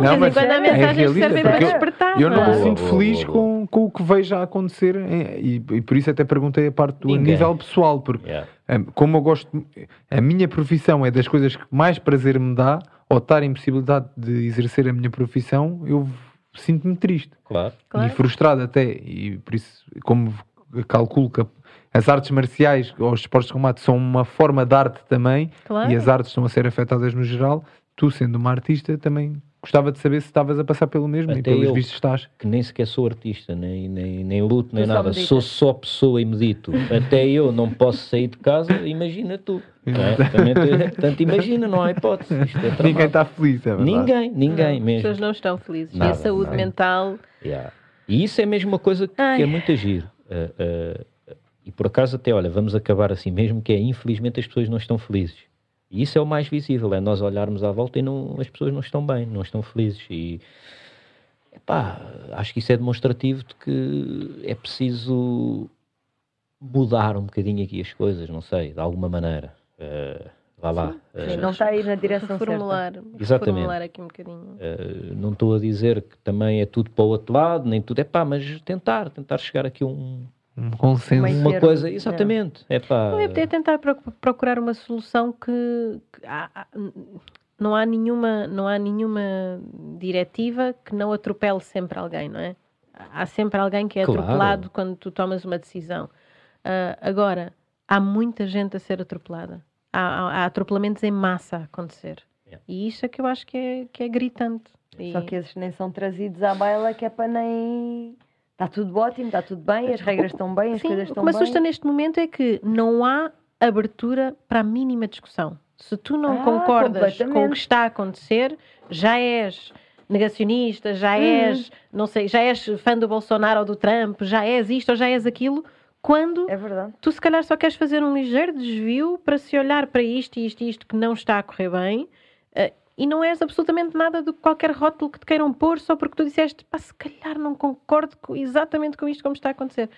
Não, não. Mas quando há é mensagens que realista, servem para despertar. Eu não me é? sinto feliz boa, com, com o que vejo a acontecer em- e, e por isso até perguntei a parte do Ninguém. nível pessoal, porque Yeah. hum, como eu gosto, a minha profissão é das coisas que mais prazer me dá, ao estar em possibilidade de exercer a minha profissão, eu sinto-me triste Claro. Claro. e frustrado até, e por isso, como calculo que as artes marciais ou os esportes de combate são uma forma de arte também, Claro. e as artes estão a ser afetadas no geral, tu sendo uma artista também gostava de saber se estavas a passar pelo mesmo e Até pelos eu. vistos estás. Que nem sequer sou artista, nem, nem, nem luto, nem Tu nada. Sou só pessoa e medito. Até eu não posso sair de casa, imagina tu. não é? Portanto, imagina, não há hipótese. Isto é Ninguém está feliz, é verdade. Ninguém, ninguém As mesmo. pessoas não estão felizes. e Nada, a saúde nada. mental. Yeah. E isso é mesmo uma coisa que, Ai. é muito agir. e por acaso até, olha, vamos acabar assim mesmo, que é infelizmente as pessoas não estão felizes. E isso é o mais visível, é nós olharmos à volta e não, as pessoas não estão bem, não estão felizes. E epá, acho que isso é demonstrativo de que é preciso mudar um bocadinho aqui as coisas, não sei, de alguma maneira. Eh, vá lá. Eh, Sim, não está aí na direção certa. Reformular, Exatamente. reformular aqui um bocadinho. Uh, não estou a dizer que também é tudo para o outro lado, nem tudo é pá, mas tentar, tentar chegar aqui a um, um consenso. Uma coisa, exatamente. É. Não é tentar proc- procurar uma solução que, que há- há- não há nenhuma não há nenhuma diretiva que não atropele sempre alguém, não é? Há sempre alguém que é Claro. atropelado quando tu tomas uma decisão. Ah, agora, há muita gente a ser atropelada. Há, há- há atropelamentos em massa a acontecer. Yeah. E isso é que eu acho que é, que é gritante. E- Só que esses nem são trazidos à baila, que é para nem. Está tudo ótimo, está tudo bem, as regras estão bem, as Sim, coisas o que estão me bem. assusta neste momento é que não há abertura para a mínima discussão. Se tu não Ah, concordas com o que está a acontecer, já és negacionista, já Uhum. és, não sei, já és fã do Bolsonaro ou do Trump, já és isto ou já és aquilo, quando É verdade. tu se calhar só queres fazer um ligeiro desvio para se olhar para isto e isto e isto que não está a correr bem e não és absolutamente nada de qualquer rótulo que te queiram pôr só porque tu disseste, pá, se calhar não concordo com- exatamente com isto como está a acontecer.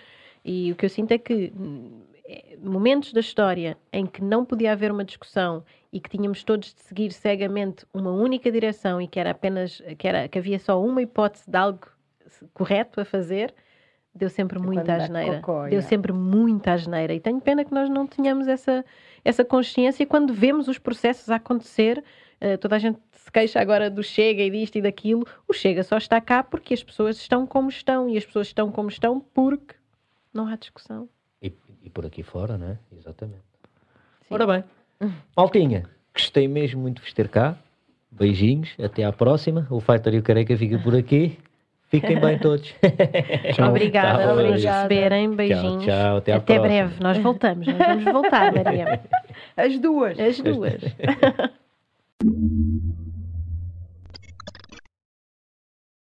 E o que eu sinto é que hum, eh, momentos da história em que não podia haver uma discussão e que tínhamos todos de seguir cegamente uma única direção e que era apenas que, era, que havia só uma hipótese de algo correto a fazer, deu sempre muita asneira. cocó, deu yeah. sempre muita asneira. E tenho pena que nós não tenhamos essa, essa consciência quando vemos os processos a acontecer. Eh, toda a gente se queixa agora do Chega e disto e daquilo. O Chega só está cá porque as pessoas estão como estão. E as pessoas estão como estão porque não há discussão. E, e por aqui fora, não é? Exatamente. Sim. Ora bem, Maltinha, gostei mesmo muito de vos ter cá. Beijinhos, até à próxima. O Fighter e o Careca fica por aqui. Fiquem bem todos. Tchau. Obrigada Tchau. por nos receberem. Beijinhos. tchau, até à até próxima. breve. Nós voltamos. Nós vamos voltar, Maria. As duas. As duas. Thank you